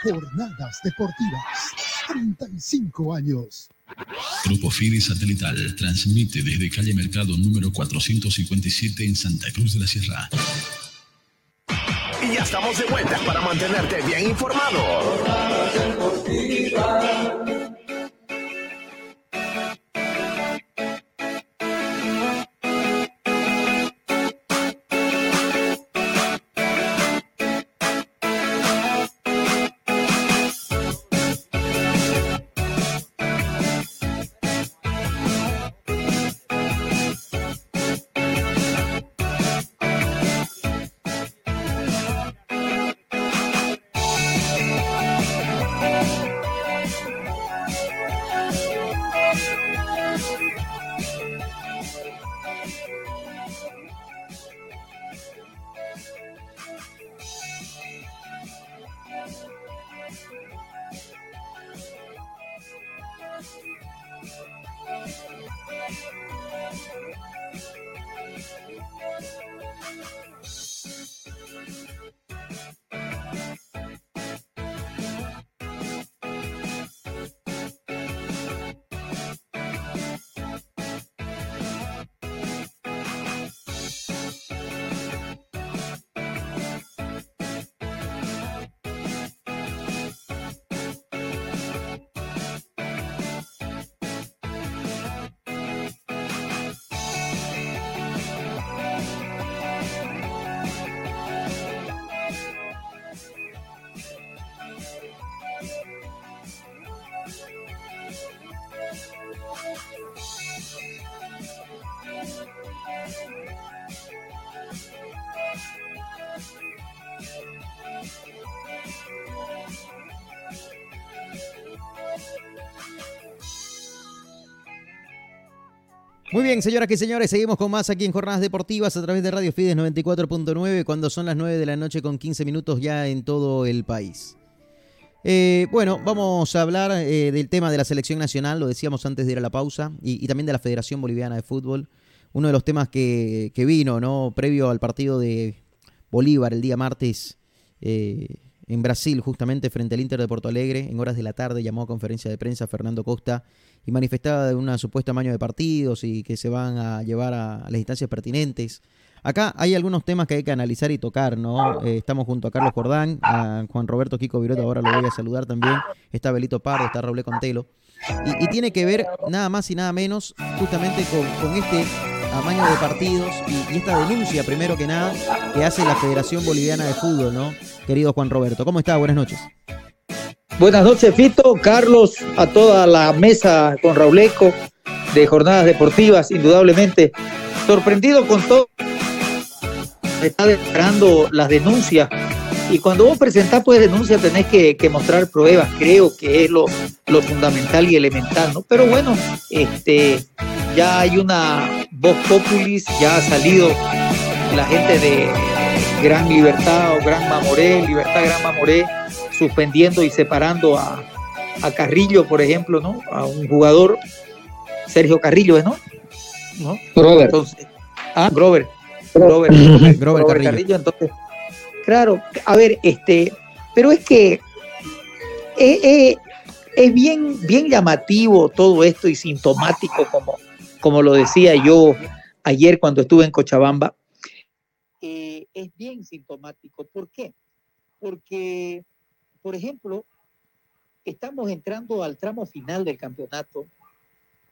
Jornadas deportivas. 35 años. Grupo Fide Satelital transmite desde calle Mercado número 457 en Santa Cruz de la Sierra. Y ya estamos de vuelta para mantenerte bien informado. Muy bien, señoras y señores, seguimos con más aquí en Jornadas Deportivas a través de Radio Fides 94.9 cuando son las 9 de la noche con 15 minutos ya en todo el país. Eh, bueno, vamos a hablar eh, del tema de la selección nacional, lo decíamos antes de ir a la pausa, y, también de la Federación Boliviana de Fútbol. Uno de los temas que, que vino, ¿no? Previo al partido de Bolívar el día martes eh, en Brasil, justamente frente al Inter de Porto Alegre, en horas de la tarde, llamó a conferencia de prensa Fernando Costa y manifestaba de una supuesta amaño de partidos y que se van a llevar a, las instancias pertinentes. Acá hay algunos temas que hay que analizar y tocar, ¿no? Eh, estamos junto a Carlos Jordán, a Juan Roberto Kiko Viroto, ahora lo voy a saludar también. Está Belito Pardo, está Raúl Contelo. Y, y tiene que ver nada más y nada menos justamente con, con este amaño de partidos y, esta denuncia, primero que nada, que hace la Federación Boliviana de Fútbol, ¿no? Querido Juan Roberto, ¿cómo está? Buenas noches. Buenas noches, Fito, Carlos, a toda la mesa con Rauleco de jornadas deportivas, indudablemente. Sorprendido con todo. Está declarando las denuncias. Y cuando vos presentás pues denuncias tenés que, mostrar pruebas, creo que es lo fundamental y elemental, ¿no? Pero bueno, este ya hay una voz populis, ya ha salido la gente de Gran Libertad o Gran Mamoré, Libertad Gran Mamoré, suspendiendo y separando a, a Carrillo, por ejemplo, ¿no? A un jugador, Sergio Carrillo, ¿no? ¿No? Grover. Entonces, ah, Grover. Grover, Grover, Grover Carrillo. Carrillo. Entonces, claro, a ver, este, pero es que eh, eh, es bien, bien llamativo todo esto y sintomático, como, como lo decía yo ayer cuando estuve en Cochabamba. Eh, es bien sintomático. ¿Por qué? Porque, por ejemplo, estamos entrando al tramo final del campeonato,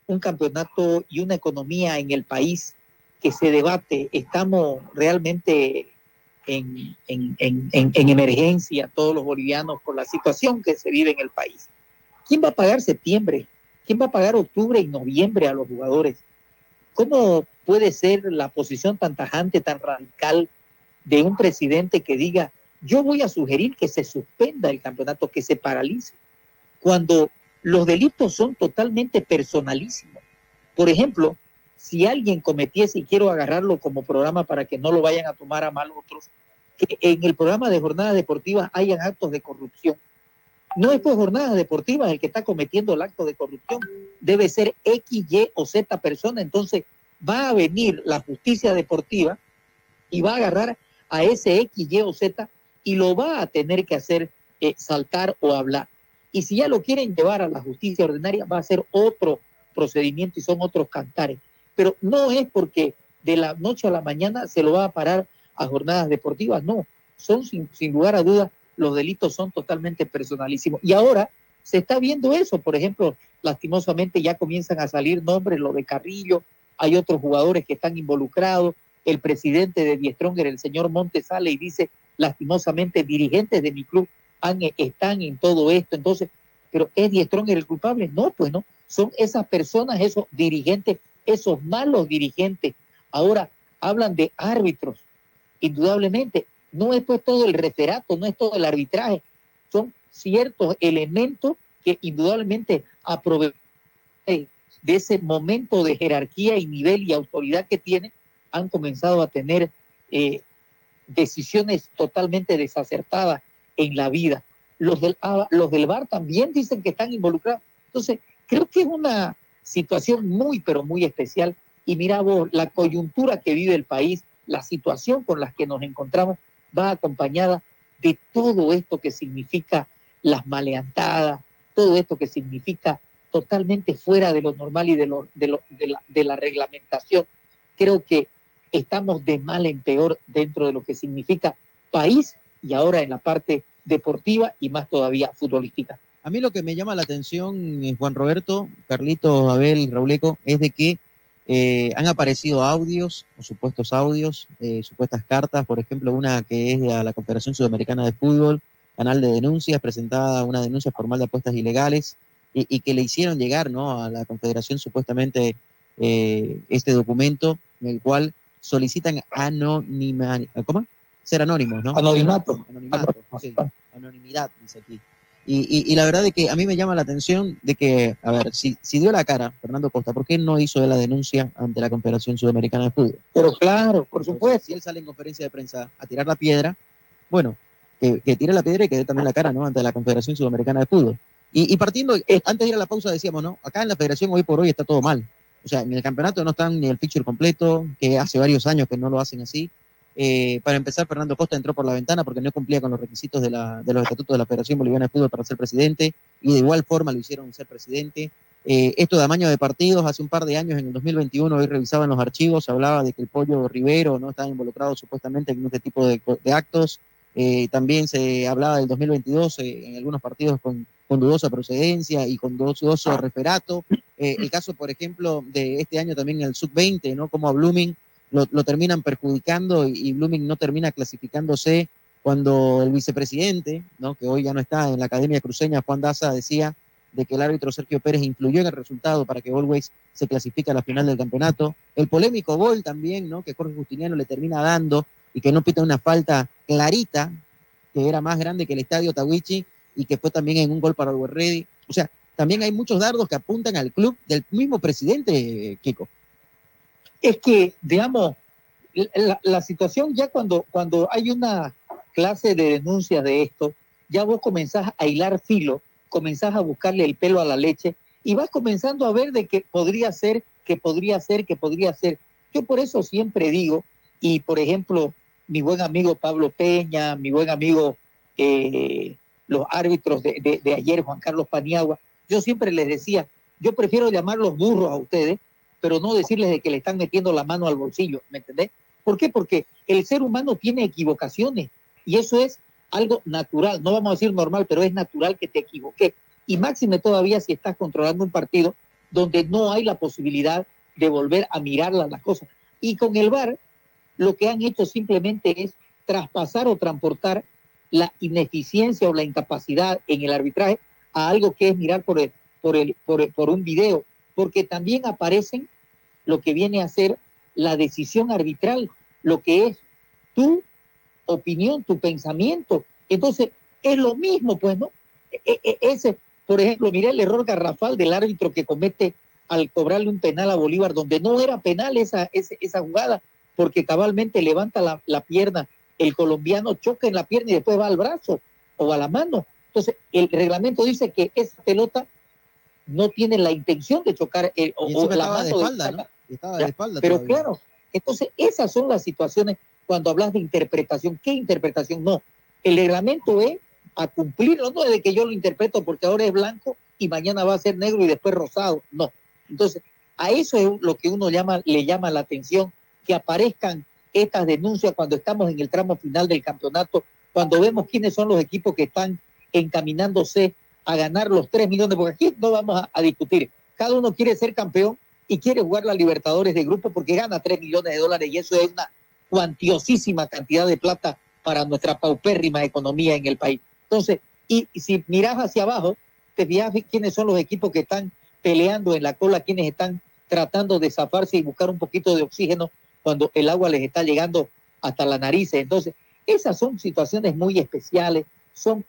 un campeonato y una economía en el país que se debate. Estamos realmente en, en, en, en, en emergencia, todos los bolivianos, por la situación que se vive en el país. ¿Quién va a pagar septiembre? ¿Quién va a pagar octubre y noviembre a los jugadores? ¿Cómo puede ser la posición tan tajante, tan radical de un presidente que diga, yo voy a sugerir que se suspenda el campeonato, que se paralice, cuando los delitos son totalmente personalísimos? Por ejemplo, si alguien cometiese, y quiero agarrarlo como programa para que no lo vayan a tomar a mal otros, que en el programa de jornadas deportivas hayan actos de corrupción. No es por jornadas deportivas el que está cometiendo el acto de corrupción, debe ser X, Y o Z persona. Entonces va a venir la justicia deportiva y va a agarrar a ese X, Y o Z y lo va a tener que hacer eh, saltar o hablar. Y si ya lo quieren llevar a la justicia ordinaria, va a ser otro procedimiento y son otros cantares. Pero no es porque de la noche a la mañana se lo va a parar a jornadas deportivas, no. Son sin, sin lugar a dudas, los delitos son totalmente personalísimos. Y ahora se está viendo eso, por ejemplo, lastimosamente ya comienzan a salir nombres, lo de Carrillo, hay otros jugadores que están involucrados, el presidente de Diestronger, el señor Montes, sale y dice, lastimosamente, dirigentes de mi club han, están en todo esto, entonces, pero ¿es Diestronger el culpable? No, pues no, son esas personas, esos dirigentes, esos malos dirigentes. Ahora hablan de árbitros, indudablemente, no es pues todo el referato, no es todo el arbitraje, son ciertos elementos que indudablemente aprovechan de ese momento de jerarquía y nivel y autoridad que tienen, han comenzado a tener eh, decisiones totalmente desacertadas en la vida. Los del, ah, los del bar también dicen que están involucrados. Entonces, creo que es una situación muy, pero muy especial. Y mira vos, la coyuntura que vive el país, la situación con la que nos encontramos, va acompañada de todo esto que significa las maleantadas, todo esto que significa totalmente fuera de lo normal y de, la, reglamentación. Creo que estamos de mal en peor dentro de lo que significa país y ahora en la parte deportiva y más todavía futbolística. A mí lo que me llama la atención, eh, Juan Roberto, Carlito, Abel, Rauleco, es de que eh, han aparecido audios, o supuestos audios, eh, supuestas cartas, por ejemplo, una que es a la Confederación Sudamericana de Fútbol, canal de denuncias, presentada una denuncia formal de apuestas ilegales, y, y que le hicieron llegar ¿no? a la Confederación supuestamente eh, este documento en el cual solicitan anonima, ¿cómo? Ser anónimos, ¿no? Anonimato. Anonimato, sí, anonimidad, dice aquí. Y, y, la verdad es que a mí me llama la atención de que, a ver, si, si dio la cara Fernando Costa, ¿por qué no hizo él la denuncia ante la Confederación Sudamericana de Fútbol? Pero claro, por supuesto. Si él sale en conferencia de prensa a tirar la piedra, bueno, que, que tire la piedra y que dé también la cara, ¿no? Ante la Confederación Sudamericana de Fútbol. Y, y partiendo, eh, antes de ir a la pausa decíamos, ¿no? Acá en la federación hoy por hoy está todo mal. O sea, en el campeonato no están ni el fixture completo, que hace varios años que no lo hacen así. Eh, para empezar, Fernando Costa entró por la ventana porque no cumplía con los requisitos de, los estatutos de la Federación Boliviana de Fútbol para ser presidente y de igual forma lo hicieron ser presidente. Eh, esto de amaño de partidos, hace un par de años, en el 2021, hoy revisaban los archivos, hablaba de que el pollo Rivero no estaba involucrado supuestamente en este tipo de, de actos. Eh, también se hablaba del 2022 eh, en algunos partidos con, con, dudosa procedencia y con dudoso referato. Eh, el caso, por ejemplo, de este año también en el sub-20, ¿no? Como a Blooming lo, terminan perjudicando y, y, Blooming no termina clasificándose cuando el vicepresidente, ¿no? que hoy ya no está en la Academia Cruceña, Juan Daza, decía de que el árbitro Sergio Pérez influyó en el resultado para que Always se clasifique a la final del campeonato. El polémico gol también, ¿no? que Jorge Justiniano le termina dando y que no pita una falta clarita, que era más grande que el estadio Tawichi y que fue también en un gol para el Ready. O sea, también hay muchos dardos que apuntan al club del mismo presidente, Kiko. Es que, digamos, la, situación ya cuando, cuando hay una clase de denuncias de esto, ya vos comenzás a hilar filo, comenzás a buscarle el pelo a la leche y vas comenzando a ver de que podría ser, que podría ser, que podría ser. Yo por eso siempre digo, y por ejemplo, mi buen amigo Pablo Peña, mi buen amigo eh, los árbitros de, de, de, ayer, Juan Carlos Paniagua, yo siempre les decía, yo prefiero llamarlos burros a ustedes, pero no decirles de que le están metiendo la mano al bolsillo, ¿me entendés? ¿Por qué? Porque el ser humano tiene equivocaciones y eso es algo natural, no vamos a decir normal, pero es natural que te equivoques. Y máxime todavía si estás controlando un partido donde no hay la posibilidad de volver a mirar las cosas. Y con el VAR, lo que han hecho simplemente es traspasar o transportar la ineficiencia o la incapacidad en el arbitraje a algo que es mirar por, el, por, el, por, el, por un video, porque también aparecen lo que viene a ser la decisión arbitral, lo que es tu opinión, tu pensamiento. Entonces, es lo mismo, pues, ¿no? E, e, ese, por ejemplo, mira el error garrafal del árbitro que comete al cobrarle un penal a Bolívar, donde no era penal esa, esa, esa jugada, porque cabalmente levanta la, la, pierna, el colombiano choca en la pierna y después va al brazo o a la mano. Entonces, el reglamento dice que esa pelota no tiene la intención de chocar el, o, Y o encima la de mano del espalda, ¿no? Y estaba de espalda Pero todavía. claro, entonces esas son las situaciones cuando hablas de interpretación. ¿Qué interpretación? No, el reglamento es a cumplirlo, no es de que yo lo interpreto porque ahora es blanco y mañana va a ser negro y después rosado. No. Entonces, a eso es lo que uno llama, le llama la atención, que aparezcan estas denuncias cuando estamos en el tramo final del campeonato, cuando vemos quiénes son los equipos que están encaminándose a ganar los 3 millones, porque aquí no vamos a, a discutir. Cada uno quiere ser campeón y quiere jugar la Libertadores de grupo porque gana 3 millones de dólares y eso es una cuantiosísima cantidad de plata para nuestra paupérrima economía en el país. Entonces, y, si miras hacia abajo, te fijas quiénes son los equipos que están peleando en la cola, quienes están tratando de zafarse y buscar un poquito de oxígeno cuando el agua les está llegando hasta la nariz. Entonces, esas son situaciones muy especiales, son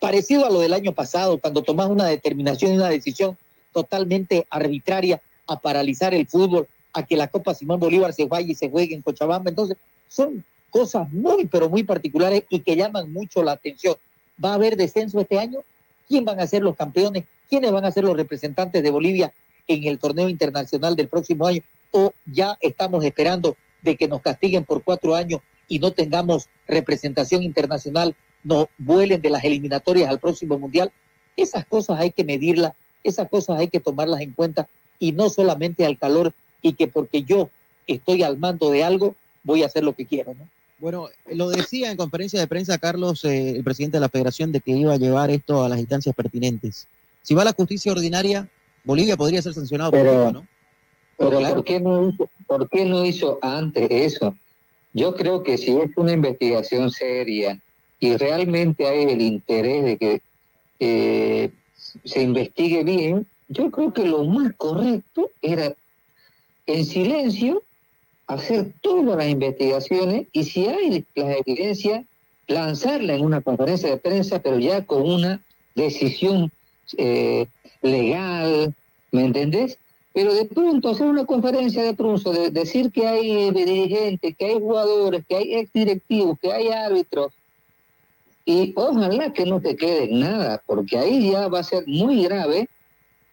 parecido a lo del año pasado, cuando tomas una determinación y una decisión totalmente arbitraria a paralizar el fútbol, a que la Copa Simón Bolívar se vaya y se juegue en Cochabamba. Entonces, son cosas muy, pero muy particulares y que llaman mucho la atención. ¿Va a haber descenso este año? ¿Quién van a ser los campeones? ¿Quiénes van a ser los representantes de Bolivia en el torneo internacional del próximo año? ¿O ya estamos esperando de que nos castiguen por cuatro años y no tengamos representación internacional, nos vuelen de las eliminatorias al próximo mundial? Esas cosas hay que medirlas, esas cosas hay que tomarlas en cuenta y no solamente al calor y que porque yo estoy al mando de algo, voy a hacer lo que quiero, ¿no? Bueno, lo decía en conferencia de prensa Carlos, eh, el presidente de la federación, de que iba a llevar esto a las instancias pertinentes. Si va a la justicia ordinaria, Bolivia podría ser sancionado por Pero- FIFA, ¿no? Pero Claro. ¿por, qué no hizo, ¿por qué no hizo antes eso? Yo creo que si es una investigación seria y realmente hay el interés de que eh, se investigue bien, yo creo que lo más correcto era en silencio hacer todas las investigaciones y si hay las evidencias, lanzarla en una conferencia de prensa, pero ya con una decisión eh, legal, ¿me entendés? Pero de pronto hacer una conferencia de pronto, de decir que hay dirigentes, que hay jugadores, que hay exdirectivos, que hay árbitros, y ojalá que no te quede nada, porque ahí ya va a ser muy grave,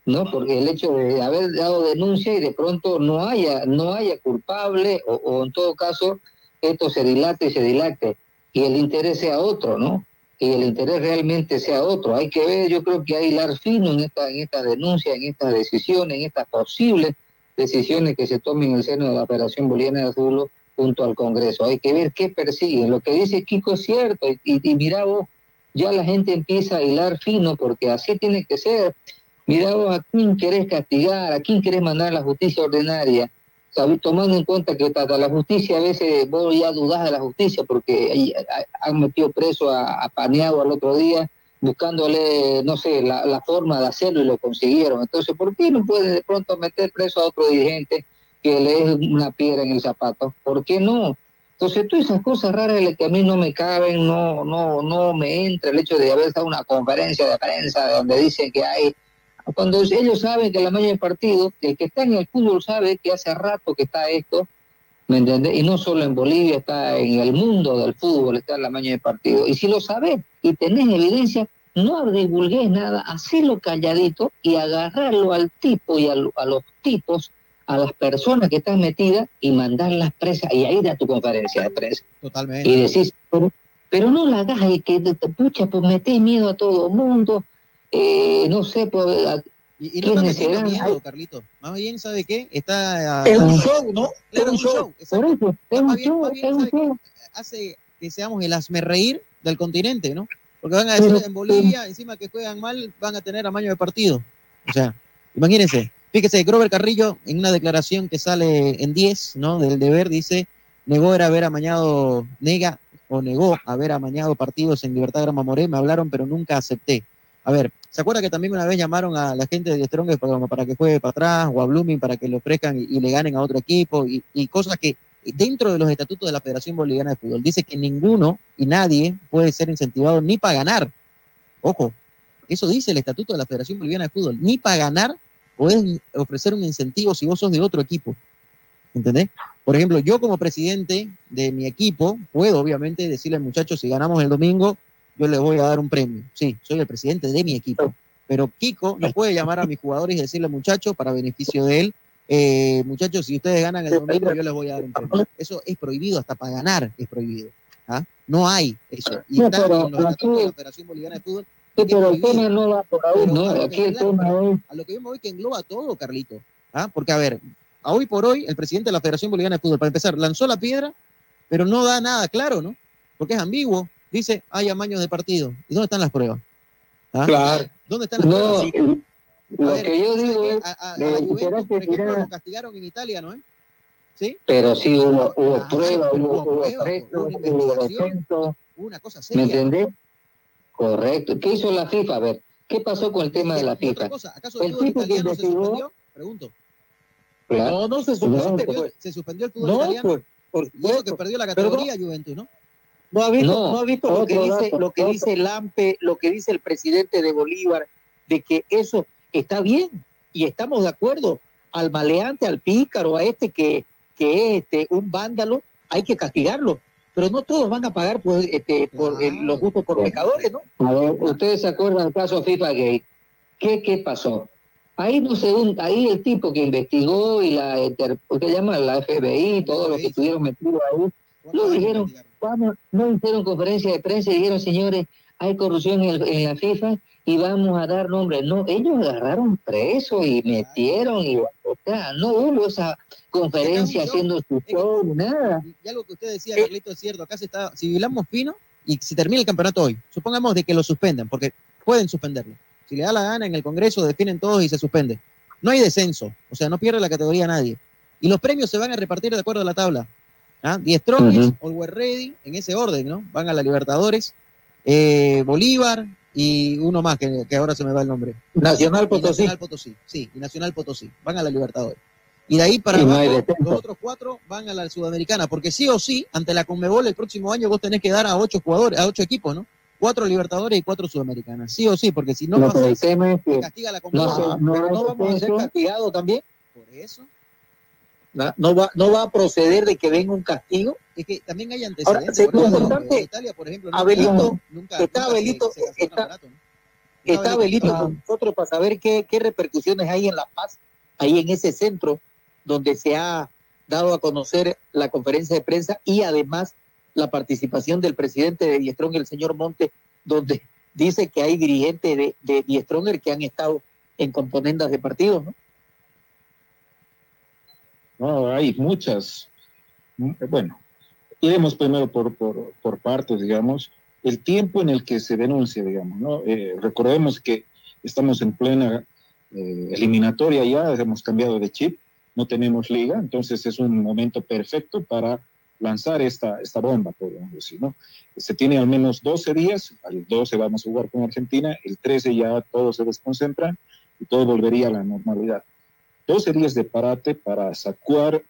¿no? Porque el hecho de haber dado denuncia y de pronto no haya, no haya culpable, o, o en todo caso, esto se dilate y se dilate, y el interés sea otro, ¿no? Y el interés realmente sea otro. Hay que ver, yo creo que hay hilar fino en esta, en esta denuncia, en estas decisiones, en estas posibles decisiones que se tomen en el seno de la Operación Boliviana de Fútbol junto al Congreso. Hay que ver qué persiguen. Lo que dice Kiko es cierto, y, y, y mira vos, ya la gente empieza a hilar fino, porque así tiene que ser. Mira vos, a quién querés castigar, a quién querés mandar la justicia ordinaria. Tomando en cuenta que hasta la justicia a veces vos ya dudás de la justicia porque han metido preso a, a Paneado al otro día buscándole, no sé, la, la forma de hacerlo y lo consiguieron. Entonces, ¿por qué no puede de pronto meter preso a otro dirigente que le es una piedra en el zapato? ¿Por qué no? Entonces, todas esas cosas raras que a mí no me caben, no, no, no me entra el hecho de haber estado en una conferencia de prensa donde dicen que hay cuando ellos saben que la mayoría del partido, el que está en el fútbol sabe que hace rato que está esto, ¿me entiendes? Y no solo en Bolivia, está en el mundo del fútbol, está la mayoría del partido. Y si lo sabes y tenés evidencia, no divulgues nada, hacelo calladito y agarrarlo al tipo y a, a los tipos, a las personas que están metidas y mandarlas presas y a ir a tu conferencia de prensa. Totalmente. Y decís, pero, pero no la hagas y que, te- pucha, pues metés miedo a todo el mundo, eh, no sé, pues... a- Y, y no está ¿quiénes metiendo serán? miedo, Carlito. Más bien, ¿sabe qué? Está... Es un show, ¿no? Claro, Es un show. Por eso, es un show. Hace que seamos el reír del continente, ¿no? Porque van a decir Pero- en Bolivia, encima que juegan mal, van a tener amaño de partido. O sea, imagínense. Fíjese, Grover Carrillo, en una declaración que sale en 10, ¿no? Del deber, dice, negó era haber amañado, nega o negó haber amañado partidos en Libertad Grama Moré, me hablaron, pero nunca acepté. A ver, ¿se acuerda que también una vez llamaron a la gente de Strong para, que juegue para atrás o a Blooming para que le ofrezcan y, le ganen a otro equipo y, y cosas que dentro de los estatutos de la Federación Boliviana de Fútbol dice que ninguno y nadie puede ser incentivado ni para ganar. Ojo, eso dice el estatuto de la Federación Boliviana de Fútbol. Ni para ganar puedes ofrecer un incentivo si vos sos de otro equipo. ¿Entendés? Por ejemplo, yo como presidente de mi equipo puedo obviamente decirle al muchacho, si ganamos el domingo, yo le voy a dar un premio. Sí, soy el presidente de mi equipo. Pero Kiko no puede llamar a mis jugadores y decirle, muchachos, para beneficio de él, eh, muchachos, si ustedes ganan el domingo, yo les voy a dar un premio. Eso es prohibido, hasta para ganar es prohibido. ¿ah? No hay eso. Y No, está pero en los estatutos de la aquí- Federación Boliviana de Fútbol. Sí, pero el prohibido. tema no va por ahí, a lo Aquí a lo que yo me voy que engloba todo, Carlito. ¿ah? Porque, a ver, a hoy por hoy, el presidente de la Federación Boliviana de Fútbol, para empezar, lanzó la piedra, pero no da nada claro, ¿no? Porque es ambiguo. Dice, hay amaños de partido. ¿Y dónde están las pruebas? ¿Ah? Claro. ¿Dónde están las No, pruebas? eh, A lo ver, que yo ¿sabes digo es, a, a- a de la esperar Juventus, que por ejemplo, lo castigaron en Italia, ¿no? es? ¿Sí? Pero sí hubo, hubo Ajá, pruebas, hubo, hubo hubo una cosa ¿me seria. entendés? Correcto. ¿Qué hizo la FIFA? A ver, ¿qué pasó con el tema de la FIFA? cosa, ¿acaso el tipo que italiano se suspendió? Pregunto. Claro. No, no se No, suspendió. pues- se suspendió el fútbol No, italiano. pues, por y eso que perdió la categoría Juventus, ¿no? ¿No ha visto, No, no, ha visto lo que dice, dato, lo que otro. dice Lampe, lo que dice el presidente de Bolívar, de que eso está bien y estamos de acuerdo. Al maleante, al pícaro, a este que, que es este, un vándalo, hay que castigarlo. Pero no todos van a pagar por, este, por eh, los gustos por pecadores, ¿no? A ver, ustedes se acuerdan del caso FIFA Gate. ¿Qué, qué pasó? Ahí no se ahí el tipo que investigó y la ¿qué llama? la FBI, todos los que estuvieron metidos ahí, no dijeron, vamos, no hicieron conferencia de prensa y dijeron, señores, hay corrupción en, el- en la FIFA y vamos a dar nombres. No, ellos agarraron presos y metieron y o sea, no hubo esa conferencia haciendo su show, nada. Y algo que usted decía, Carlito, es cierto. Acá se está, si hablamos fino y si termina el campeonato hoy, supongamos de que lo suspendan, porque pueden suspenderlo. Si le da la gana en el Congreso, definen todos y se suspende. No hay descenso, o sea, no pierde la categoría nadie. Y los premios se van a repartir de acuerdo a la tabla. ¿Ah? Die Strongest, Always Ready, en ese orden, ¿no? Van a la Libertadores, eh, Bolívar y uno más, que, que ahora se me va el nombre. Nacional Y Potosí. Nacional Potosí, sí, y Nacional Potosí. Van a la Libertadores. Y de ahí para abajo, descenso. los otros cuatro van a la Sudamericana, porque sí o sí, ante la Conmebol el próximo año vos tenés que dar a ocho jugadores, a ocho equipos, ¿no? Cuatro Libertadores y cuatro Sudamericanas. Sí o sí, porque si no, No, es que castiga la Conmebol. no no no vamos a ser castigados también. Por eso. No, no va, no va a proceder de que venga un castigo. Es que también hay Ahora, antecedentes. sí, por ejemplo, Italia, por ejemplo, Abelito, nunca, está Abelito, se, se está- ¿no? está Abelito Ah. con nosotros para saber qué, qué repercusiones hay en La Paz, ahí en ese centro donde se ha dado a conocer la conferencia de prensa y además la participación del presidente de Diestronger, el señor Monte, donde dice que hay dirigentes de, de Diestronger que han estado en componendas de partidos, ¿no? No, hay muchas. Bueno, iremos primero por, por, por partes, digamos. El tiempo en el que se denuncia, digamos, ¿no? Eh, recordemos que estamos en plena eh, eliminatoria ya, hemos cambiado de chip, no tenemos liga, entonces es un momento perfecto para lanzar esta, esta bomba, podríamos decir, ¿no? Se tiene al menos 12 días, al 12 vamos a jugar con Argentina, el 13 ya todo se desconcentra y todo volvería a la normalidad. 12 días de parate para sacuar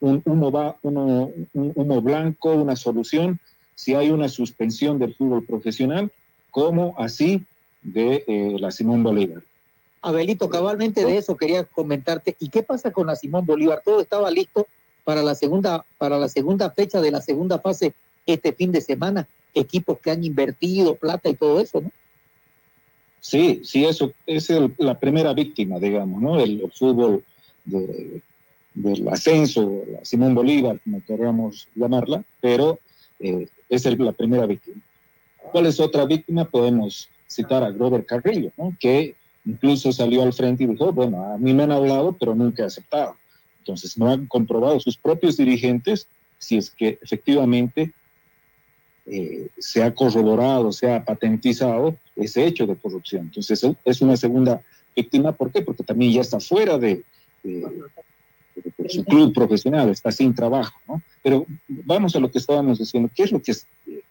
un humo, va- uno- blanco, una solución, si hay una suspensión del fútbol profesional, como así de eh, la Simón Bolívar. Abelito, cabalmente de eso quería comentarte. ¿Y qué pasa con la Simón Bolívar? Todo estaba listo para la segunda, para la segunda fecha de la segunda fase este fin de semana. Equipos que han invertido plata y todo eso, ¿no? Sí, sí, eso es el- la primera víctima, digamos, ¿no? El, fútbol de- del ascenso, Simón Bolívar, como queramos llamarla, pero eh, es la primera víctima. ¿Cuál es otra víctima? Podemos citar a Grover Carrillo, ¿no? Que incluso salió al frente y dijo, bueno, a mí me han hablado, pero nunca he aceptado. Entonces, no han comprobado sus propios dirigentes si es que efectivamente eh, se ha corroborado, se ha patentizado ese hecho de corrupción. Entonces, es- una segunda víctima. ¿Por qué? Porque también ya está fuera de, su club profesional, está sin trabajo. Pero vamos a lo que estábamos diciendo. ¿Qué es lo que es-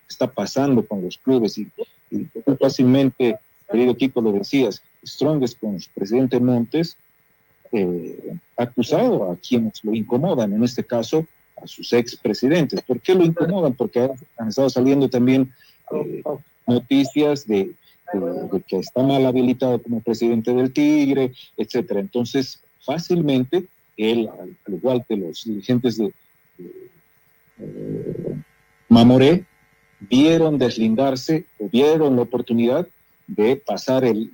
está pasando con los clubes? Y, fácilmente, querido Kiko, lo decías, Strongest con su presidente Montes eh, acusado a quienes lo incomodan, en este caso a sus expresidentes. ¿Por qué lo incomodan? Porque han, estado saliendo también eh, noticias de, que está mal habilitado como presidente del Tigre, etcétera. Entonces, fácilmente, él, al, al igual que los dirigentes de, de, eh, Mamoré, vieron deslindarse, vieron la oportunidad de pasar el,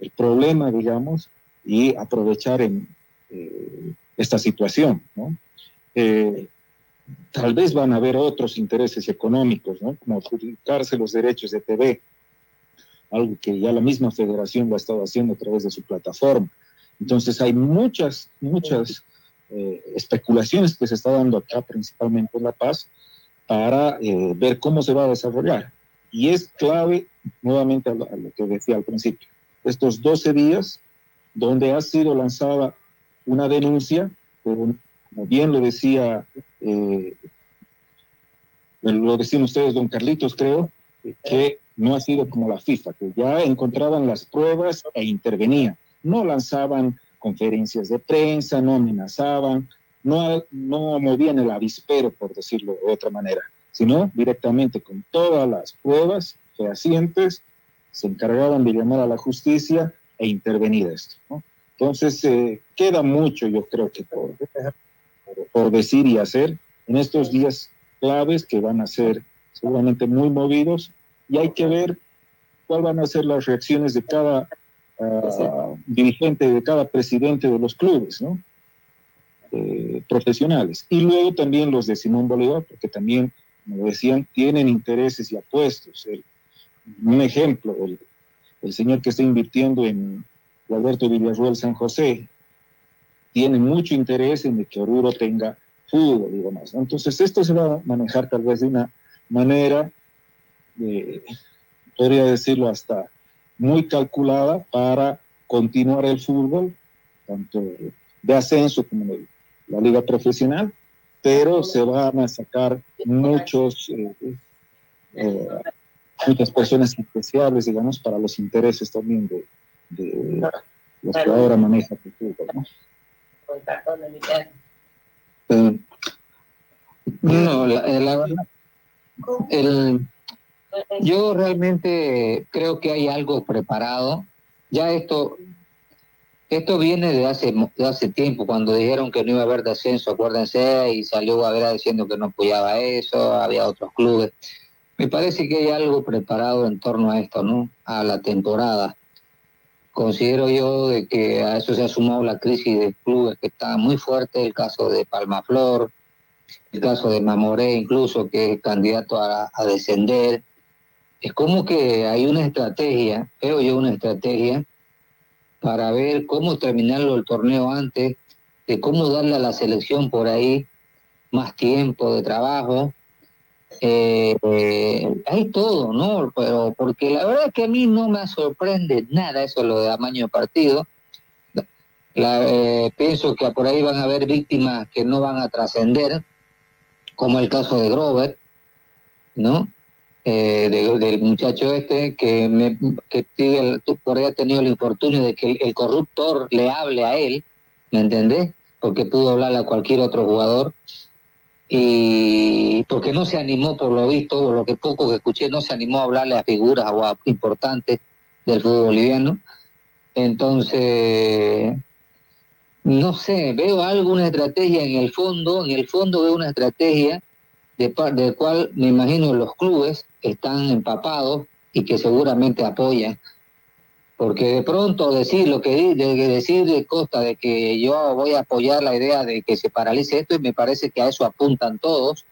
el problema, digamos, y aprovechar en eh, esta situación, ¿no? Tal vez van a haber otros intereses económicos, ¿no? Como adjudicarse los derechos de TV, algo que ya la misma federación lo ha estado haciendo a través de su plataforma. Entonces hay muchas, muchas eh, especulaciones que se está dando acá, principalmente en La Paz, para eh, ver cómo se va a desarrollar. Y es clave, nuevamente lo, a lo que decía al principio, estos 12 días donde ha sido lanzada una denuncia, pero, como bien lo decía, eh, lo decían ustedes, don Carlitos, creo, que no ha sido como la FIFA, que ya encontraban las pruebas e intervenían. No lanzaban conferencias de prensa, no amenazaban, no, movían el avispero, por decirlo de otra manera, sino directamente con todas las pruebas fehacientes, se encargaban de llamar a la justicia e intervenir esto. Entonces, eh, queda mucho, yo creo que por, por decir y hacer en estos días claves que van a ser seguramente muy movidos y hay que ver cuáles van a ser las reacciones de cada uh, dirigente, de cada presidente de los clubes, ¿no? Eh, profesionales. Y luego también los de Simón Bolívar, porque también, como decían, tienen intereses y apuestos. El, un ejemplo, el, el señor que está invirtiendo en Alberto Villarruel San José, tiene mucho interés en que Oruro tenga fútbol y demás. Entonces, esto se va a manejar tal vez de una manera, eh, podría decirlo hasta muy calculada para continuar el fútbol, tanto de ascenso como de la liga profesional, pero se van a sacar muchos, eh, eh, muchas personas especiales, digamos, para los intereses también de, de los que ahora manejan el fútbol. ¿no? Eh, no, la, eh, la verdad, el, yo realmente creo que hay algo preparado. Ya esto, esto viene de hace, de hace tiempo, cuando dijeron que no iba a haber descenso, acuérdense, y salió Guavera diciendo que no apoyaba eso, había otros clubes. Me parece que hay algo preparado en torno a esto, ¿no? A la temporada. Considero yo de que a eso se ha sumado la crisis de clubes que está muy fuerte, el caso de Palmaflor, el caso de Mamoré incluso, que es candidato a, a descender. Es como que hay una estrategia, veo yo una estrategia, para ver cómo terminarlo el torneo antes, de cómo darle a la selección por ahí más tiempo de trabajo, eh, hay todo, ¿no? Pero porque la verdad es que a mí no me sorprende nada eso de tamaño de partido. La, eh, pienso que por ahí van a haber víctimas que no van a trascender, como el caso de Grover, ¿no? Eh, de, del muchacho este que, me, que tiene, por ahí ha tenido el infortunio de que el, el corruptor le hable a él, ¿me entendés? Porque pudo hablarle a cualquier otro jugador y porque no se animó, por lo visto, por lo que poco que escuché, no se animó a hablarle a figuras o a importantes del fútbol boliviano. Entonces, no sé, veo alguna estrategia en el fondo, en el fondo veo una estrategia de, del cual me imagino los clubes están empapados y que seguramente apoyan porque de pronto decir lo que de, de decir de Costa de que yo voy a apoyar la idea de que se paralice esto y me parece que a eso apuntan todos.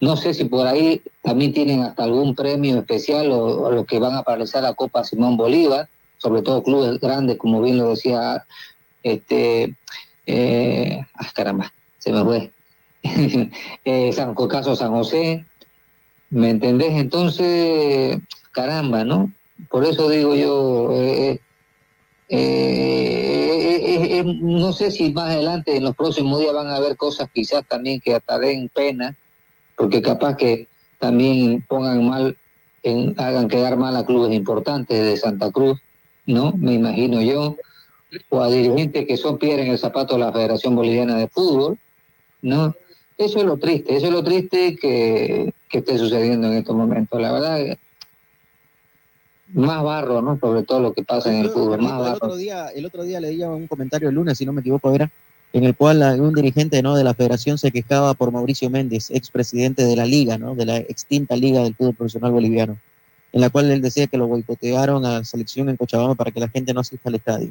No sé si por ahí también tienen hasta algún premio especial o, o los que van a paralizar la Copa Simón Bolívar, sobre todo clubes grandes, como bien lo decía este eh, ah, caramba, se me fue. eh, San, caso San José, ¿me entendés? Entonces, caramba, ¿no? Por eso digo yo, eh, eh, eh, no sé si más adelante, en los próximos días, van a haber cosas quizás también que hasta den pena, porque capaz que también pongan mal, en, hagan quedar mal a clubes importantes de Santa Cruz, ¿no? Me imagino yo, o a dirigentes que son piedra en el zapato de la Federación Boliviana de Fútbol, ¿no? Eso es lo triste, eso es lo triste que, que esté sucediendo en estos momentos. La verdad, más barro, ¿no? Sobre todo lo que pasa en el fútbol, más el barro. otro día, el otro día leía un comentario el lunes, si no me equivoco, era en el cual un dirigente ¿no? de la federación se quejaba por Mauricio Méndez, expresidente de la liga, ¿no? de la extinta liga del fútbol profesional boliviano, en la cual él decía que lo boicotearon a la selección en Cochabamba para que la gente no asista al estadio.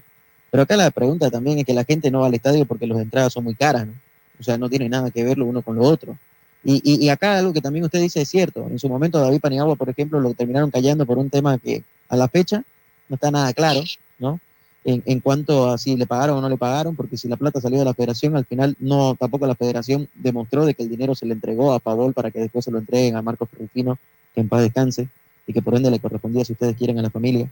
Pero acá la pregunta también es que la gente no va al estadio porque las entradas son muy caras, ¿no? O sea, no tiene nada que ver lo uno con lo otro. Y, y, acá algo que también usted dice es cierto. En su momento David Paniagua, por ejemplo, lo terminaron callando por un tema que a la fecha no está nada claro, ¿no? En, en cuanto a si le pagaron o no le pagaron, porque si la plata salió de la federación, al final no, tampoco la federación demostró de que el dinero se le entregó a Pavol para que después se lo entreguen a Marcos Rufino, que en paz descanse, y que por ende le correspondía, si ustedes quieren, a la familia.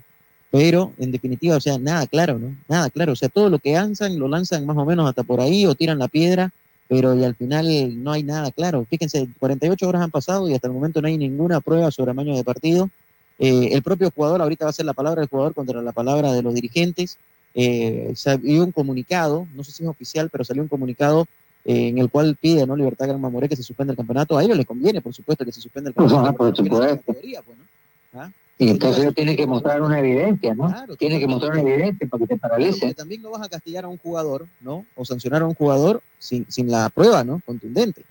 Pero, en definitiva, o sea, nada claro, ¿no? Nada claro. O sea, todo lo que lanzan, lo lanzan más o menos hasta por ahí o tiran la piedra, pero y al final no hay nada claro. Fíjense, 48 horas han pasado y hasta el momento no hay ninguna prueba sobre amaño de partido. Eh, el propio jugador, ahorita va a ser la palabra del jugador contra la palabra de los dirigentes. Eh, salió un comunicado, no sé si es oficial, pero salió un comunicado eh, en el cual pide ¿no? Libertad Gran Mamoré que se suspenda el campeonato. A ellos les conviene, por supuesto, que se suspenda el campeonato. Ajá, por supuesto. categoría, pues, ¿no? ¿Ah? Y entonces tienen que mostrar una evidencia, ¿no? Claro, tienen que mostrar una evidencia para que te paralice. también no vas a castigar a un jugador, ¿no? O sancionar a un jugador sin, sin la prueba, ¿no? Contundente.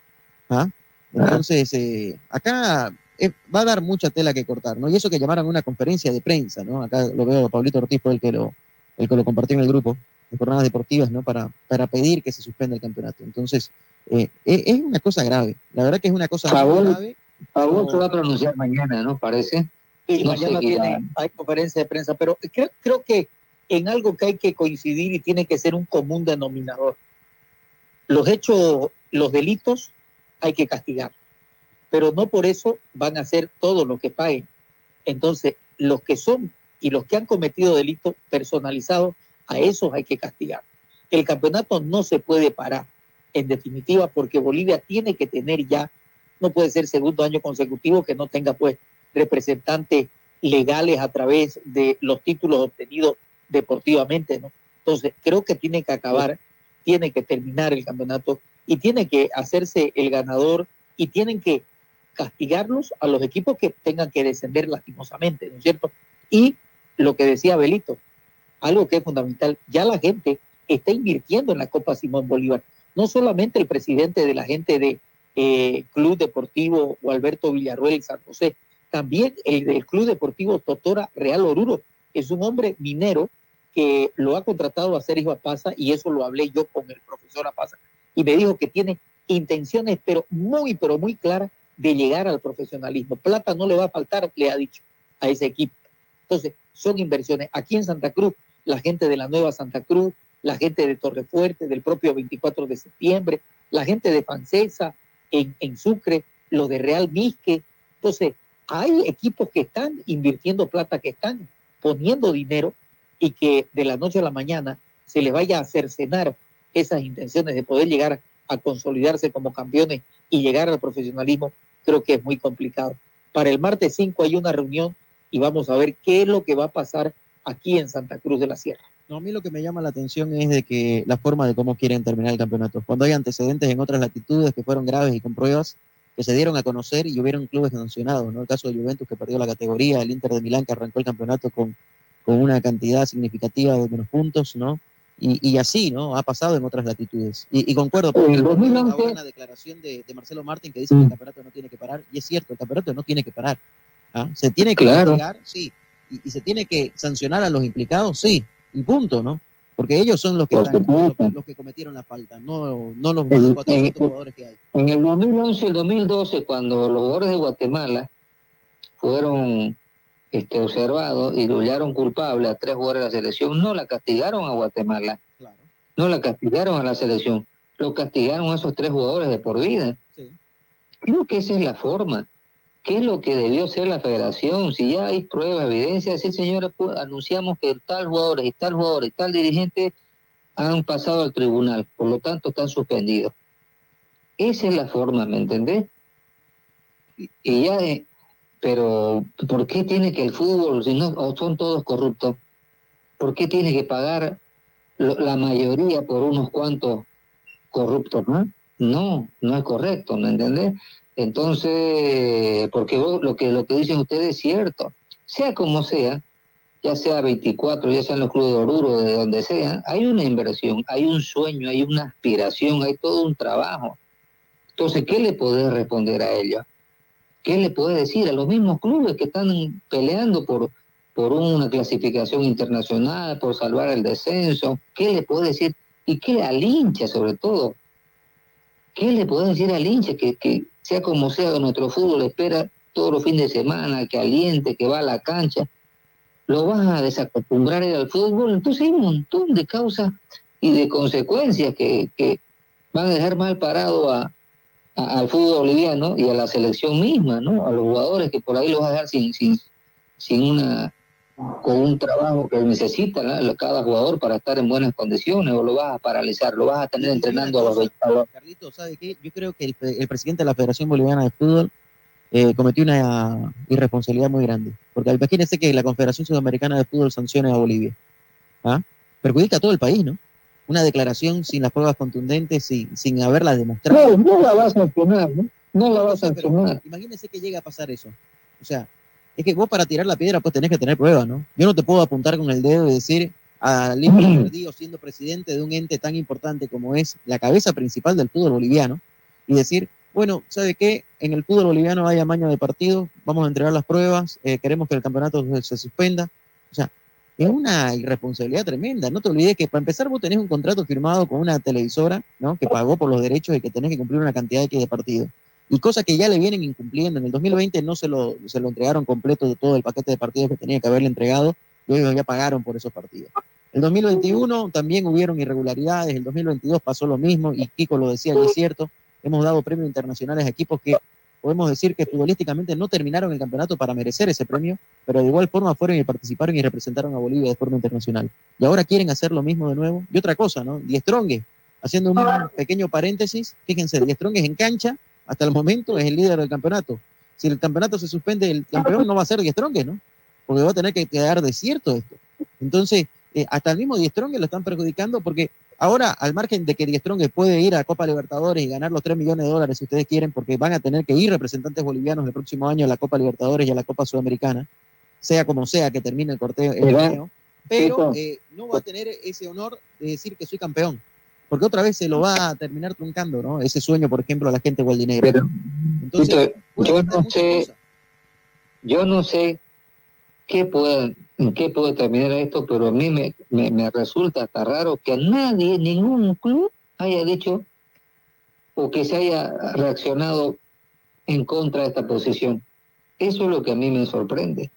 ¿Ah? Entonces, eh, acá eh, va a dar mucha tela que cortar, ¿no? Y eso que llamaron una conferencia de prensa, ¿no? Acá lo veo, Pablito Ortiz fue el que lo, el que lo compartió en el grupo de jornadas deportivas, ¿no? Para, para pedir que se suspenda el campeonato. Entonces, eh, es, es una cosa grave. La verdad que es una cosa grave. Favor se va a pronunciar mañana, ¿no? Parece. No mañana tiene, hay conferencia de prensa, pero creo, creo que en algo que hay que coincidir y tiene que ser un común denominador. Los hechos, los delitos hay que castigar, pero no por eso van a hacer todo lo que paguen. Entonces, los que son y los que han cometido delitos personalizados, a esos hay que castigar. El campeonato no se puede parar, en definitiva, porque Bolivia tiene que tener ya, no puede ser segundo año consecutivo que no tenga pues representantes legales a través de los títulos obtenidos deportivamente. Entonces, creo que tiene que acabar, tiene que terminar el campeonato y tiene que hacerse el ganador y tienen que castigarlos a los equipos que tengan que descender lastimosamente, ¿no es cierto? Y lo que decía Belito, algo que es fundamental, ya la gente está invirtiendo en la Copa Simón Bolívar. No solamente el presidente de la gente de eh, Club Deportivo o Alberto Villarruel San José, también el del Club Deportivo Totora Real Oruro, es un hombre minero que lo ha contratado a Sergio Apaza y eso lo hablé yo con el profesor Apaza y me dijo que tiene intenciones pero muy pero muy claras de llegar al profesionalismo. Plata no le va a faltar, le ha dicho a ese equipo. Entonces, son inversiones. Aquí en Santa Cruz, la gente de la Nueva Santa Cruz, la gente de Torrefuerte, del propio 24 de septiembre, la gente de Pancesa, en, en Sucre, los de Real Misque. Entonces, hay equipos que están invirtiendo plata, que están poniendo dinero y que de la noche a la mañana se les vaya a cercenar esas intenciones de poder llegar a consolidarse como campeones y llegar al profesionalismo, creo que es muy complicado. Para el martes 5 hay una reunión y vamos a ver qué es lo que va a pasar aquí en Santa Cruz de la Sierra. No, a mí lo que me llama la atención es de que la forma de cómo quieren terminar el campeonato. Cuando hay antecedentes en otras latitudes que fueron graves y con pruebas que se dieron a conocer y hubieron clubes sancionados, ¿no? El caso de Juventus que perdió la categoría, el Inter de Milán que arrancó el campeonato con, con una cantidad significativa de menos puntos, ¿no? Y, y así, ¿no? Ha pasado en otras latitudes. Y, y concuerdo, En el porque 2011 una declaración de, de Marcelo Martín que dice que el campeonato no tiene que parar, y es cierto, el campeonato no tiene que parar. ¿ah? Se tiene que Claro. sí, y, y se tiene que sancionar a los implicados, sí, y punto, ¿no? Porque ellos son los que, Por están- los, los que cometieron la falta, no, no los En- 400 en- jugadores que hay. En el 2011 y el 2012, cuando los jugadores de Guatemala fueron este, observados y lo hallaron culpable a tres jugadores de la selección, no la castigaron a Guatemala, no la castigaron a la selección, lo castigaron a esos tres jugadores de por vida. Creo que esa es la forma. ¿Qué es lo que debió ser la federación? Si ya hay pruebas, evidencias, sí, pues, anunciamos que tal jugador y tal jugador y tal dirigente han pasado al tribunal, por lo tanto están suspendidos. Esa es la forma, ¿me entendés? Y, ya, eh, pero ¿por qué tiene que el fútbol, si no son todos corruptos, por qué tiene que pagar la mayoría por unos cuantos corruptos, no? No, no es correcto, ¿me entendés? Entonces, porque lo que lo que dicen ustedes es cierto. Sea como sea, ya sea 24, ya sea en los clubes de Oruro, de donde sea, hay una inversión, hay un sueño, hay una aspiración, hay todo un trabajo. Entonces, ¿qué le podés responder a ella? ¿Qué le podés decir a los mismos clubes que están peleando por, por una clasificación internacional, por salvar el descenso? ¿Qué le podés decir? ¿Y qué al hincha sobre todo? ¿Qué le podés decir al hincha que, que sea como sea nuestro fútbol espera todos los fines de semana, que aliente, que va a la cancha? lo vas a desacostumbrar al fútbol, entonces hay un montón de causas y de consecuencias que, que van a dejar mal parado a, al fútbol boliviano y a la selección misma, ¿no? A los jugadores que por ahí los vas a dejar sin, sin, sin una con un trabajo que necesita ¿no? cada jugador para estar en buenas condiciones o lo vas a paralizar, lo vas a tener entrenando a los 20 a los- Carlito, ¿sabe qué? Yo creo que el, el presidente de la Federación Boliviana de Fútbol eh, cometió una irresponsabilidad muy grande. Porque imagínense que la Confederación Sudamericana de Fútbol sancione a Bolivia. ¿Ah? Perjudica a todo el país, ¿no? Una declaración sin las pruebas contundentes, sin, sin haberlas demostrado. No, no la va a sancionar, ¿no? No la va a sancionar. Imagínense que llega a pasar eso. O sea, es que vos para tirar la piedra pues tenés que tener pruebas, ¿no? Yo no te puedo apuntar con el dedo y decir a Limpio Verdío siendo presidente de un ente tan importante como es la cabeza principal del fútbol boliviano y decir, bueno, ¿sabe qué? En el fútbol boliviano hay amaño de partido, vamos a entregar las pruebas, eh, queremos que el campeonato se, suspenda. O sea, es una irresponsabilidad tremenda. No te olvides que para empezar vos tenés un contrato firmado con una televisora, ¿no? Que pagó por los derechos y que tenés que cumplir una cantidad X de partidos. Y cosas que ya le vienen incumpliendo. En el 2020 no se lo, se lo entregaron completo de todo el paquete de partidos que tenía que haberle entregado y ellos ya pagaron por esos partidos. El 2021 también hubieron irregularidades, el 2022 pasó lo mismo y Kiko lo decía y es cierto, hemos dado premios internacionales a equipos que podemos decir que futbolísticamente no terminaron el campeonato para merecer ese premio, pero de igual forma fueron y participaron y representaron a Bolivia de forma internacional. Y ahora quieren hacer lo mismo de nuevo. Y otra cosa, ¿no? Die Stronge, haciendo un pequeño paréntesis, fíjense, Die Stronge en cancha, hasta el momento es el líder del campeonato. Si el campeonato se suspende, el campeón no va a ser Die Stronge, ¿no? Porque va a tener que quedar desierto esto. Entonces, eh, hasta el mismo Die Stronge lo están perjudicando porque ahora, al margen de que Die Stronge puede ir a Copa Libertadores y ganar los 3 millones de dólares si ustedes quieren, porque van a tener que ir representantes bolivianos el próximo año a la Copa Libertadores y a la Copa Sudamericana, sea como sea que termine el corteo, el Pero, eh, no va a tener ese honor de decir que soy campeón, porque otra vez se lo va a terminar truncando, ¿no? Ese sueño, por ejemplo, a la gente gualdinegra. Pero, Entonces, yo no sé, cosas. yo no sé qué puede, qué puede terminar esto, pero a mí me, me, me resulta hasta raro que nadie, ningún club haya dicho o que se haya reaccionado en contra de esta posición. Eso es lo que a mí me sorprende.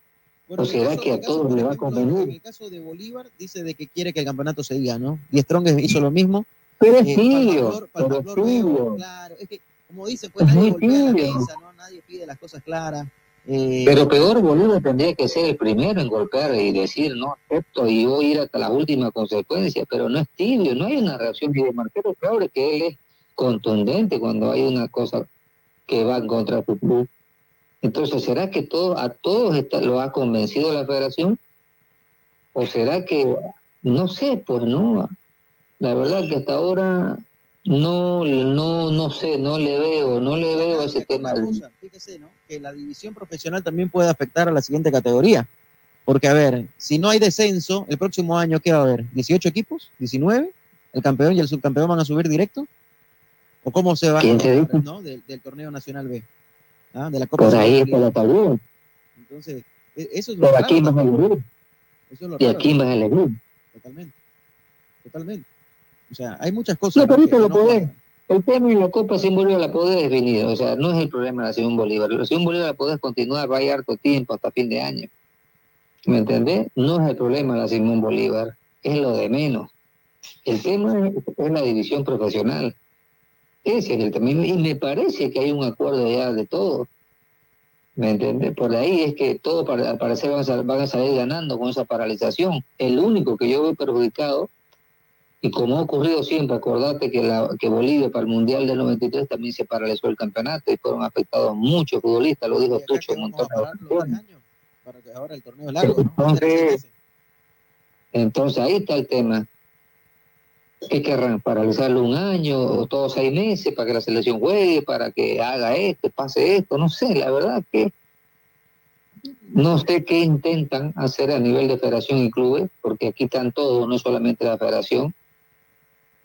Bueno, ¿O será que a todos les va a ejemplo, En convenir? el caso de Bolívar, dice de que quiere que el campeonato se diga, ¿no? Y Strong hizo lo mismo. Pero es Eh, tibio, pero tibio. claro, es que, como dice, pues Es nadie golpea la mesa, ¿no? Nadie pide las cosas claras. Eh, Pero peor, Bolívar tendría que ser el primero en golpear y decir, no acepto y voy a ir hasta las últimas consecuencias, pero no es tibio, no hay una reacción. De Marquero Claure que él es contundente cuando hay una cosa que va en contra de su club. Entonces, ¿será que todo, a todos está- lo ha convencido la federación? ¿O será que, no sé, pues no? La verdad que hasta ahora no, no, no sé, no le veo, no le veo ese tema. Cosa, fíjese, ¿no? Que la división profesional también puede afectar a la siguiente categoría. Porque, a ver, si no hay descenso, el próximo año, ¿qué va a haber? ¿18 equipos? ¿19? ¿El campeón y el subcampeón van a subir directo? ¿O cómo se va a. ¿no? del, del torneo nacional B? ¿Ah? De la Copa Por ahí está la tabla. Entonces, e- eso es lo raro aquí. Eso es lo Y raro aquí a elegir. Totalmente. Totalmente. O sea, hay muchas cosas. No, pero lo no podés. El tema de la Copa Sin Bolívar la podés definir. O sea, no es el problema de la Simón Bolívar. La Simón Bolívar la podés continuar, va a ir harto tiempo hasta fin de año. ¿Me entendés? No es el problema de la Simón Bolívar. Es lo de menos. El tema es, es la división profesional. Ese es el tema. Y me parece que hay un acuerdo ya de todo. ¿Me entiendes? Por ahí es que todo para- al parecer van a, van a salir ganando con esa paralización. El único que yo veo perjudicado, y como ha ocurrido siempre, acordate que, la, que Bolivia para el Mundial del 93 también se paralizó el campeonato y fueron afectados muchos futbolistas, lo dijo Tucho en un ocasiones. Para que ahora el torneo es largo, ¿no? Entonces, entonces ahí está el tema. ¿Qué querrán? ¿Paralizarlo un año o todos seis meses para que la selección juegue, para que haga esto, pase esto? No sé, la verdad que no sé qué intentan hacer a nivel de federación y clubes, porque aquí están todos, no solamente la federación.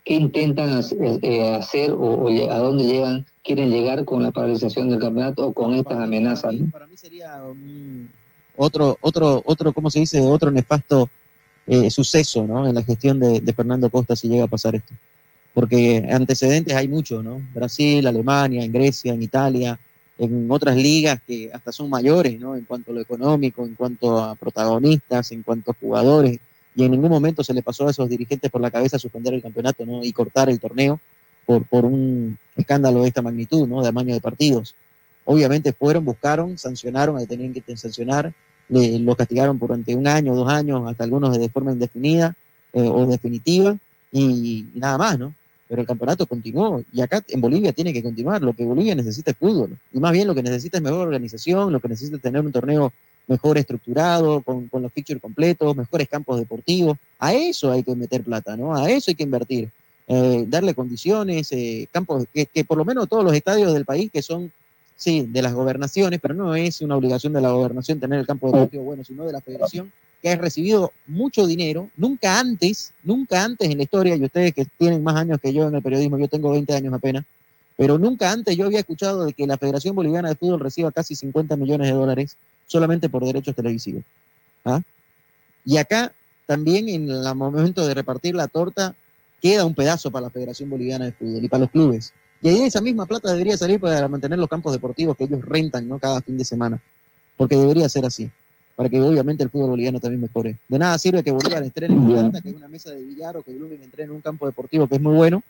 ¿Qué intentan hacer, eh, hacer o, a dónde llegan, quieren llegar con la paralización del campeonato o con estas amenazas? ¿no? Para mí sería otro, otro, otro, ¿cómo se dice? Otro nefasto eh, suceso, ¿no? En la gestión de, de Fernando Costa si llega a pasar esto. Porque antecedentes hay muchos, ¿no? Brasil, Alemania, en Grecia, en Italia, en otras ligas que hasta son mayores, ¿no? En cuanto a lo económico, en cuanto a protagonistas, en cuanto a jugadores. Y en ningún momento se le pasó a esos dirigentes por la cabeza suspender el campeonato, ¿no? Y cortar el torneo por, por un escándalo de esta magnitud, ¿no? De amaño de partidos. Obviamente fueron, buscaron, sancionaron, a tenían que sancionar, le, lo castigaron durante un año, dos años, hasta algunos de forma indefinida eh, o definitiva, y, y nada más, ¿no? Pero el campeonato continuó, y acá en Bolivia tiene que continuar. Lo que Bolivia necesita es fútbol, y más bien lo que necesita es mejor organización, lo que necesita es tener un torneo mejor estructurado, con, con los features completos, mejores campos deportivos. A eso hay que meter plata, ¿no? A eso hay que invertir. Eh, darle condiciones, eh, campos, que, que por lo menos todos los estadios del país que son, sí, de las gobernaciones, pero no es una obligación de la gobernación tener el campo deportivo bueno, sino de la federación, que ha recibido mucho dinero, nunca antes, nunca antes en la historia, y ustedes que tienen más años que yo en el periodismo, yo tengo 20 años apenas, pero nunca antes yo había escuchado de que la Federación Boliviana de Fútbol reciba casi 50 millones de dólares solamente por derechos televisivos. ¿ah? Y acá también en el momento de repartir la torta queda un pedazo para la Federación Boliviana de Fútbol y para los clubes. Y ahí esa misma plata debería salir para mantener los campos deportivos que ellos rentan ¿no? cada fin de semana. Porque debería ser así, para que obviamente el fútbol boliviano también mejore. De nada sirve que Bolívar estrene en que hay una mesa de billar, o que Blooming entrene en un campo deportivo que es muy bueno,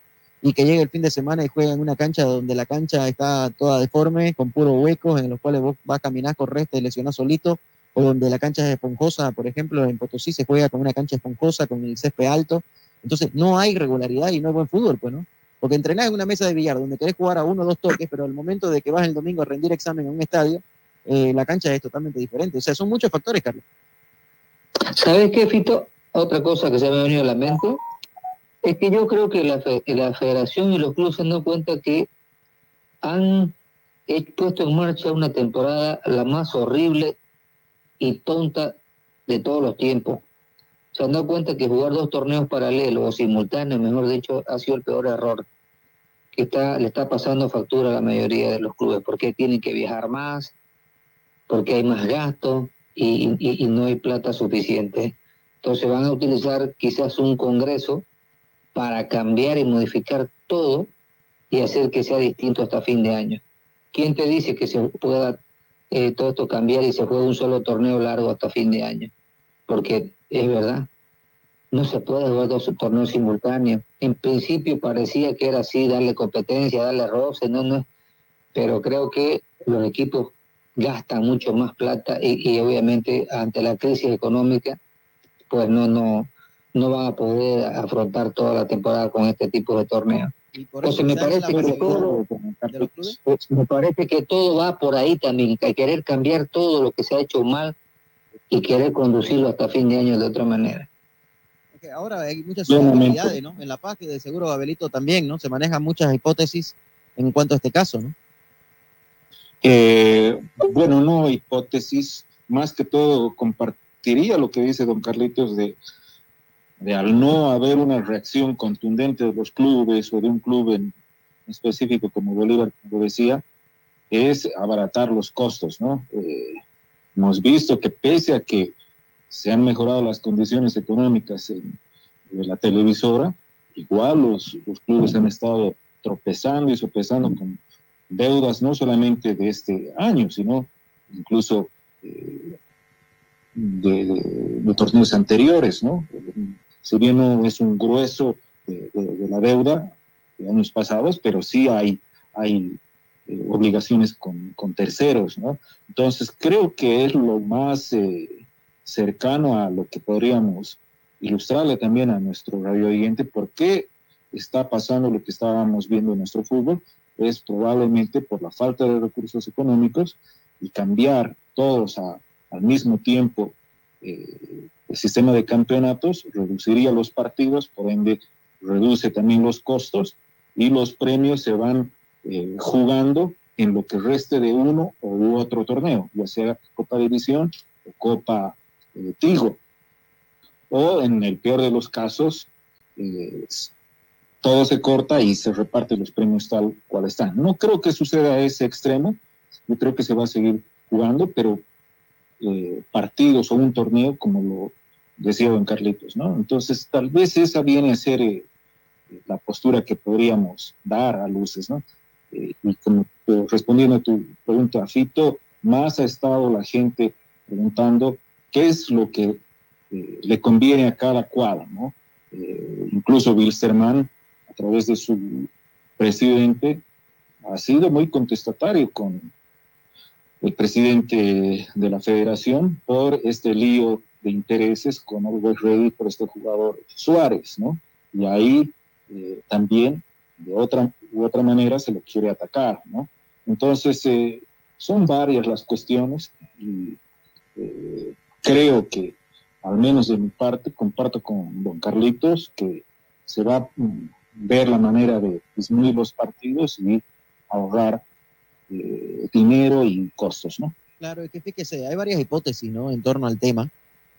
y que llegue el fin de semana y juegue en una cancha donde la cancha está toda deforme, con puros huecos, en los cuales vos vas a caminar, correr, te lesionás solito, o donde la cancha es esponjosa, por ejemplo, en Potosí se juega con una cancha esponjosa, con el césped alto. Entonces, no hay regularidad y no hay buen fútbol, pues, ¿no? Porque entrenás en una mesa de billar donde querés jugar a uno o dos toques, pero al momento de que vas el domingo a rendir examen en un estadio, eh, la cancha es totalmente diferente. O sea, son muchos factores, Carlos. ¿Sabes qué, Fito? Otra cosa que se me ha venido a la mente es que yo creo que la, la federación y los clubes se han dado cuenta que han puesto en marcha una temporada la más horrible y tonta de todos los tiempos. Se han dado cuenta que jugar dos torneos paralelos o simultáneos, mejor dicho, ha sido el peor error que está, le está pasando factura a la mayoría de los clubes, porque tienen que viajar más, porque hay más gastos y- y no hay plata suficiente. Entonces van a utilizar quizás un congreso para cambiar y modificar todo y hacer que sea distinto hasta fin de año. ¿Quién te dice que se pueda eh, todo esto cambiar y se juegue un solo torneo largo hasta fin de año? Porque es verdad, no se puede jugar dos torneos simultáneos. En principio parecía que era así, darle competencia, darle roce, no, no. Pero creo que los equipos gastan mucho más plata y, y obviamente ante la crisis económica, pues no, no, no van a poder afrontar toda la temporada con este tipo de torneos. Entonces me parece que todo, pues, me parece que todo va por ahí también, que querer cambiar todo lo que se ha hecho mal y querer conducirlo hasta fin de año de otra manera. Ahora hay muchas posibilidades, ¿no? En La Paz, que de seguro Abelito también, ¿no? Se manejan muchas hipótesis en cuanto a este caso, ¿no? Eh, bueno, no hipótesis, más que todo compartiría lo que dice don Carlitos de, de al no haber una reacción contundente de los clubes o de un club en específico como Bolívar, como decía, es abaratar los costos, ¿no? Eh, hemos visto que pese a que se han mejorado las condiciones económicas en- de la televisora, igual los, los clubes han estado tropezando y sopesando con deudas no solamente de este año, sino incluso eh, de, de- de torneos anteriores, ¿no? Si bien no es un grueso de, la deuda de años pasados, pero sí hay, hay eh, obligaciones con, con terceros, ¿no? Entonces creo que es lo más eh, cercano a lo que podríamos ilustrarle también a nuestro radio oyente por qué está pasando lo que estábamos viendo en nuestro fútbol, es probablemente por la falta de recursos económicos y cambiar todos al mismo tiempo eh, el sistema de campeonatos reduciría los partidos, por ende reduce también los costos y los premios se van eh, jugando en lo que reste de uno u otro torneo, ya sea Copa División o Copa eh, Tigo. O en el peor de los casos, eh, todo se corta y se reparte los premios tal cual están. No creo que suceda ese extremo, yo creo que se va a seguir jugando, pero eh, partidos o un torneo como lo decía don Carlitos, ¿no? Entonces, tal vez esa viene a ser eh, la postura que podríamos dar a luces, ¿no? Eh, y como respondiendo a tu pregunta, Fito, más ha estado la gente preguntando qué es lo que le conviene a cada cuadro, ¿no? incluso Wilstermann, a través de su presidente, ha sido muy contestatario con el presidente de la federación por este lío de intereses con Always Ready por este jugador Suárez, ¿no? Y ahí eh, también, de otra u otra manera, se lo quiere atacar, ¿no? Entonces, eh, son varias las cuestiones y eh, creo que, al menos de mi parte, comparto con don Carlitos que se va a mm, ver la manera de disminuir los partidos y ahorrar dinero y costos, ¿no? Claro, es que fíjese, hay varias hipótesis, ¿no? En torno al tema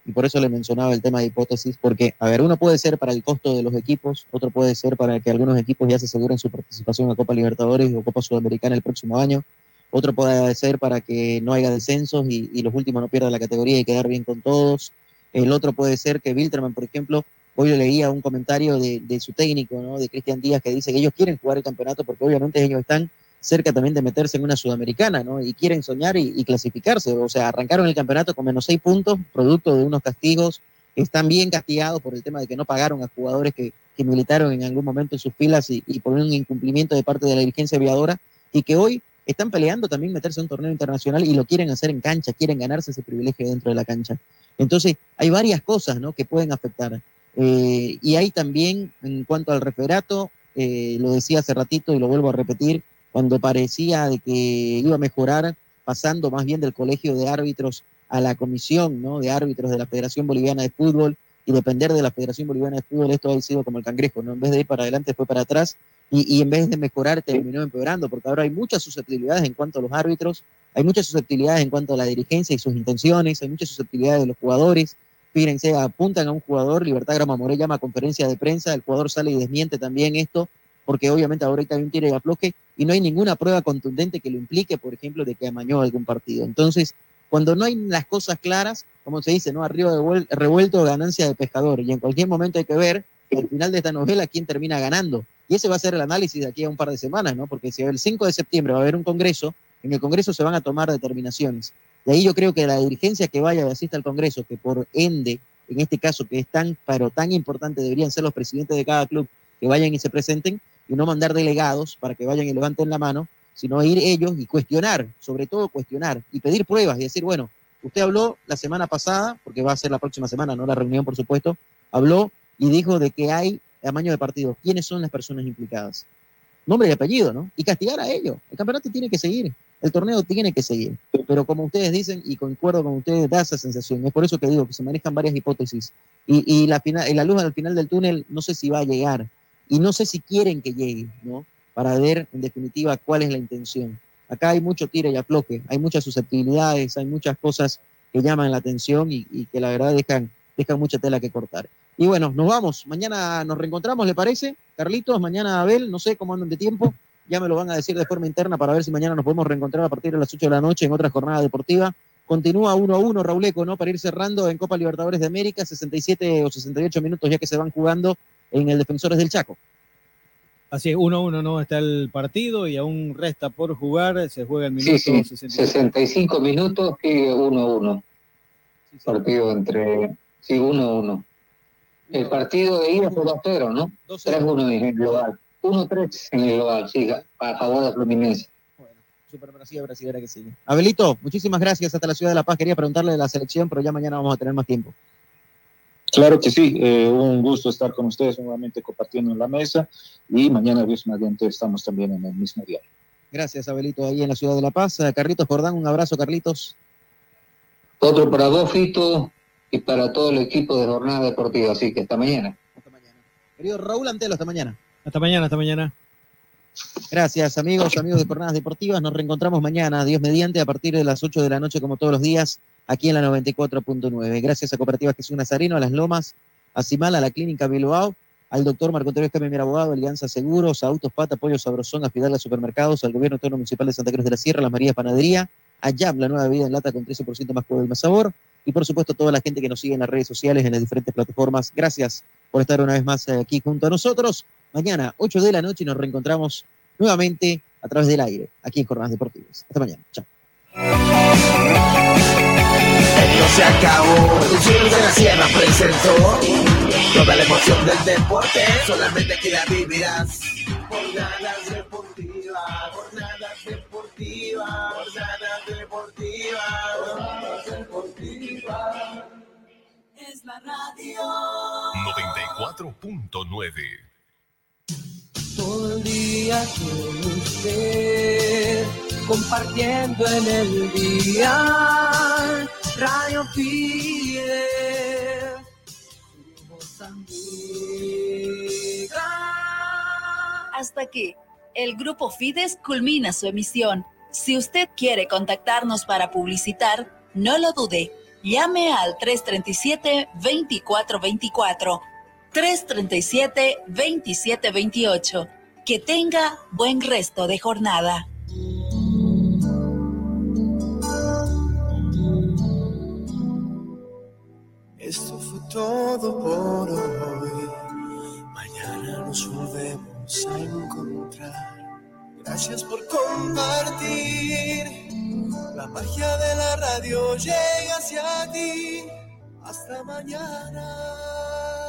y por eso le mencionaba el tema de hipótesis, porque, a ver, uno puede ser para el costo de los equipos, otro puede ser para que algunos equipos ya se aseguren su participación a Copa Libertadores o Copa Sudamericana el próximo año, otro puede ser para que no haya descensos y, los últimos no pierdan la categoría y quedar bien con todos, el otro puede ser que Wilterman, por ejemplo, hoy le leía un comentario de, de su técnico, ¿no? de Cristian Díaz, que dice que ellos quieren jugar el campeonato porque obviamente ellos están cerca también de meterse en una sudamericana, ¿no? Y quieren soñar y, clasificarse. O sea, arrancaron el campeonato con menos seis puntos, producto de unos castigos que están bien castigados por el tema de que no pagaron a jugadores que, militaron en algún momento en sus filas y, por un incumplimiento de parte de la dirigencia aviadora y que hoy están peleando también meterse en un torneo internacional y lo quieren hacer en cancha, quieren ganarse ese privilegio dentro de la cancha. Entonces, hay varias cosas ¿no? que pueden afectar. Eh, y hay también, en cuanto al referato, eh, lo decía hace ratito y lo vuelvo a repetir, cuando parecía de que iba a mejorar, pasando más bien del colegio de árbitros a la comisión ¿no? de árbitros de la Federación Boliviana de Fútbol y depender de la Federación Boliviana de Fútbol, esto ha sido como el cangrejo, ¿no? En vez de ir para adelante fue para atrás y, y en vez de mejorar terminó empeorando, porque ahora hay muchas susceptibilidades en cuanto a los árbitros, hay muchas susceptibilidades en cuanto a la dirigencia y sus intenciones, hay muchas susceptibilidades de los jugadores. Fíjense, apuntan a un jugador, Libertad Grama More llama a conferencia de prensa, el jugador sale y desmiente también esto, porque obviamente ahorita hay un tiro y afloje y no hay ninguna prueba contundente que lo implique, por ejemplo, de que amañó algún partido. Entonces, cuando no hay las cosas claras, como se dice, ¿no? Arriba de revuelto, ganancia de pescador. Y en cualquier momento hay que ver al final de esta novela quién termina ganando. Y ese va a ser el análisis de aquí a un par de semanas, ¿no? Porque si el 5 de septiembre va a haber un congreso, en el congreso se van a tomar determinaciones. De ahí yo creo que la dirigencia que vaya y asista al congreso, que por ende, en este caso que es tan, pero tan importante, deberían ser los presidentes de cada club que vayan y se presenten, y no mandar delegados para que vayan y levanten la mano, sino ir ellos y cuestionar, sobre todo cuestionar y pedir pruebas y decir, bueno, usted habló la semana pasada, porque va a ser la próxima semana, no la reunión, por supuesto, habló y dijo de que hay tamaño de partidos. ¿Quiénes son las personas implicadas? Nombre y apellido, ¿no? Y castigar a ellos. El campeonato tiene que seguir, el torneo tiene que seguir. Pero como ustedes dicen, y concuerdo con ustedes, da esa sensación. Es por eso que digo que se manejan varias hipótesis. Y, y la, final, la luz al final del túnel no sé si va a llegar y no sé si quieren que llegue, ¿no? Para ver en definitiva cuál es la intención. Acá hay mucho tira y afloque, hay muchas susceptibilidades, hay muchas cosas que llaman la atención y, que la verdad dejan, dejan mucha tela que cortar. Y bueno, nos vamos. Mañana nos reencontramos, ¿le parece? Carlitos, mañana Abel, no sé cómo andan de tiempo. Ya me lo van a decir de forma interna para ver si mañana nos podemos reencontrar a partir de las 8 de la noche en otra jornada deportiva. Continúa 1 a 1, Rauleco, ¿no? Para ir cerrando en Copa Libertadores de América, 67 o 68 minutos ya que se van jugando en el Defensores del Chaco. Así es, 1-1 no está el partido y aún resta por jugar, se juega el minuto sí, sí, 65 minutos y 1-1. partido entre, sí, 1-1. El partido de ida fue 2-0, ¿no? 3-1 en el global. 1-3 en el global, sí, a favor de Fluminense. Bueno, Super Brasil, brasilera que sigue. Abelito, muchísimas gracias hasta la Ciudad de La Paz. Quería preguntarle de la selección, pero ya mañana vamos a tener más tiempo. Claro que sí, eh, un gusto estar con ustedes nuevamente compartiendo en la mesa y mañana, Dios mediante, estamos también en el mismo día. Gracias, Abelito, ahí en la ciudad de La Paz. Eh, Carlitos Jordán, un abrazo, Carlitos. Otro para vos, Fito, y para todo el equipo de Jornada Deportiva, así que hasta mañana. Hasta mañana. Querido Raúl Antelo, hasta mañana. Hasta mañana, hasta mañana. Gracias, amigos, amigos de Jornadas Deportivas. Nos reencontramos mañana, Dios mediante, a partir de las 8 de la noche, como todos los días, aquí en la 94.9. Gracias a Cooperativa Jesús Nazareno, a Las Lomas, a Cimal, a la Clínica Bilbao, al doctor Marco Antonio Escamilla, abogado, Alianza Seguros, a Autos Pata, Pollo Sabrosón, a Fidalga Supermercados, al Gobierno Autónomo Municipal de Santa Cruz de la Sierra, a las Marías Panadería, a Jam, la nueva bebida en lata con 13% más poder y más sabor, y por supuesto a toda la gente que nos sigue en las redes sociales, en las diferentes plataformas. Gracias por estar una vez más aquí junto a nosotros. Mañana, 8 de la noche, nos reencontramos nuevamente a través del aire, aquí en Jornadas Deportivas. Hasta mañana. Chao. No se acabó. El cielo de la sierra presentó toda la emoción del deporte. Solamente aquí la vivirás. Jornadas deportivas, jornadas deportivas, jornadas deportivas, jornadas deportivas. Es la radio. 94.9. Todo el día con usted, compartiendo en el día, Radio amiga. Hasta aquí, el grupo Fides culmina su emisión. Si usted quiere contactarnos para publicitar, no lo dude. Llame al 337-2424. 337-2728. Que tenga buen resto de jornada. Esto fue todo por hoy. Mañana nos volvemos a encontrar. Gracias por compartir. La magia de la radio llega hacia ti. Hasta mañana.